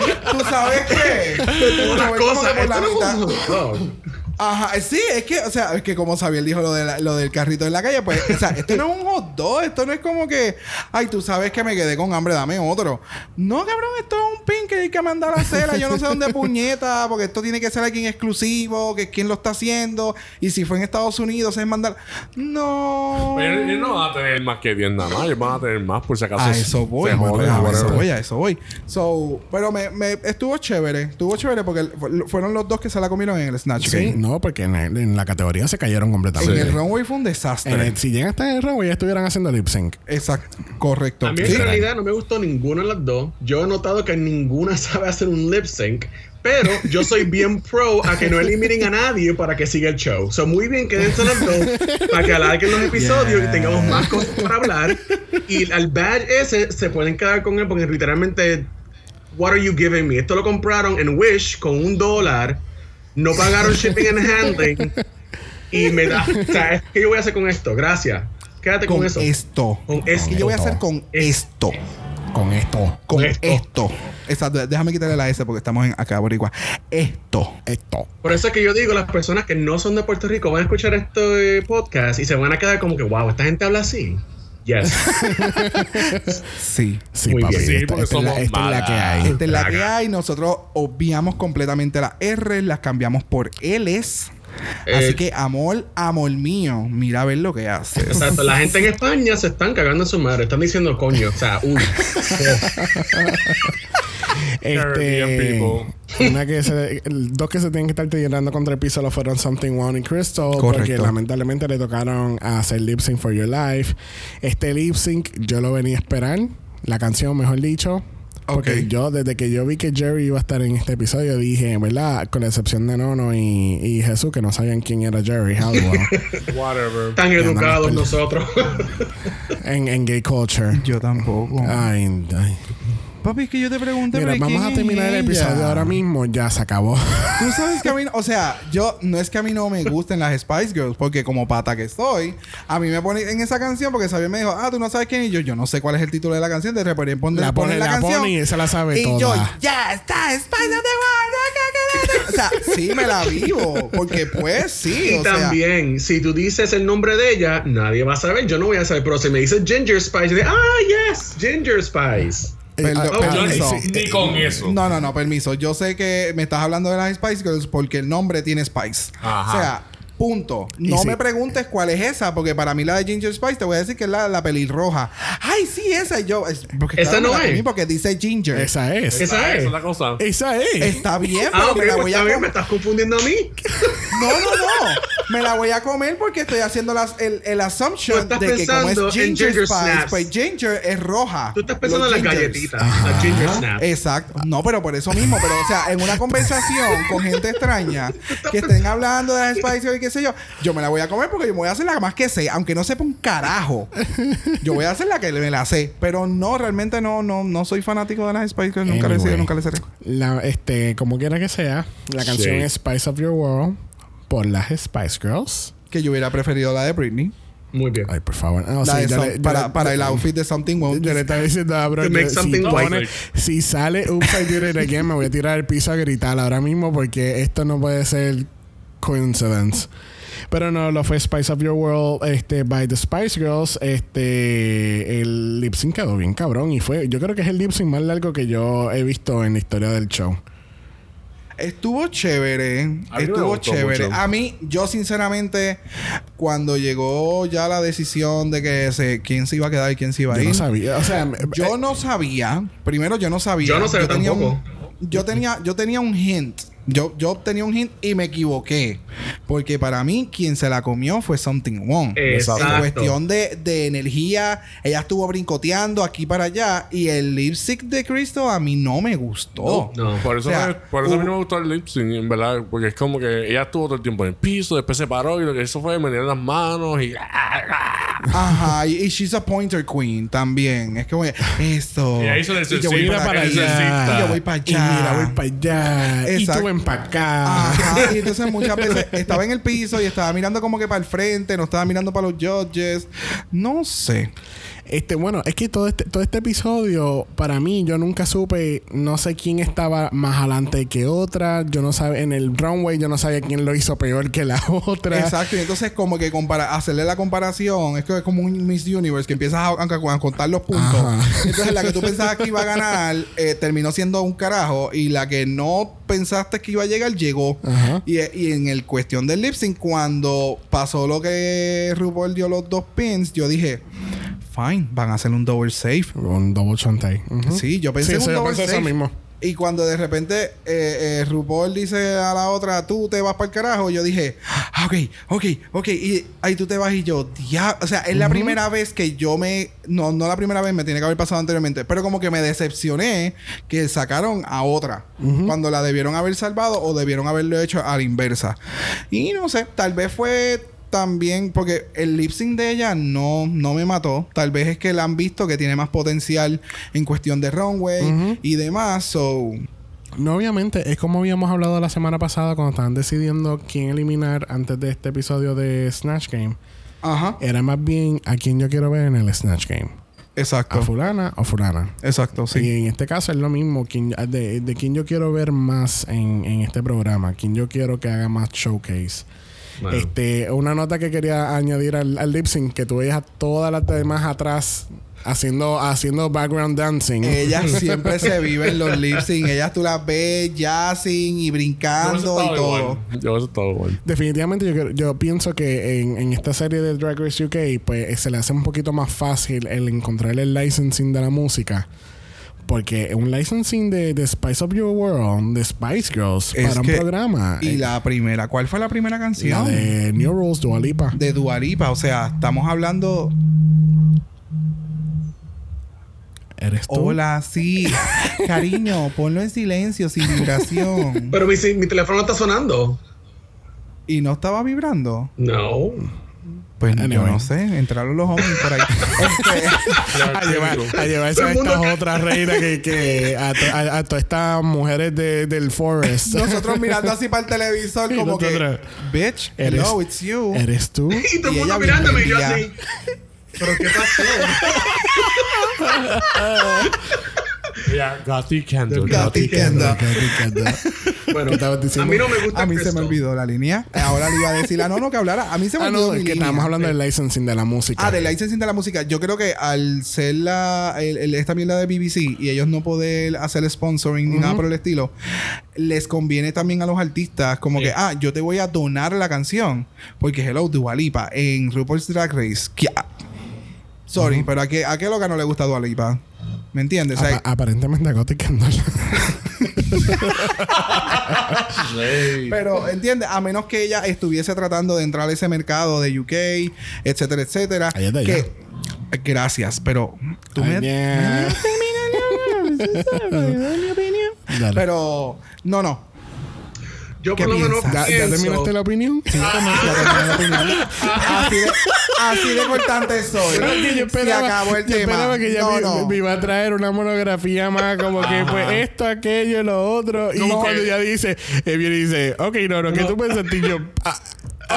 Tú sabes qué.
Una
que
cosa,
la
esto no es un hot dog.
Ajá, eh, sí, es que, o sea, es que como Xavier dijo lo, de la- lo del carrito en la calle, pues, o sea, esto no es un hot dog, esto no es como que, ay, tú sabes que me quedé con hambre, dame otro. No, cabrón, esto es un pin hay que mandar a hacer, yo no sé dónde puñeta, porque esto tiene que ser alguien exclusivo, que es quien lo está haciendo, y si fue en Estados Unidos es mandar. No.
Pero ellos no van a tener más que 10 nada más. Ellos van a tener más por si acaso.
A eso voy,
se joden,
a eso voy, a eso voy. So, pero me, me estuvo chévere, estuvo chévere porque fu- fueron los dos que se la comieron en el Snatch
Sí,
Game.
no, porque en, la- en la categoría se cayeron
En
completamente.
el runway fue un desastre.
En el- si llegan hasta el runway, ya estuvieran haciendo lip sync.
Exacto, correcto.
A mí
Sí.
en realidad no me gustó ninguna de las dos. Yo he notado que ninguna sabe hacer un lip sync. Pero yo soy bien pro a que no eliminen a nadie para que siga el show. So, muy bien, quédense las dos para que alarguen los episodios y tengamos más cosas para hablar. Y al badge ese se pueden quedar con él porque literalmente, what are you giving me? Esto lo compraron en Wish con un dólar. No pagaron shipping and handling. Y me da. O sea, ¿qué yo voy a hacer con esto? Gracias. Quédate con,
con
eso.
esto.
Con esto.
¿Qué yo voy a hacer con esto?
Con esto.
Con
esto.
esto. Exacto. Déjame quitarle la S porque estamos en acá, boricua. Esto.
Esto.
Por eso es que yo digo, las personas que no son de Puerto Rico van a escuchar este podcast y se van a quedar como que, wow, esta gente habla así. Yes.
Sí.
Sí,
Muy
papi.
bien.
Sí,
esta, es la,
somos
esta es la que hay.
Esta es la que hay. Nosotros obviamos completamente las R, las cambiamos por L's. Así
Eh,
que, amor, amor mío, mira a ver lo que haces.
Exacto. La gente en España se están cagando en su madre. Están diciendo coño. O sea, uy.
Este, una que se, dos que se tienen que estar tirando contra el piso lo fueron Something One y Crystal. Porque lamentablemente le tocaron a hacer lip sync for your life. Este lip sync yo lo venía a esperar. La canción, mejor dicho. Porque yo, desde que yo vi que Jerry iba a estar en este episodio, dije, ¿verdad? Con la excepción de Nono y, y Jesús, que no sabían quién era Jerry Halliwell
Whatever.
Tan educados nosotros.
en, en gay culture.
Yo tampoco.
Ay, ay.
Papi, es que yo te pregunté,
Mira,
pero
vamos
¿quién
a terminar el episodio ahora mismo. Ya se acabó.
Tú sabes que a mí, o sea, yo no es que a mí no me gusten las Spice Girls, porque como pata que soy, a mí me pone en esa canción porque Xavier me dijo, ah, tú no sabes quién, y yo, yo no sé cuál es el título de la canción, de repente ponen,
La pone,
la,
la
canción.
pone y esa la sabe
y
toda.
yo, ya está, Spice of the World. O sea, sí me la vivo, porque pues sí,
Y
o sea.
también, si tú dices el nombre de ella, nadie va a saber. Yo no voy a saber. Pero si me dices Ginger Spice, de, ah, yes, Ginger Spice.
Perdón,
ah,
Ni con eso.
No, no, no, permiso. Yo sé que me estás hablando de las Spice Girls porque el nombre tiene Spice.
Ajá.
O sea, punto. No
sí.
me preguntes cuál es esa, porque para mí la de Ginger Spice te voy a decir que es la, la pelirroja. Ay, sí, esa. Y yo, es- porque
Esa
claro,
no es.
Porque dice Ginger.
Esa es.
Esa
Esa
es.
es la cosa.
Esa es.
Está bien, pero
Ah, ok,
me la
pues
voy a
está bien, me
comer.
estás confundiendo a mí.
No, no, no. Me la voy a comer porque estoy haciendo las, el, el assumption de que como es Ginger,
Ginger
Spice,
Snaps.
pues Ginger es roja.
Tú estás pensando en las galletitas, las Ginger Snaps.
Exacto. No, pero por eso mismo. Pero, o sea, en una conversación con gente extraña que estén hablando de las Spice y qué sé yo, yo me la voy a comer porque yo me voy a hacer la más que sé, aunque no sepa un carajo. Yo voy a hacer la que me la sé. Pero no, realmente no, no, no soy fanático de las Spice Girls. Nunca le he sido,
Anyway.
nunca le seré.
La, este, como quiera que sea, la canción
Sí.
Spice of Your World por las Spice Girls.
Que yo hubiera preferido la de Britney.
Muy bien.
Ay, por favor. Ah, sí,
Some-
le-
para,
le-
para el outfit de Something Won't.
Yo le estaba diciendo a bro,
To
yo-
make
si, pone- sale Oops, I Did It Again, me voy a tirar al piso a gritar ahora mismo porque esto no puede ser coincidence. Pero no, lo fue Spice of Your World este, by the Spice Girls. Este, el lip sync quedó bien cabrón y fue, yo creo que es el lip sync más largo que yo he visto en la historia del show.
Estuvo chévere.
A
Estuvo chévere.
mucho.
A mí, yo sinceramente, cuando llegó ya la decisión de que se, quién se iba a quedar y quién se iba a
Yo
ir.
no sabía, o sea,
Yo
eh,
no sabía. Primero, yo no sabía.
Yo no sabía tampoco.
un- yo tenía, yo tenía un hint. Yo, yo tenía un hint y me equivoqué. Porque para mí, quien se la comió fue Something Wrong.
Exacto.
En cuestión de, de energía, ella estuvo brincoteando aquí para allá. Y el lip sync de Cristo a mí no me gustó.
No.
Por eso,
O sea,
me- por eso a mí no me gustó el lip sync, en verdad. Porque es como que ella estuvo todo el tiempo en el piso, después se paró y lo que hizo fue meter las manos y.
Ajá, y, y she's a pointer queen también. Es como que esto.
Y ahí hizo el
Y yo voy
para
aquí,
allá.
Y yo voy para
Y
allá.
mira, voy para allá. Y
Exacto.
Ven para acá.
Ajá, y entonces muchas veces estaba en el piso y estaba mirando como que para el frente, no estaba mirando para los judges. No sé.
Este, bueno, es que todo este, todo este episodio, para mí, yo nunca supe, no sé quién estaba más adelante que otra. Yo no sabía, en el runway, yo no sabía quién lo hizo peor que la otra.
Exacto, y entonces como que compara hacerle la comparación, es que es como un Miss Universe que empiezas a, a- a contar los puntos.
Ajá.
Entonces la que tú pensabas que iba a ganar eh, terminó siendo un carajo y la que no pensaste que iba a llegar llegó.
Ajá.
Y, y en el cuestión del lip sync, cuando pasó lo que RuPaul dio los dos pins, yo dije, fine, van a hacer un double safe.
Un double chantay.
Sí, yo pensé
Sí,
en un
yo
double
pensé eso
safe.
mismo.
Y cuando de repente eh, eh, RuPaul dice a la otra, tú te vas para el carajo, yo dije, ah, ok, ok, ok. Y ahí tú te vas y yo, ya. O sea, es la primera vez que yo me. No, no la primera vez, me tiene que haber pasado anteriormente. Pero como que me decepcioné que sacaron a otra. Cuando la debieron haber salvado o debieron haberlo hecho a la inversa. Y no sé, tal vez fue también porque el lip sync de ella no, no me mató. Tal vez es que la han visto que tiene más potencial en cuestión de runway y demás. So,
No, obviamente, es como habíamos hablado la semana pasada cuando estaban decidiendo quién eliminar antes de este episodio de Snatch Game.
ajá,
Era más bien a quién yo quiero ver en el Snatch Game.
exacto.
A fulana o fulana.
Exacto, sí.
Y en este caso es lo mismo. Quien, de, de quién yo quiero ver más en, en este programa. Quién yo quiero que haga más showcase.
Bueno.
Este, una nota que quería añadir al, al lip sync, que tú veías a todas las demás atrás haciendo, haciendo background dancing.
Ellas siempre se viven los lip sync. Ellas tú las ves jazzing y brincando y todo.
igual. Yo estado igual.
Definitivamente yo, yo pienso que en, en esta serie de Drag Race UK pues se le hace un poquito más fácil el encontrar el licensing de la música. Porque un licensing de, de Spice Up Your World, de Spice Girls,
Es
para un programa.
Y
eh,
la primera, ¿cuál fue la primera
la
canción?
de New Rules, Dua Lipa.
de Dualipa. O sea, estamos hablando.
¿Eres tú?
Hola, sí. Cariño, ponlo en silencio, sin vibración.
Pero mi, mi teléfono está sonando.
y no estaba vibrando.
No.
Pues yo no sé, entraron los hombres por ahí. Este,
a, llevar, a llevarse a estas otras reinas que, que a, to- a- a todas estas mujeres de, del Forest.
nosotros mirando así para el televisor,
Y
como que, bitch,
Eres-
hello, it's you.
¿Eres tú?
Y todo el mundo mirándome y yo así. ¿Pero qué pasó?
Ya, Gotti Candle.
Gotti Kendall.
Bueno,
¿Qué estabas
a mí no me gusta
A mí se me olvidó la línea. Ahora le iba a decir, ah, no, no, que hablara. A mí se me
Ah,
olvidó
no,
mi
es que
línea.
estábamos hablando del licensing de la música.
Ah, del licensing de la música. Yo creo que al ser la, el- el- esta mierda de BBC y ellos no poder hacer sponsoring ni nada por el estilo, les conviene también a los artistas como que, ah, yo te voy a donar la canción. Porque Hello, Dua Lipa en RuPaul's Drag Race. ah, Sorry, pero a qué, a qué loca no le gusta Dua Lipa. ¿Me entiendes? O sea,
Apa- aparentemente a Kendall.
Sí.
Pero, ¿entiendes? A menos que ella estuviese tratando de entrar a ese mercado de UK, etcétera, etcétera.
Ahí está,
que, Gracias, pero tú me...
Ay, yeah. Dale.
Pero, no, no.
Yo
¿Qué
por lo menos
piensas?
¿Ya, ya terminaste la opinión?
Sí, ya la opinión. Así de, así de cortante soy.
Que yo
Se
esperaba,
acabó el
yo
tema.
esperaba que ya
no,
me,
no.
me iba a traer una monografía más como que pues esto, aquello, lo otro. Y
No.
cuando ya dice, él viene y dice, ok, no, no, ¿qué tú pensaste? Y yo, ah,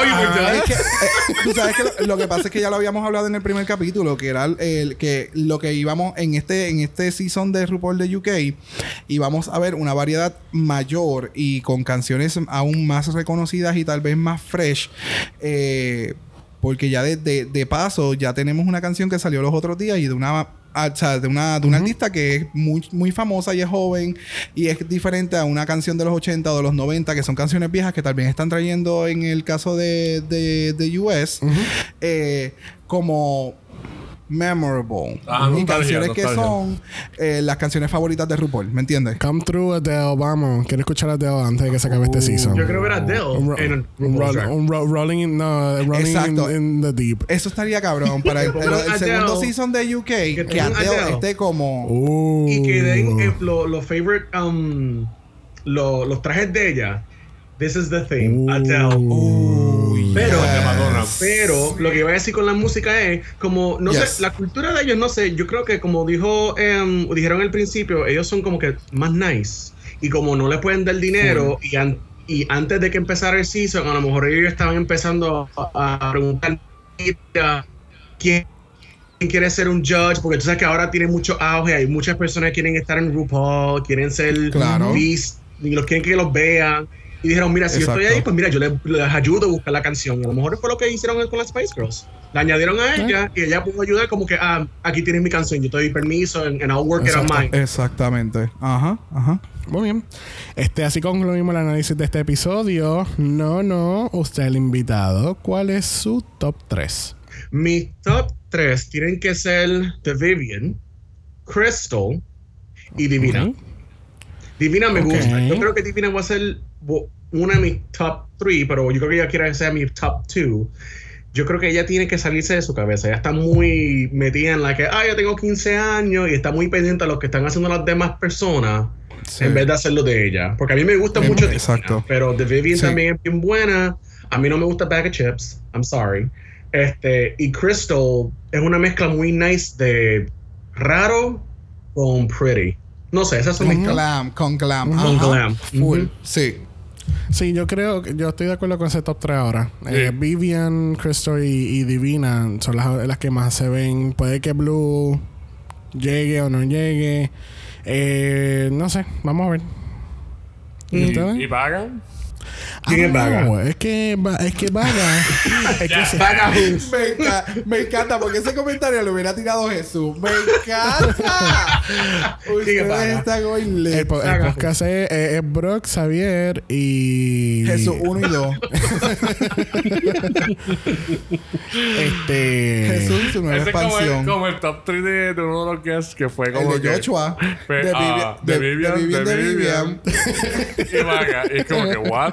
Oye, pues
Ah,
ya.
es que, eh, tú sabes que lo, lo que pasa es que ya lo habíamos hablado en el primer capítulo, que era el, el- que lo que íbamos en este en este season de RuPaul de UK íbamos a ver una variedad mayor y con canciones aún más reconocidas y tal vez más fresh. eh, porque ya de, de- de paso ya tenemos una canción que salió los otros días y de una o sea, de una, de una artista que es muy, muy famosa y es joven y es diferente a una canción de los 80 o de los 90 que son canciones viejas que vez están trayendo en el caso de, de, de US eh, como memorable
Ah,
y canciones que son eh, las canciones favoritas de RuPaul ¿me entiendes?
come through Adele, vamos. Quiero escuchar a Adele antes de que se acabe este season.
Yo creo que era Adele
Un, ro-
en
un
RuPaul's
ro-
Drag.
un ro- rolling in, no, rolling
Exacto.
in, in the deep.
eso estaría cabrón para el, el- el segundo season de UK que,
tengan
Adele,
Adele.
esté como
Uh.
Y que den eh, lo- los favorite, um, lo- los trajes de ella. This is the thing. Adele.
Uy,
Pero,
yes.
Pero lo que iba a decir con la música es como, no
Yes.
sé, la cultura de ellos, no sé, yo creo que como dijo, em, dijeron al principio, ellos son como que más nice. Y como no le pueden dar dinero, y, an- y antes de que empezara el season, a lo mejor ellos estaban empezando a, a preguntar "Mira, quién quién quiere ser un judge, porque tú sabes que ahora tiene mucho auge, hay muchas personas que quieren estar en RuPaul, quieren ser
Claro.
beast, y los quieren que los vean. Y dijeron, mira, si yo estoy ahí, pues mira, yo les, les ayudo a buscar la canción. A lo mejor fue lo que hicieron con las Spice Girls. La añadieron a ella y ella pudo ayudar como que, ah, aquí tienes mi canción, yo te doy permiso, and, and I'll work it on mine.
exactamente ajá ajá
Muy bien. Este, así concluimos el análisis de este episodio. No, no, usted el invitado. ¿Cuál es su top 3?
Mis top 3 tienen que ser The Vivian, Crystal y Divina. Divina me gusta. Yo creo que Divina va a ser una de mis top 3, pero yo creo que ella quiere que sea mi top 2. Yo creo que ella tiene que salirse de su cabeza. Ella está muy metida en la que, ah, yo tengo 15 años y está muy pendiente a lo que están haciendo las demás personas
Sí.
en vez de hacerlo de ella. Porque a mí me gusta
Bien,
mucho
exacto.
Divina, pero The Vivian
Sí.
también es bien buena. A mí no me gusta Bag of Chips. I'm sorry. Este, y Crystal es una mezcla muy nice de raro con pretty. No sé, esas son mis
con glam con glam
Con glam.
full sí
Sí, yo creo que yo estoy de acuerdo con ese top 3 ahora. Eh, Vivian, Crystal y, y Divina son las, las que más se ven. Puede que Blue llegue o no llegue. Eh, no sé, vamos a ver. ¿Y
¿Y,
ustedes?
y pagan?
¿Quién es Vaga?
No, es que, es que Vaga. es que se-
Vaga?
Me, enca- me encanta porque ese comentario lo hubiera tirado Jesús. ¡Me encanta! Ustedes están hoy
el, el podcast es, es- es Brock, Xavier y.
Jesús 1 y 2.
Este.
Jesús y su nueva
Ese es como el,
expansión.
como el top 3 de, de uno de los guests que fue como
El de
que-
Joshua. De
ah,
Vivian- de-
Vivian,
de Vivian, de Vivian.
y Vaga. Y es como que, what?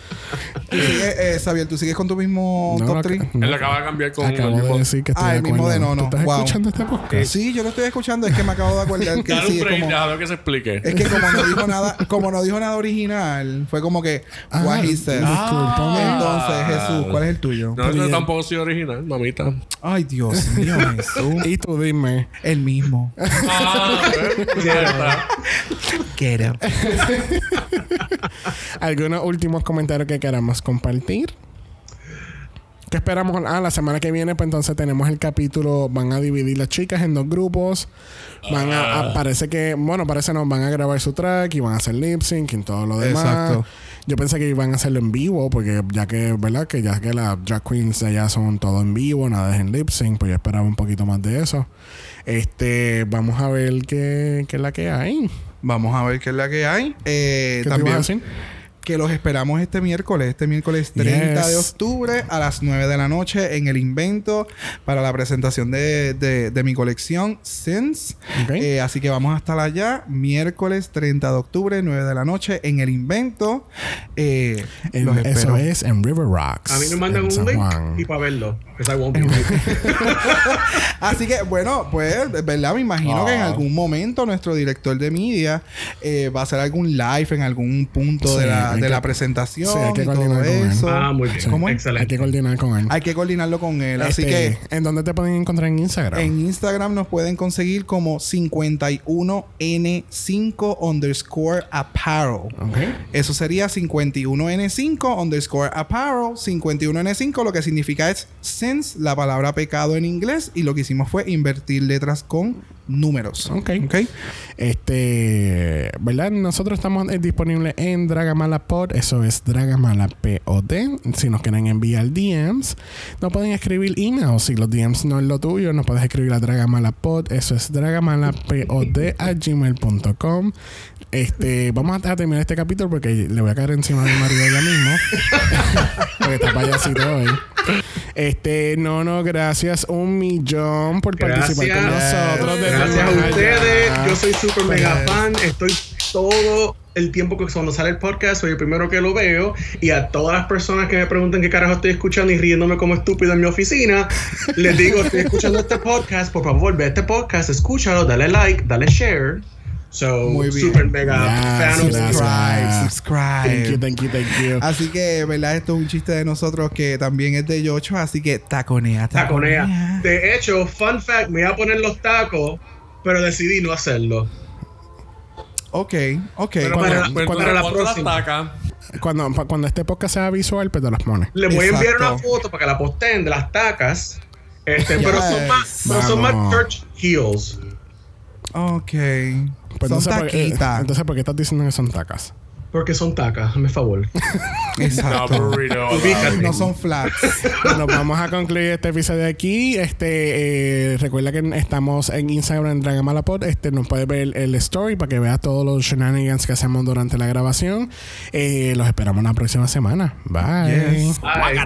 Tú sigues, eh, Xavier, ¿tú sigues con tu mismo
No,
top
no,
3?
no.
Él acaba de cambiar con
Acabo
el
de
mismo-
decir que estoy
Ah,
de
el mismo
acuerdo.
de Nono.
¿Tú estás
Wow.
escuchando este podcast?
Sí, yo lo estoy escuchando. Es que me acabo de acordar que
Dale
sí,
un
es
break,
como...
déjalo que se explique.
Es que como no dijo nada, como no dijo nada original, fue como que
Ah,
what he said.
discúlpame.
Entonces, Jesús, ¿cuál es el tuyo?
No,
ya-
tampoco sido original, mamita.
Ay, Dios mío, Jesús.
Y tú dime.
El mismo.
Ah, está.
Get him.
¿Algunos últimos comentarios que queramos compartir? ¿Qué esperamos? Ah, la semana que viene, pues entonces tenemos el capítulo. Van a dividir las chicas en dos grupos. Van a, a- parece que, bueno, parece no, van a grabar su track y van a hacer lip sync y todo lo demás.
Exacto.
Yo pensé que iban a hacerlo en vivo, porque ya que, ¿verdad? Que ya que las drag queens de allá son todo en vivo, nada es en lip sync, pues yo esperaba un poquito más de eso. Este, vamos a ver qué, qué es la que hay.
Vamos a ver qué es la que hay. Eh,
¿Qué te ibas a
también
decir?
Que los esperamos este miércoles, este miércoles 30 de octubre a las 9 de la noche en el Invento para la presentación de, de- de mi colección Sins. Eh, así que vamos a estar allá miércoles 30 de octubre, 9 de la noche en el Invento. Eh,
En-
los
eso es en River Rocks.
A mí me mandan un link
Juan.
y para verlo. Because I won't be there.
Así que, bueno, pues, ¿verdad? Me imagino que en
Ah.
algún momento nuestro director de media eh, va a hacer algún live en algún punto de,
Sí,
la, de
que-
la presentación
sí, hay que
y todo
coordinar con él.
eso.
Ah, muy bien.
¿Cómo es?
Hay
Excelente.
que coordinar con él.
Hay que coordinarlo con él. Así
Este,
que
¿En dónde te pueden encontrar en Instagram?
en Instagram nos pueden conseguir como 51N5 underscore apparel.
Ok.
Eso sería 51N5 underscore apparel. 51N5 lo que significa es since, la palabra pecado en inglés. Y lo que hicimos fue invertir letras con números.
Ok.
¿Ok?
Este, ¿verdad? Nosotros estamos disponibles en Dragamala Pod, eso es Dragamala POD. Si nos quieren enviar DMs, nos pueden escribir emails. Si los DMs no es lo tuyo, nos puedes escribir a Dragamala Pod, eso es dragamalapod a gmail.com. Este, vamos a, terminar este capítulo porque le voy a caer encima de mi marido ya mismo. porque está payasito hoy. Este, no, no, gracias un millón por participar con nosotros. desde
Gracias a ustedes. Yo soy súper mega
Pues-
fan. Estoy todo el tiempo que cuando sale el podcast soy el primero que lo veo. Y a todas las personas que me preguntan qué carajo estoy escuchando y riéndome como estúpido en mi oficina, les digo, estoy escuchando este podcast. Por favor, ve este podcast, escúchalo, dale like, dale share. So,
Muy bien.
super mega
Gracias,
fan of
gracias.
Subscribe,
Thank you,
subscribe.
thank you, thank you.
Así que, ¿verdad? Esto es un chiste de nosotros que también es de Yocho. Así que taconea, taconea.
taconea. De hecho, fun fact, me iba a poner los tacos, pero decidí no hacerlo.
Ok, ok.
Pero
Cuando-
para, para la próxima.
tacas.
Cuando, cuando este podcast sea visual, pues te las pones.
Le voy a enviar una foto para que la posteen de las tacas. Este, pero son más, pero son más church heels.
Ok.
Pues
Son
entonces, ¿por qué-
taquitas.
entonces, ¿por qué estás diciendo que son tacas?
Porque son tacas, hazme favor.
No,
Exacto.
burrito.
No son flats.
Nos vamos a concluir este episodio aquí. Este, eh, recuerda que estamos en Instagram en Dragamalapod. Este, nos puedes ver el story para que veas todos los shenanigans que hacemos durante la grabación. Eh, los esperamos la próxima semana. Bye.
Yes.
Ay.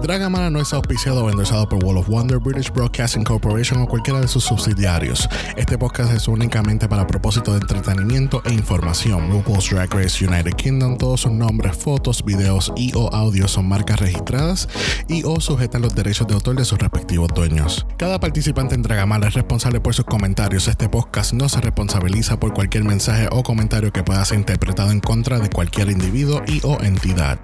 Dragamala no es auspiciado o endorsado por Wall of Wonder, British Broadcasting Corporation o cualquiera de sus subsidiarios. Este podcast es únicamente para propósito de entretenimiento e información. RuPaul's Drag Race United Kingdom, todos sus nombres, fotos, videos y o audios son marcas registradas y o sujetan los derechos de autor de sus respectivos dueños. Cada participante en Dragamala es responsable por sus comentarios. Este podcast no se responsabiliza por cualquier mensaje o comentario que pueda ser interpretado en contra de cualquier individuo y o entidad.